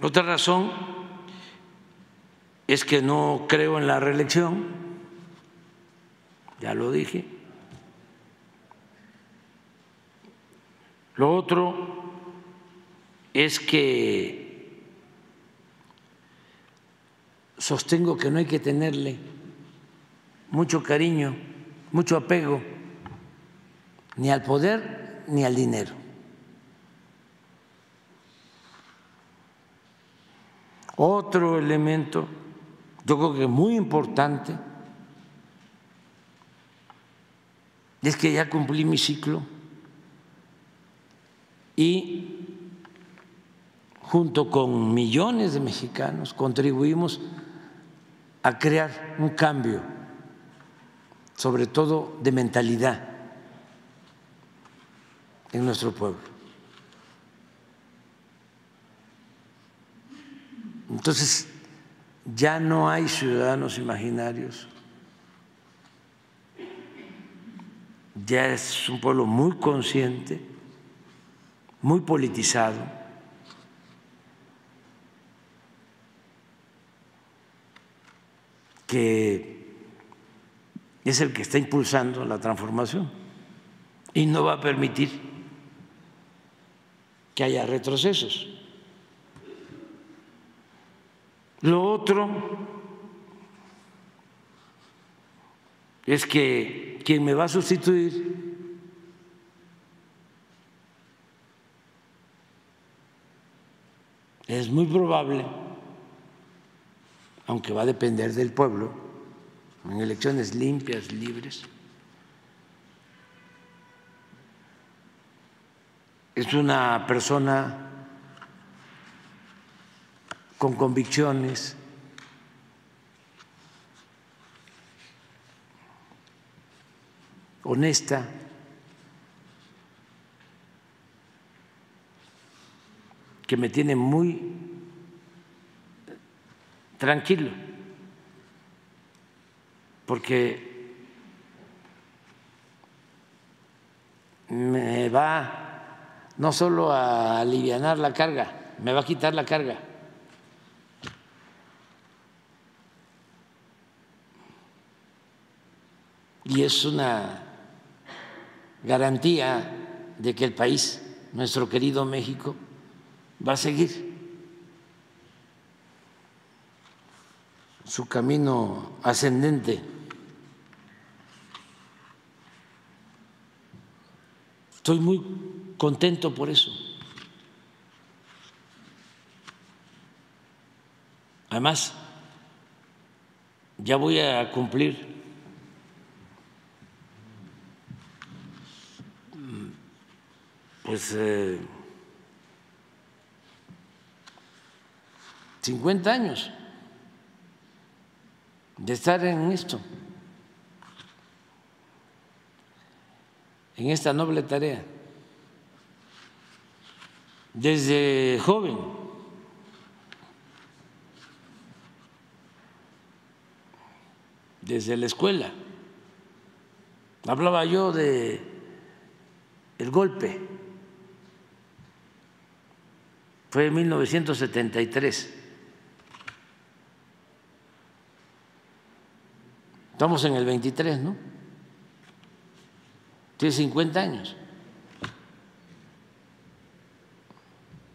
Otra razón es que no creo en la reelección, ya lo dije. Lo otro es que sostengo que no hay que tenerle mucho cariño, mucho apego, ni al poder ni al dinero. Otro elemento, yo creo que muy importante, es que ya cumplí mi ciclo y junto con millones de mexicanos contribuimos a crear un cambio, sobre todo de mentalidad en nuestro pueblo. Entonces, ya no hay ciudadanos imaginarios, ya es un pueblo muy consciente, muy politizado. que es el que está impulsando la transformación y no va a permitir que haya retrocesos. Lo otro es que quien me va a sustituir es muy probable, aunque va a depender del pueblo, en elecciones limpias, libres, es una persona con convicciones, honesta, que me tiene muy tranquilo, porque me va no solo a aliviar la carga, me va a quitar la carga. y es una garantía de que el país, nuestro querido México, va a seguir su camino ascendente. Estoy muy contento por eso. Además, ya voy a cumplir pues 50 años de estar en esto, en esta noble tarea, desde joven. desde la escuela. Hablaba yo de el golpe fue en 1973. Estamos en el 23, ¿no? Tiene 50 años.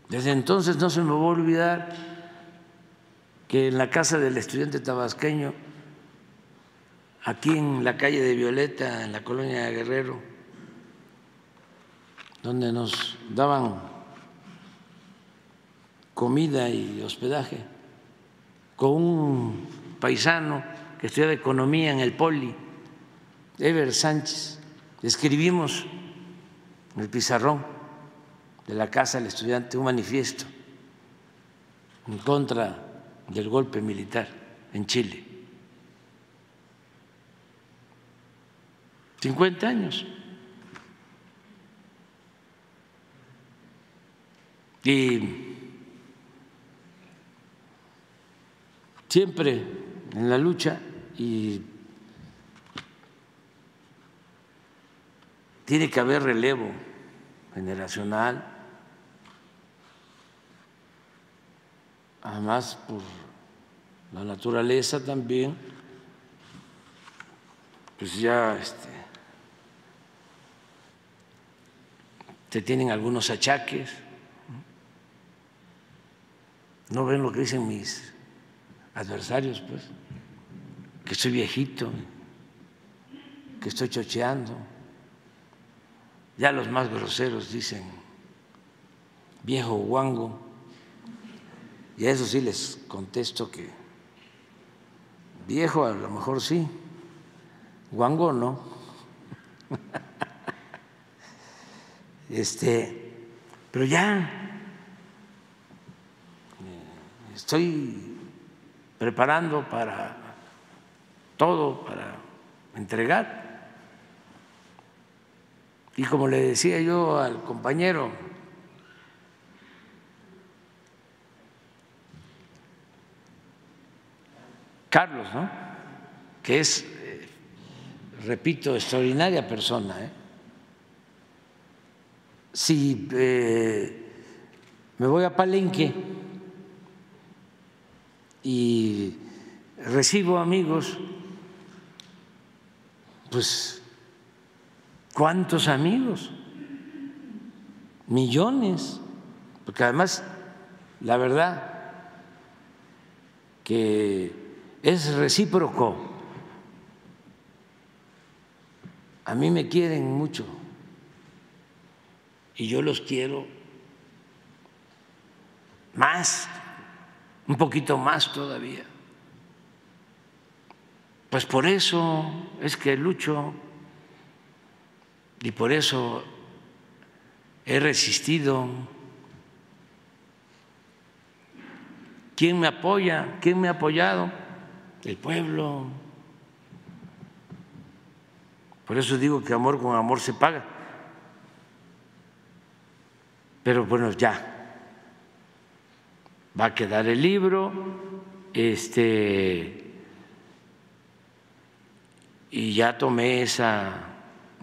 Desde entonces no se me va a olvidar que en la casa del estudiante tabasqueño aquí en la calle de Violeta, en la colonia de Guerrero, donde nos daban comida y hospedaje, con un paisano que estudiaba economía en el Poli, Ever Sánchez. Escribimos en el pizarrón de la Casa del Estudiante un manifiesto en contra del golpe militar en Chile. 50 años. Y siempre en la lucha y tiene que haber relevo generacional, además por la naturaleza también, pues ya este, te tienen algunos achaques. No ven lo que dicen mis adversarios, pues, que estoy viejito, que estoy chocheando. Ya los más groseros dicen viejo guango. Y a eso sí les contesto que viejo a lo mejor sí, guango no. Este, pero ya eh, estoy preparando para todo, para entregar. Y como le decía yo al compañero, Carlos, ¿no? que es, eh, repito, extraordinaria persona. ¿eh? Si eh, me voy a Palenque y recibo amigos, pues, ¿cuántos amigos? Millones, porque además, la verdad, que es recíproco. A mí me quieren mucho y yo los quiero más, un poquito más todavía. Pues por eso es que lucho y por eso he resistido. ¿Quién me apoya? ¿Quién me ha apoyado? el pueblo. Por eso digo que amor con amor se paga. Pero bueno, ya. Va a quedar el libro. Este y ya tomé esa,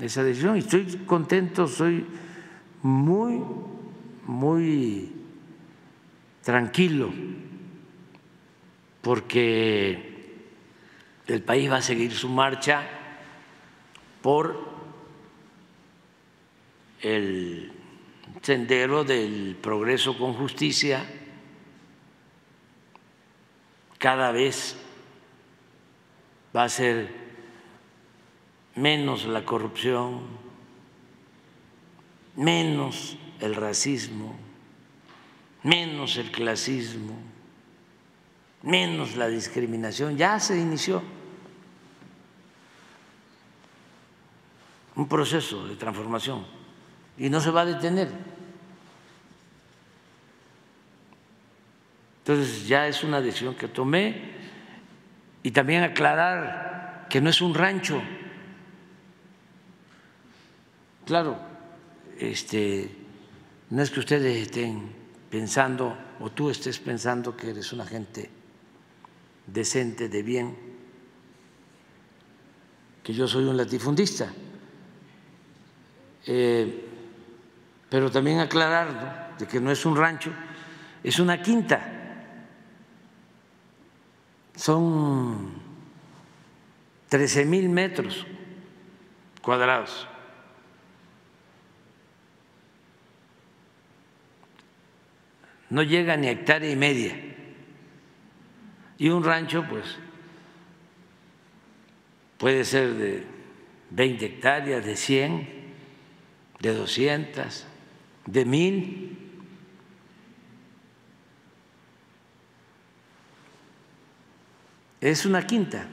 esa decisión. Y estoy contento, soy muy, muy tranquilo, porque el país va a seguir su marcha por el sendero del progreso con justicia, cada vez va a ser menos la corrupción, menos el racismo, menos el clasismo menos la discriminación, ya se inició un proceso de transformación y no se va a detener. Entonces ya es una decisión que tomé y también aclarar que no es un rancho. Claro, este, no es que ustedes estén pensando o tú estés pensando que eres una gente decente, de bien, que yo soy un latifundista. Eh, pero también aclarar de que no es un rancho, es una quinta. Son 13 mil metros cuadrados. No llega ni a hectárea y media y un rancho, pues, puede ser de 20 hectáreas, de 100, de 200, de 1000. Es una quinta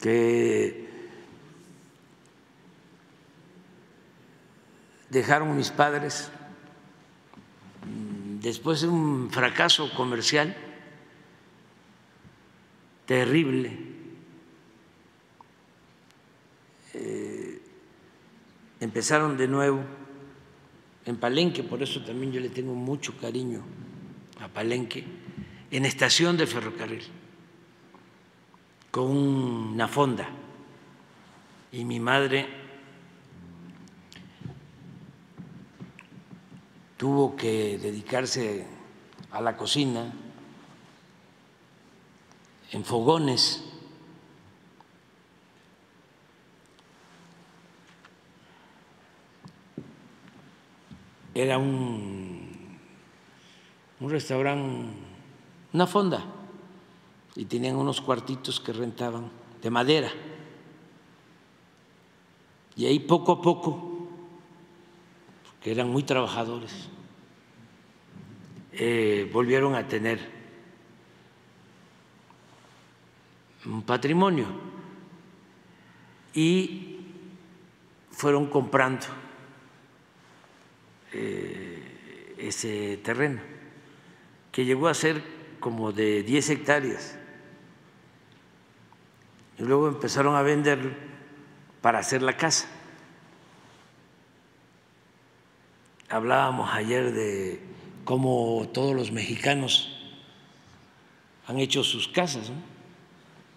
que dejaron mis padres después de un fracaso comercial terrible. Eh, empezaron de nuevo en Palenque, por eso también yo le tengo mucho cariño a Palenque, en estación de ferrocarril, con una fonda. Y mi madre tuvo que dedicarse a la cocina en fogones. Era un, un restaurante, una fonda, y tenían unos cuartitos que rentaban de madera. Y ahí poco a poco, que eran muy trabajadores, eh, volvieron a tener un patrimonio y fueron comprando eh, ese terreno, que llegó a ser como de 10 hectáreas. Y luego empezaron a venderlo para hacer la casa. Hablábamos ayer de cómo todos los mexicanos han hecho sus casas,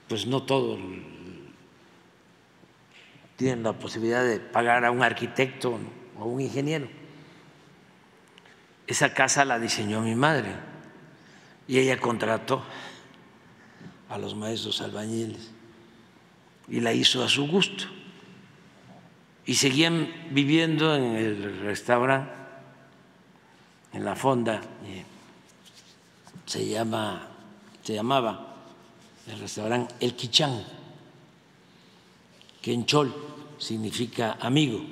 pues no todos tienen la posibilidad de pagar a un arquitecto o un ingeniero. Esa casa la diseñó mi madre y ella contrató a los maestros albañiles y la hizo a su gusto. Y seguían viviendo en el restaurante, en la fonda, se, llama, se llamaba el restaurante El Quichán, que en chol significa amigo.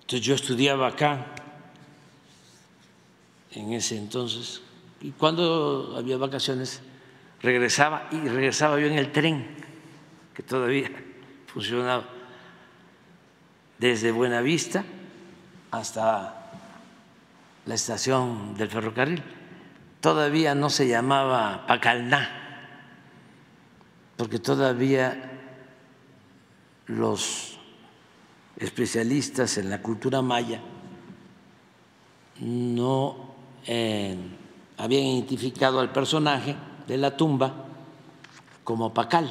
Entonces yo estudiaba acá en ese entonces y cuando había vacaciones regresaba y regresaba yo en el tren que todavía funcionaba desde Buenavista hasta la estación del ferrocarril. Todavía no se llamaba Pacalná, porque todavía los especialistas en la cultura maya no eh, habían identificado al personaje de la tumba como Pacal.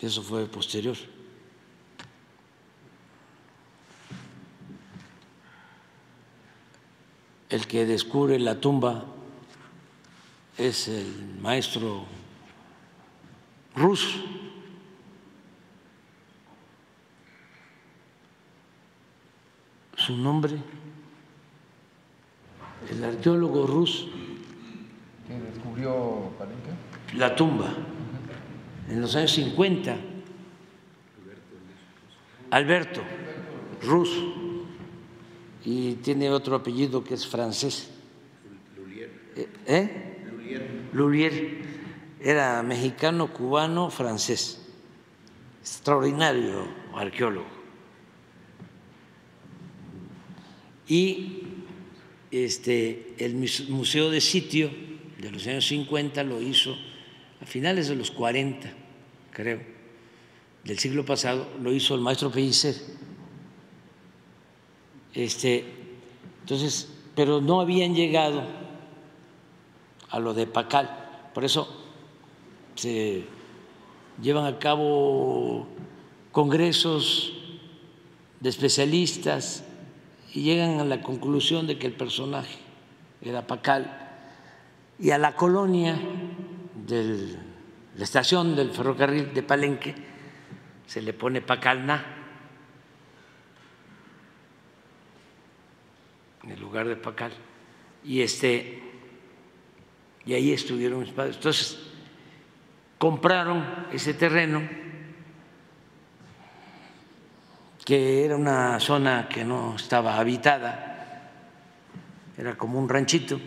Eso fue posterior. El que descubre la tumba es el maestro Rus. Su nombre, el arqueólogo Rus. ¿Que descubrió Palenque? La tumba, en los años 50. Alberto Rus. Y tiene otro apellido que es francés. ¿Eh? Lulier. Era mexicano, cubano, francés. Extraordinario arqueólogo. Y este, el Museo de Sitio de los años 50 lo hizo a finales de los 40, creo, del siglo pasado, lo hizo el maestro Pellicer. Este, entonces, pero no habían llegado a lo de Pacal, por eso se llevan a cabo congresos de especialistas y llegan a la conclusión de que el personaje era Pacal. Y a la colonia de la estación del ferrocarril de Palenque se le pone Pacalna en el lugar de Pacal y este y ahí estuvieron mis padres. Entonces, compraron ese terreno, que era una zona que no estaba habitada, era como un ranchito.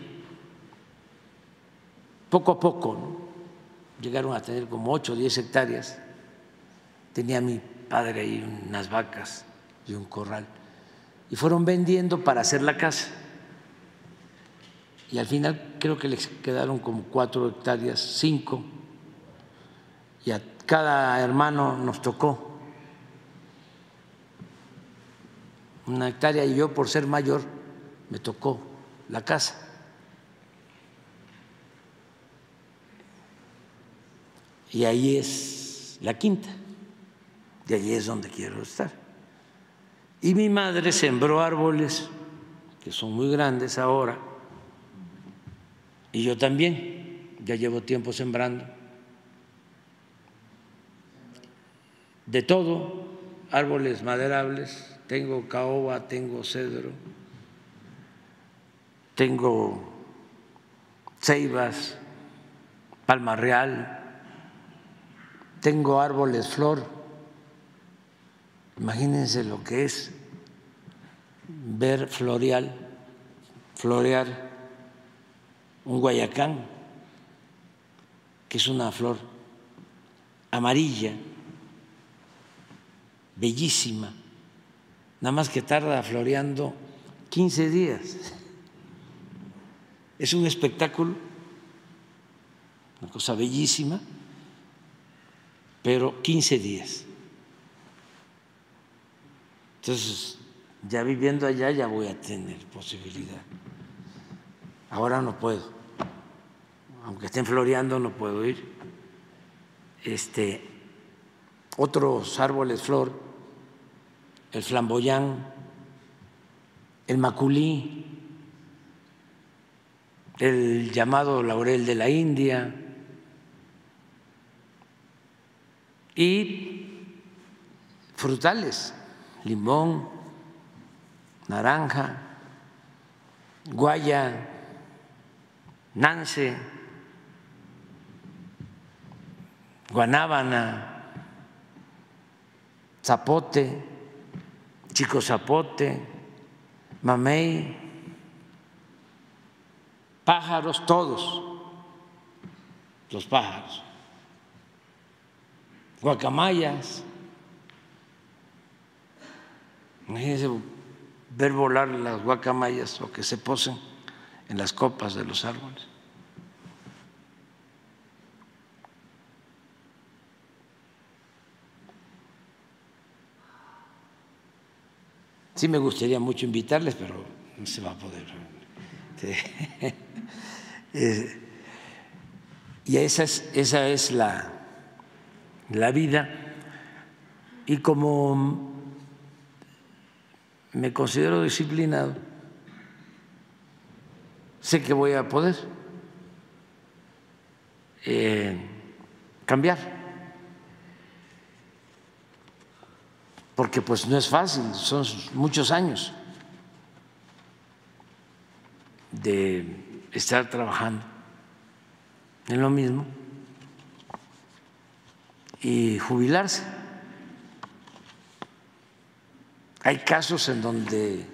Poco a poco llegaron a tener como 8 o 10 hectáreas. Tenía mi padre ahí unas vacas y un corral. Y fueron vendiendo para hacer la casa. Y al final creo que les quedaron como cuatro hectáreas, cinco, y a cada hermano nos tocó una hectárea y yo por ser mayor me tocó la casa. Y ahí es la quinta, y allí es donde quiero estar. Y mi madre sembró árboles que son muy grandes ahora, y yo también, ya llevo tiempo sembrando. De todo, árboles maderables, tengo caoba, tengo cedro, tengo ceibas, palma real, tengo árboles flor. Imagínense lo que es ver floreal, florear un guayacán, que es una flor amarilla, bellísima, nada más que tarda floreando 15 días. Es un espectáculo, una cosa bellísima pero 15 días. Entonces, ya viviendo allá ya voy a tener posibilidad. Ahora no puedo. Aunque estén floreando no puedo ir. Este otros árboles flor, el flamboyán, el maculí, el llamado laurel de la India, y frutales, limón, naranja, guaya, nance, guanábana, zapote, chico zapote, mamey, pájaros, todos los pájaros guacamayas. Imagínense ver volar las guacamayas o que se posen en las copas de los árboles. Sí me gustaría mucho invitarles, pero no se va a poder. Y esa es, esa es la, la vida y como me considero disciplinado, sé que voy a poder eh, cambiar, porque pues no es fácil, son muchos años de estar trabajando en lo mismo y jubilarse. Hay casos en donde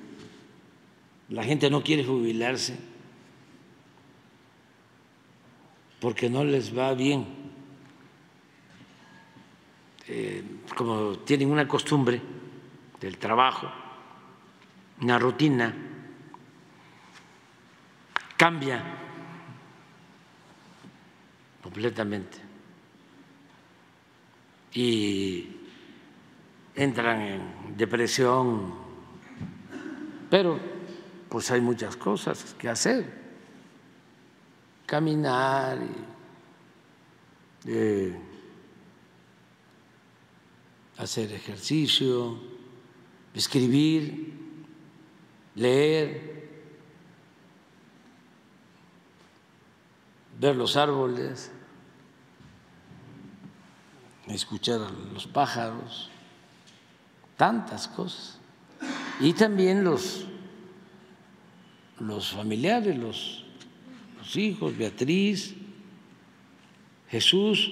la gente no quiere jubilarse porque no les va bien, eh, como tienen una costumbre del trabajo, una rutina, cambia completamente. Y entran en depresión, pero pues hay muchas cosas que hacer, caminar, eh, hacer ejercicio, escribir, leer, ver los árboles escuchar a los pájaros, tantas cosas. Y también los, los familiares, los, hijos, Beatriz, Jesús,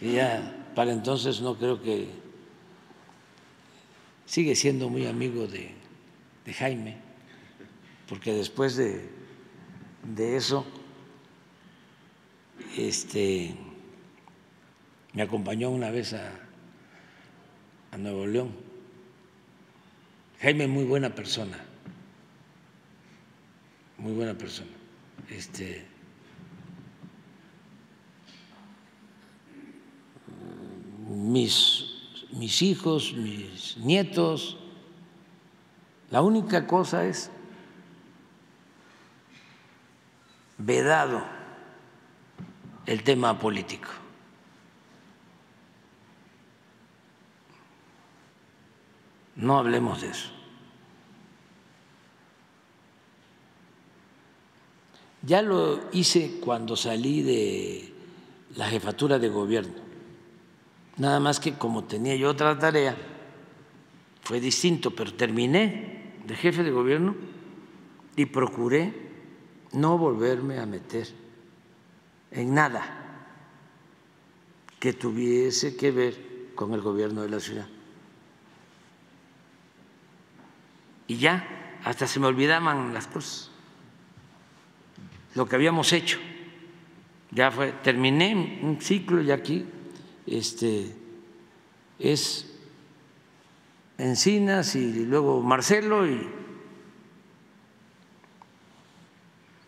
y ya para entonces no creo que sigue siendo muy amigo de, de Jaime, porque después de, de eso, este, me acompañó una vez a, a Nuevo León. Jaime muy buena persona, muy buena persona. Este, mis, mis hijos, mis nietos, la única cosa es vedado el tema político. No hablemos de eso. Ya lo hice cuando salí de la jefatura de gobierno. Nada más que como tenía yo otra tarea, fue distinto, pero terminé de jefe de gobierno y procuré no volverme a meter en nada que tuviese que ver con el gobierno de la ciudad. Y ya, hasta se me olvidaban las cosas, lo que habíamos hecho. Ya fue, terminé un ciclo y aquí este, es Encinas y luego Marcelo y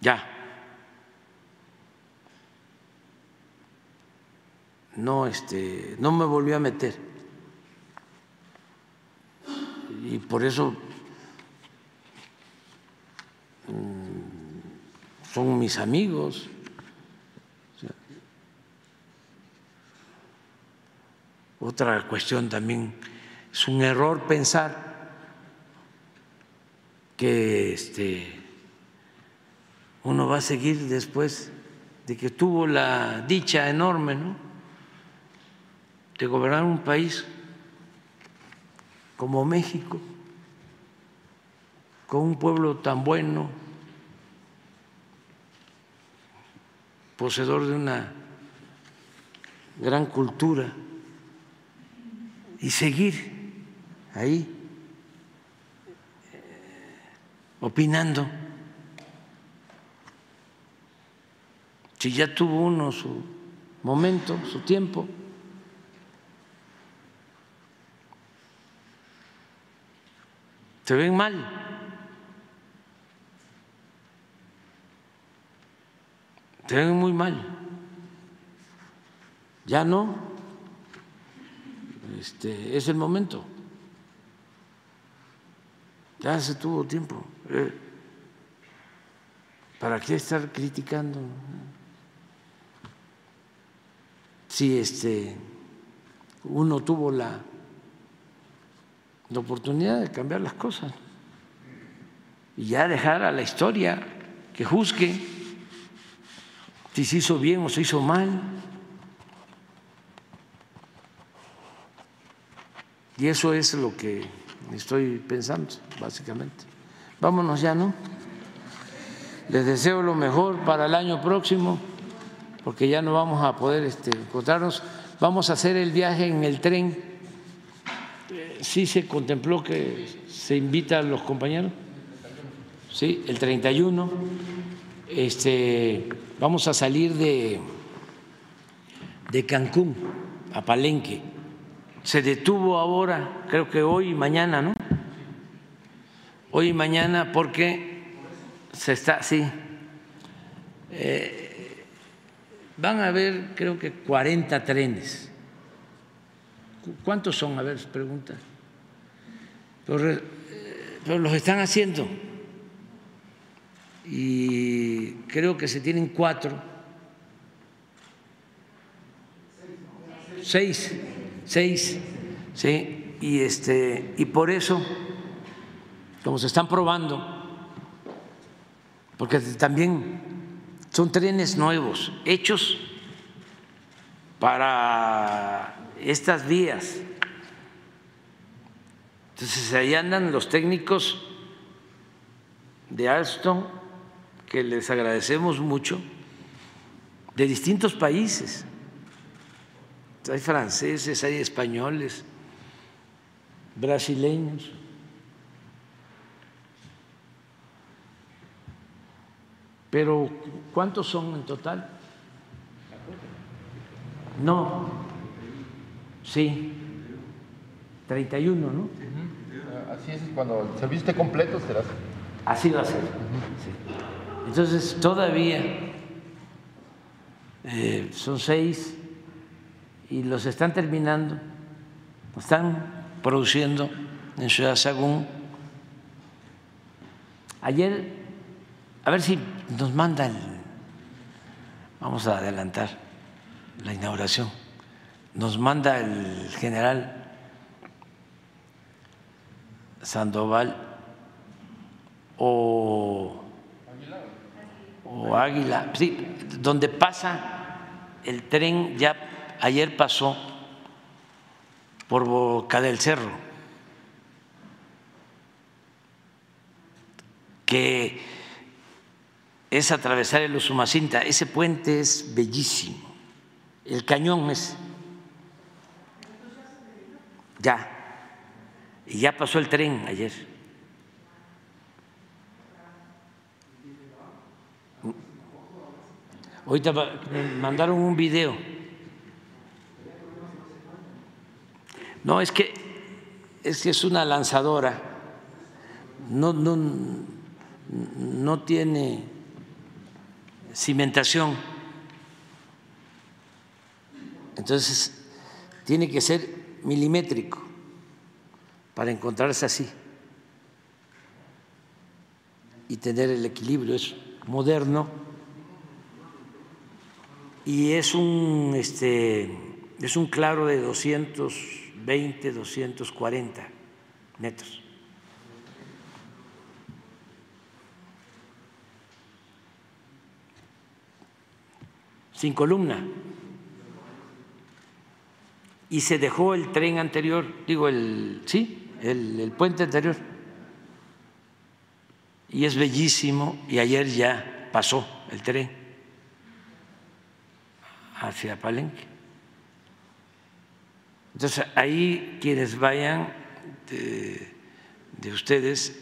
ya. No, este, no me volví a meter. Y por eso son mis amigos. Otra cuestión también es un error pensar que este, uno va a seguir después de que tuvo la dicha enorme ¿no? de gobernar un país como México, con un pueblo tan bueno, poseedor de una gran cultura, y seguir ahí opinando. Si ya tuvo uno su momento, su tiempo. Se ven mal. Se ven muy mal. Ya no. Este, es el momento ya se tuvo tiempo. Eh, ¿Para qué estar criticando? Si este uno tuvo la, la oportunidad de cambiar las cosas y ya dejar a la historia que juzgue si se hizo bien o se hizo mal. Y eso es lo que estoy pensando, básicamente. Vámonos ya, ¿no? Les deseo lo mejor para el año próximo, porque ya no vamos a poder este, encontrarnos. Vamos a hacer el viaje en el tren. Sí se contempló que se invita a los compañeros. Sí, el 31. Este, vamos a salir de, de Cancún a Palenque se detuvo ahora, creo que hoy y mañana, ¿no? Hoy y mañana porque se está, sí, eh, van a haber creo que 40 trenes. ¿Cuántos son? A ver, pregunta. Pero, eh, los están haciendo y creo que se tienen cuatro, seis seis, ¿sí? Y, este, y por eso, como se están probando, porque también son trenes nuevos, hechos para estas vías. Entonces ahí andan los técnicos de Alstom que les agradecemos mucho, de distintos países. Hay franceses, hay españoles, brasileños. Pero ¿cuántos son en total? No, sí, 31, ¿no? Así es, cuando el servicio esté completo será Así va a ser. sí. Entonces, todavía eh, son seis y los están terminando, están produciendo en Ciudad Sagún. Ayer, a ver si nos manda el, vamos a adelantar la inauguración, nos manda el general Sandoval o, o Águila, sí, donde pasa el tren, ya ayer pasó por Boca del Cerro, que es atravesar el Usumacinta. Ese puente es bellísimo, el cañón es. Ya, y ya pasó el tren ayer. Ahorita me mandaron un video. No, es que es que es una lanzadora. No, no, no tiene cimentación. Entonces, tiene que ser milimétrico para encontrarse así y tener el equilibrio. Es moderno y es un, este, es un claro de 220, 240 metros. Sin columna. Y se dejó el tren anterior, digo, el, sí, el, el puente anterior. Y es bellísimo, y ayer ya pasó el tren hacia Palenque. Entonces, ahí quienes vayan de, de ustedes,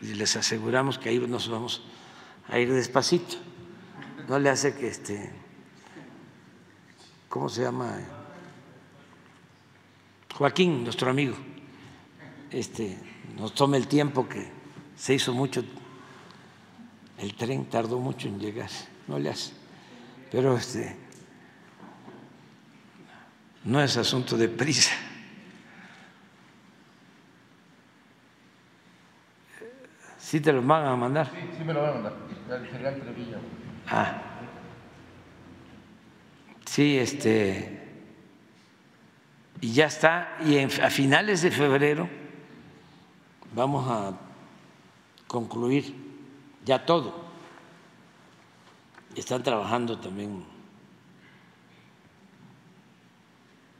les aseguramos que ahí nos vamos a ir despacito. No le hace que este, ¿cómo se llama? Joaquín, nuestro amigo, este, nos tome el tiempo que se hizo mucho, el tren tardó mucho en llegar, no le hace. Pero este, no es asunto de prisa. ¿Sí te lo van a mandar? Sí, sí me lo van a mandar. El general Trevilla. Ah. Sí, este. Y ya está. Y en- a finales de febrero vamos a concluir ya todo. Están trabajando también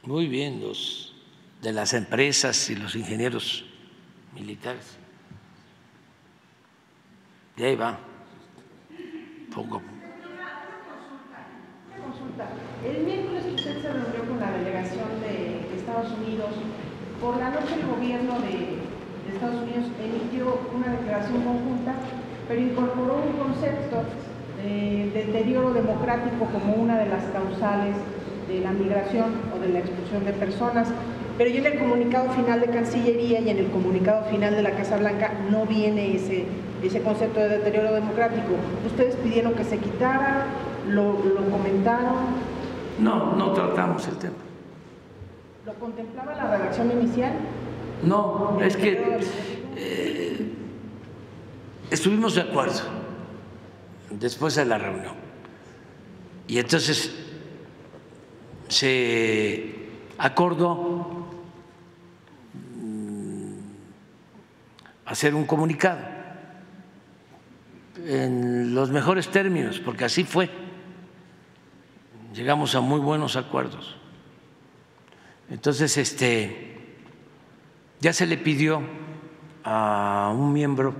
muy bien los de las empresas y los ingenieros militares. Y ahí va, poco a poco. Consulta. El miércoles usted se reunió con la delegación de, Estados Unidos. Por la noche el gobierno de Estados Unidos emitió una declaración conjunta, pero incorporó un concepto de deterioro democrático como una de las causales de la migración o de la expulsión de personas. Pero ya en el comunicado final de Cancillería y en el comunicado final de la Casa Blanca no viene ese, ese concepto de deterioro democrático. Ustedes pidieron que se quitara, lo, lo comentaron, No, no tratamos el tema. ¿lo contemplaba la redacción inicial? No, es que eh, estuvimos de acuerdo después de la reunión. Y entonces se acordó mm, hacer un comunicado en los mejores términos, porque así fue. Llegamos a muy buenos acuerdos. Entonces, este, ya se le pidió a un miembro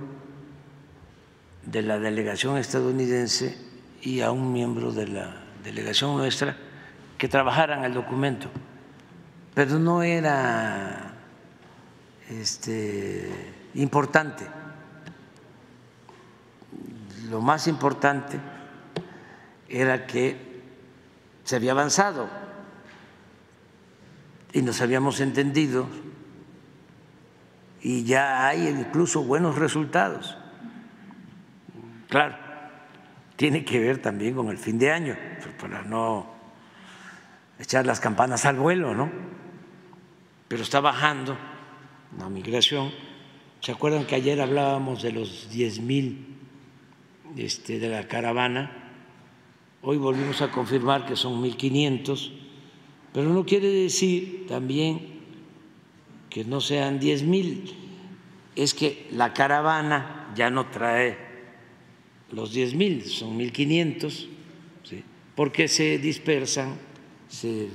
de la delegación estadounidense y a un miembro de la delegación nuestra que trabajaran el documento, pero no era este, importante. Lo más importante era que se había avanzado y nos habíamos entendido y ya hay incluso buenos resultados. Claro, tiene que ver también con el fin de año, para no echar las campanas al vuelo, ¿no? Pero está bajando la migración. ¿Se acuerdan que ayer hablábamos de los 10 mil este, de la caravana? Hoy volvimos a confirmar que son 1.500, pero no quiere decir también que no sean 10 mil, es que la caravana ya no trae los 10 mil, son 1.500, ¿sí? porque se dispersan, se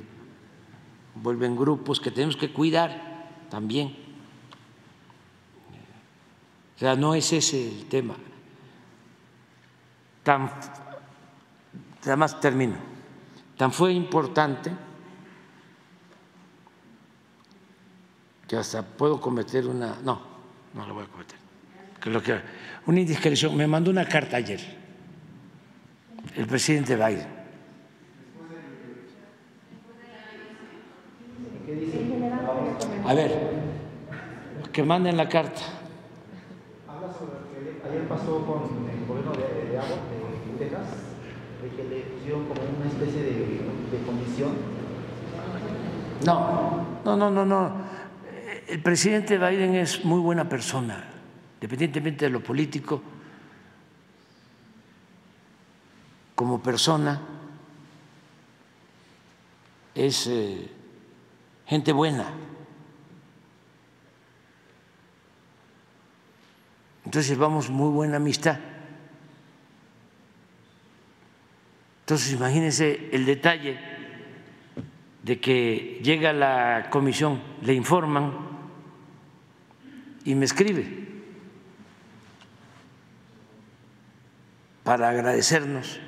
vuelven grupos que tenemos que cuidar también. O sea, no es ese el tema. Tan, además termino, tan fue importante que hasta puedo cometer una, no, no lo voy a cometer, que lo que, una indiscreción, me mandó una carta ayer el presidente Biden. A ver, que manden la carta. Habla sobre lo que ayer pasó con el gobierno de, de Agua, de Texas, de que le pusieron como una especie de, de comisión. No, no, no, no, no. El presidente Biden es muy buena persona, independientemente de lo político, como persona es eh, gente buena. Entonces llevamos muy buena amistad. Entonces imagínense el detalle de que llega la comisión, le informan y me escribe para agradecernos.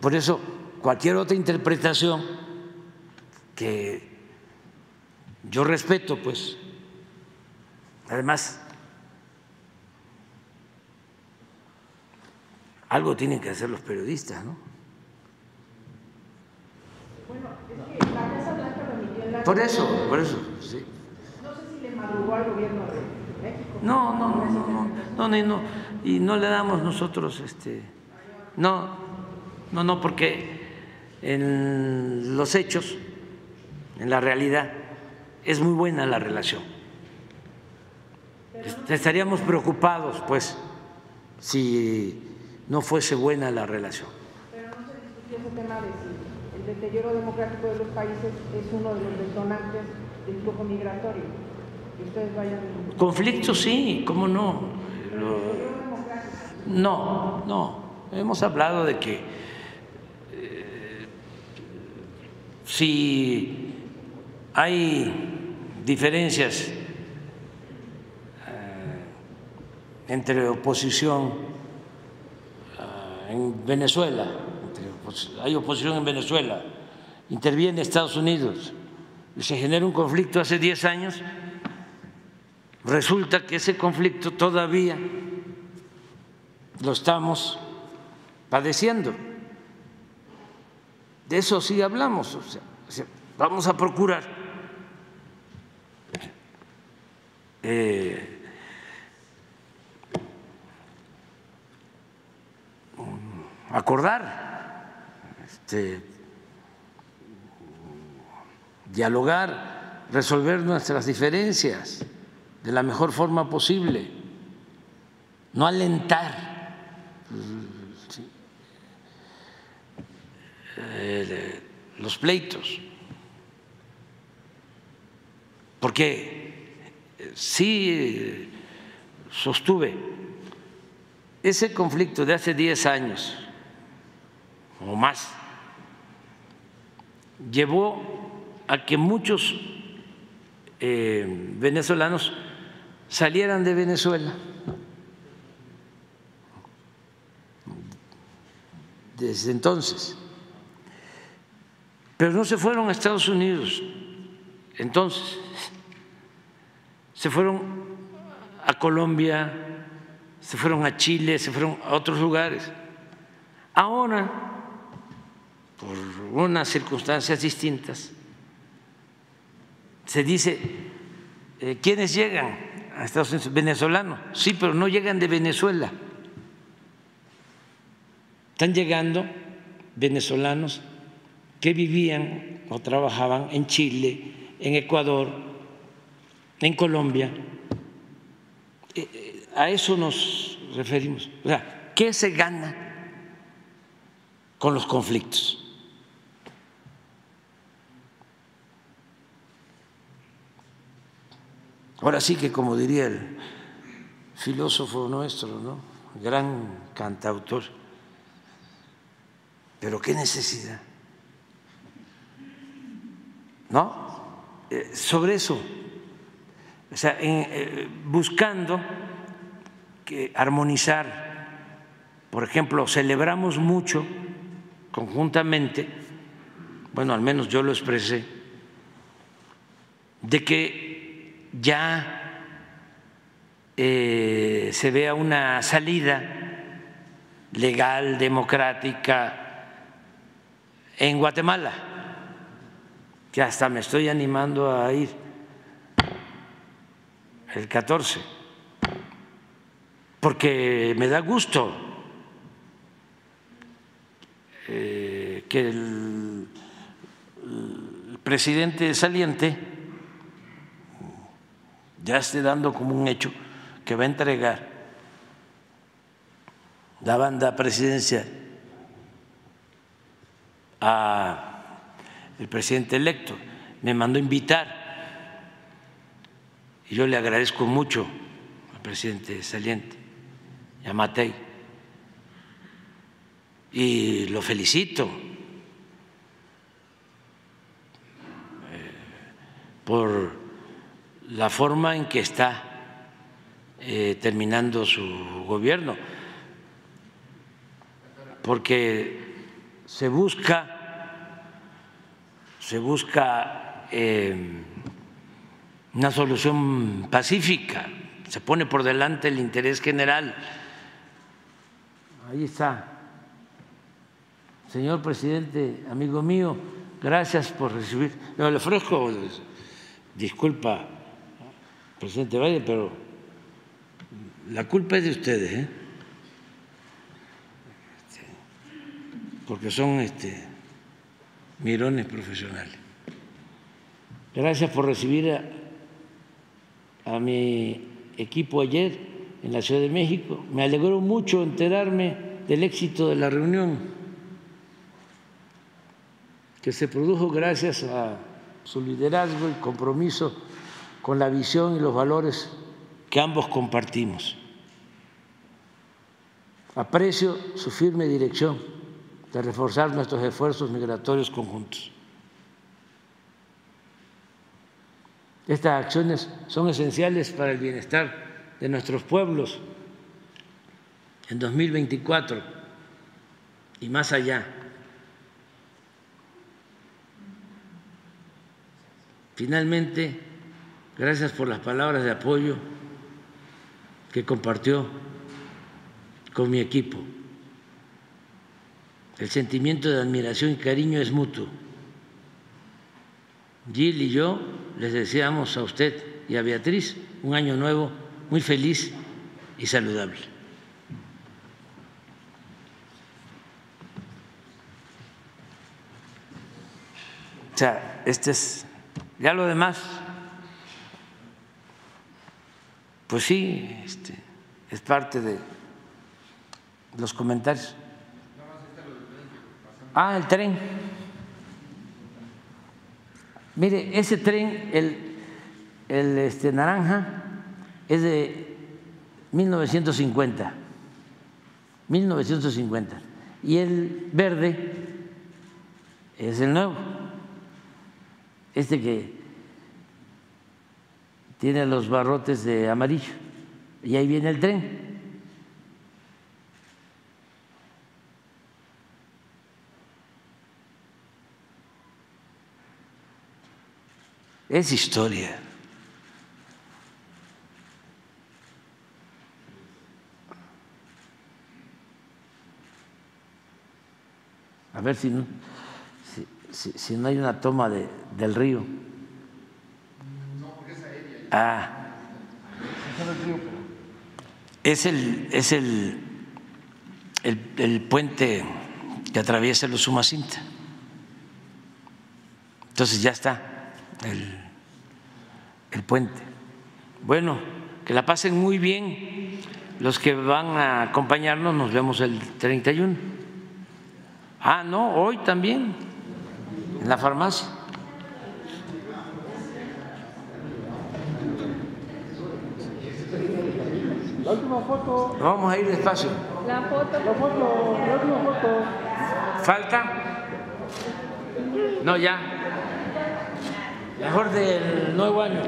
Por eso, cualquier otra interpretación que yo respeto, pues, además, algo tienen que hacer los periodistas, ¿no? Bueno, es que la Casa Blanca remitió en la... Por eso, por eso, sí. No sé si le madrugó al gobierno de México. No, no, no, no, no, no, no, no, y no le damos nosotros, este, no, no, no, porque en los hechos, en la realidad, es muy buena la relación. Estaríamos preocupados, pues, si no fuese buena la relación. Pero no se discutió ese tema de si el deterioro democrático de los países es uno de los detonantes del flujo migratorio. Que ustedes vayan... Conflicto sí, ¿cómo no? No, no. Hemos hablado de que eh, si hay diferencias eh, entre oposición eh, en Venezuela, hay oposición en Venezuela, interviene Estados Unidos se genera un conflicto hace 10 años, resulta que ese conflicto todavía lo estamos padeciendo. De eso sí hablamos. vamos a procurar eh, acordar, este, dialogar, resolver nuestras diferencias de la mejor forma posible, no alentar eh, los pleitos, porque sí sostuve ese conflicto de hace 10 años o más llevó a que muchos eh, venezolanos salieran de Venezuela. desde entonces. Pero no se fueron a Estados Unidos entonces, se fueron a Colombia, se fueron a Chile, se fueron a otros lugares. Ahora, por unas circunstancias distintas, se dice, eh, ¿quiénes llegan a Estados Unidos? Venezolanos, sí, pero no llegan de Venezuela. Están llegando venezolanos que vivían o trabajaban en Chile, en Ecuador, en Colombia. Eh, eh, a eso nos referimos. O sea, ¿qué se gana con los conflictos? Ahora sí que, como diría el filósofo nuestro, ¿no? gran cantautor, pero qué necesidad, ¿no? Eh, sobre eso, o sea, eh, buscando que armonizar, por ejemplo, celebramos mucho conjuntamente, bueno, al menos yo lo expresé, de que ya eh, se vea una salida legal, democrática en Guatemala que hasta me estoy animando a ir el 14, porque me da gusto eh, que el, presidente saliente ya esté dando como un hecho que va a entregar la banda presidencial a el presidente electo, me mandó invitar. Y yo le agradezco mucho al presidente saliente, a Matei, y lo felicito eh, por la forma en que está eh, terminando su gobierno, porque se busca se busca eh, una solución pacífica, se pone por delante el interés general. Ahí está. Señor presidente, amigo mío, gracias por recibir. le ofrezco, disculpa, presidente Valle, pero la culpa es de ustedes, ¿eh? porque son este, mirones profesionales. Gracias por recibir a, mi equipo ayer en la Ciudad de México. Me alegró mucho enterarme del éxito de la reunión que se produjo gracias a su liderazgo y compromiso con la visión y los valores que ambos compartimos. Aprecio su firme dirección de reforzar nuestros esfuerzos migratorios conjuntos. Estas acciones son esenciales para el bienestar de nuestros pueblos en 2024 y más allá. Finalmente, gracias por las palabras de apoyo que compartió con mi equipo. El sentimiento de admiración y cariño es mutuo. Gil y yo les deseamos a usted y a Beatriz un año nuevo muy feliz y saludable. O sea, este es, ya lo demás, pues sí, este, es parte de los comentarios. Ah, el tren. Mire, ese tren, el, el este, naranja, es de 1950. 1950. Y el verde es el nuevo. Este que tiene los barrotes de amarillo. Y ahí viene el tren. Es historia. A ver si no, si, si- si no hay una toma de, del río. Ah. Es el, es el, el, el puente que atraviesa los Sumacinta. Entonces ya está el, el puente. Bueno, que la pasen muy bien. Los que van a acompañarnos nos vemos el 31. Ah, no, hoy también, en la farmacia. La última foto. Vamos a ir despacio. La foto. La foto, la última foto. ¿Falta? No, ya. Mejor del nuevo año.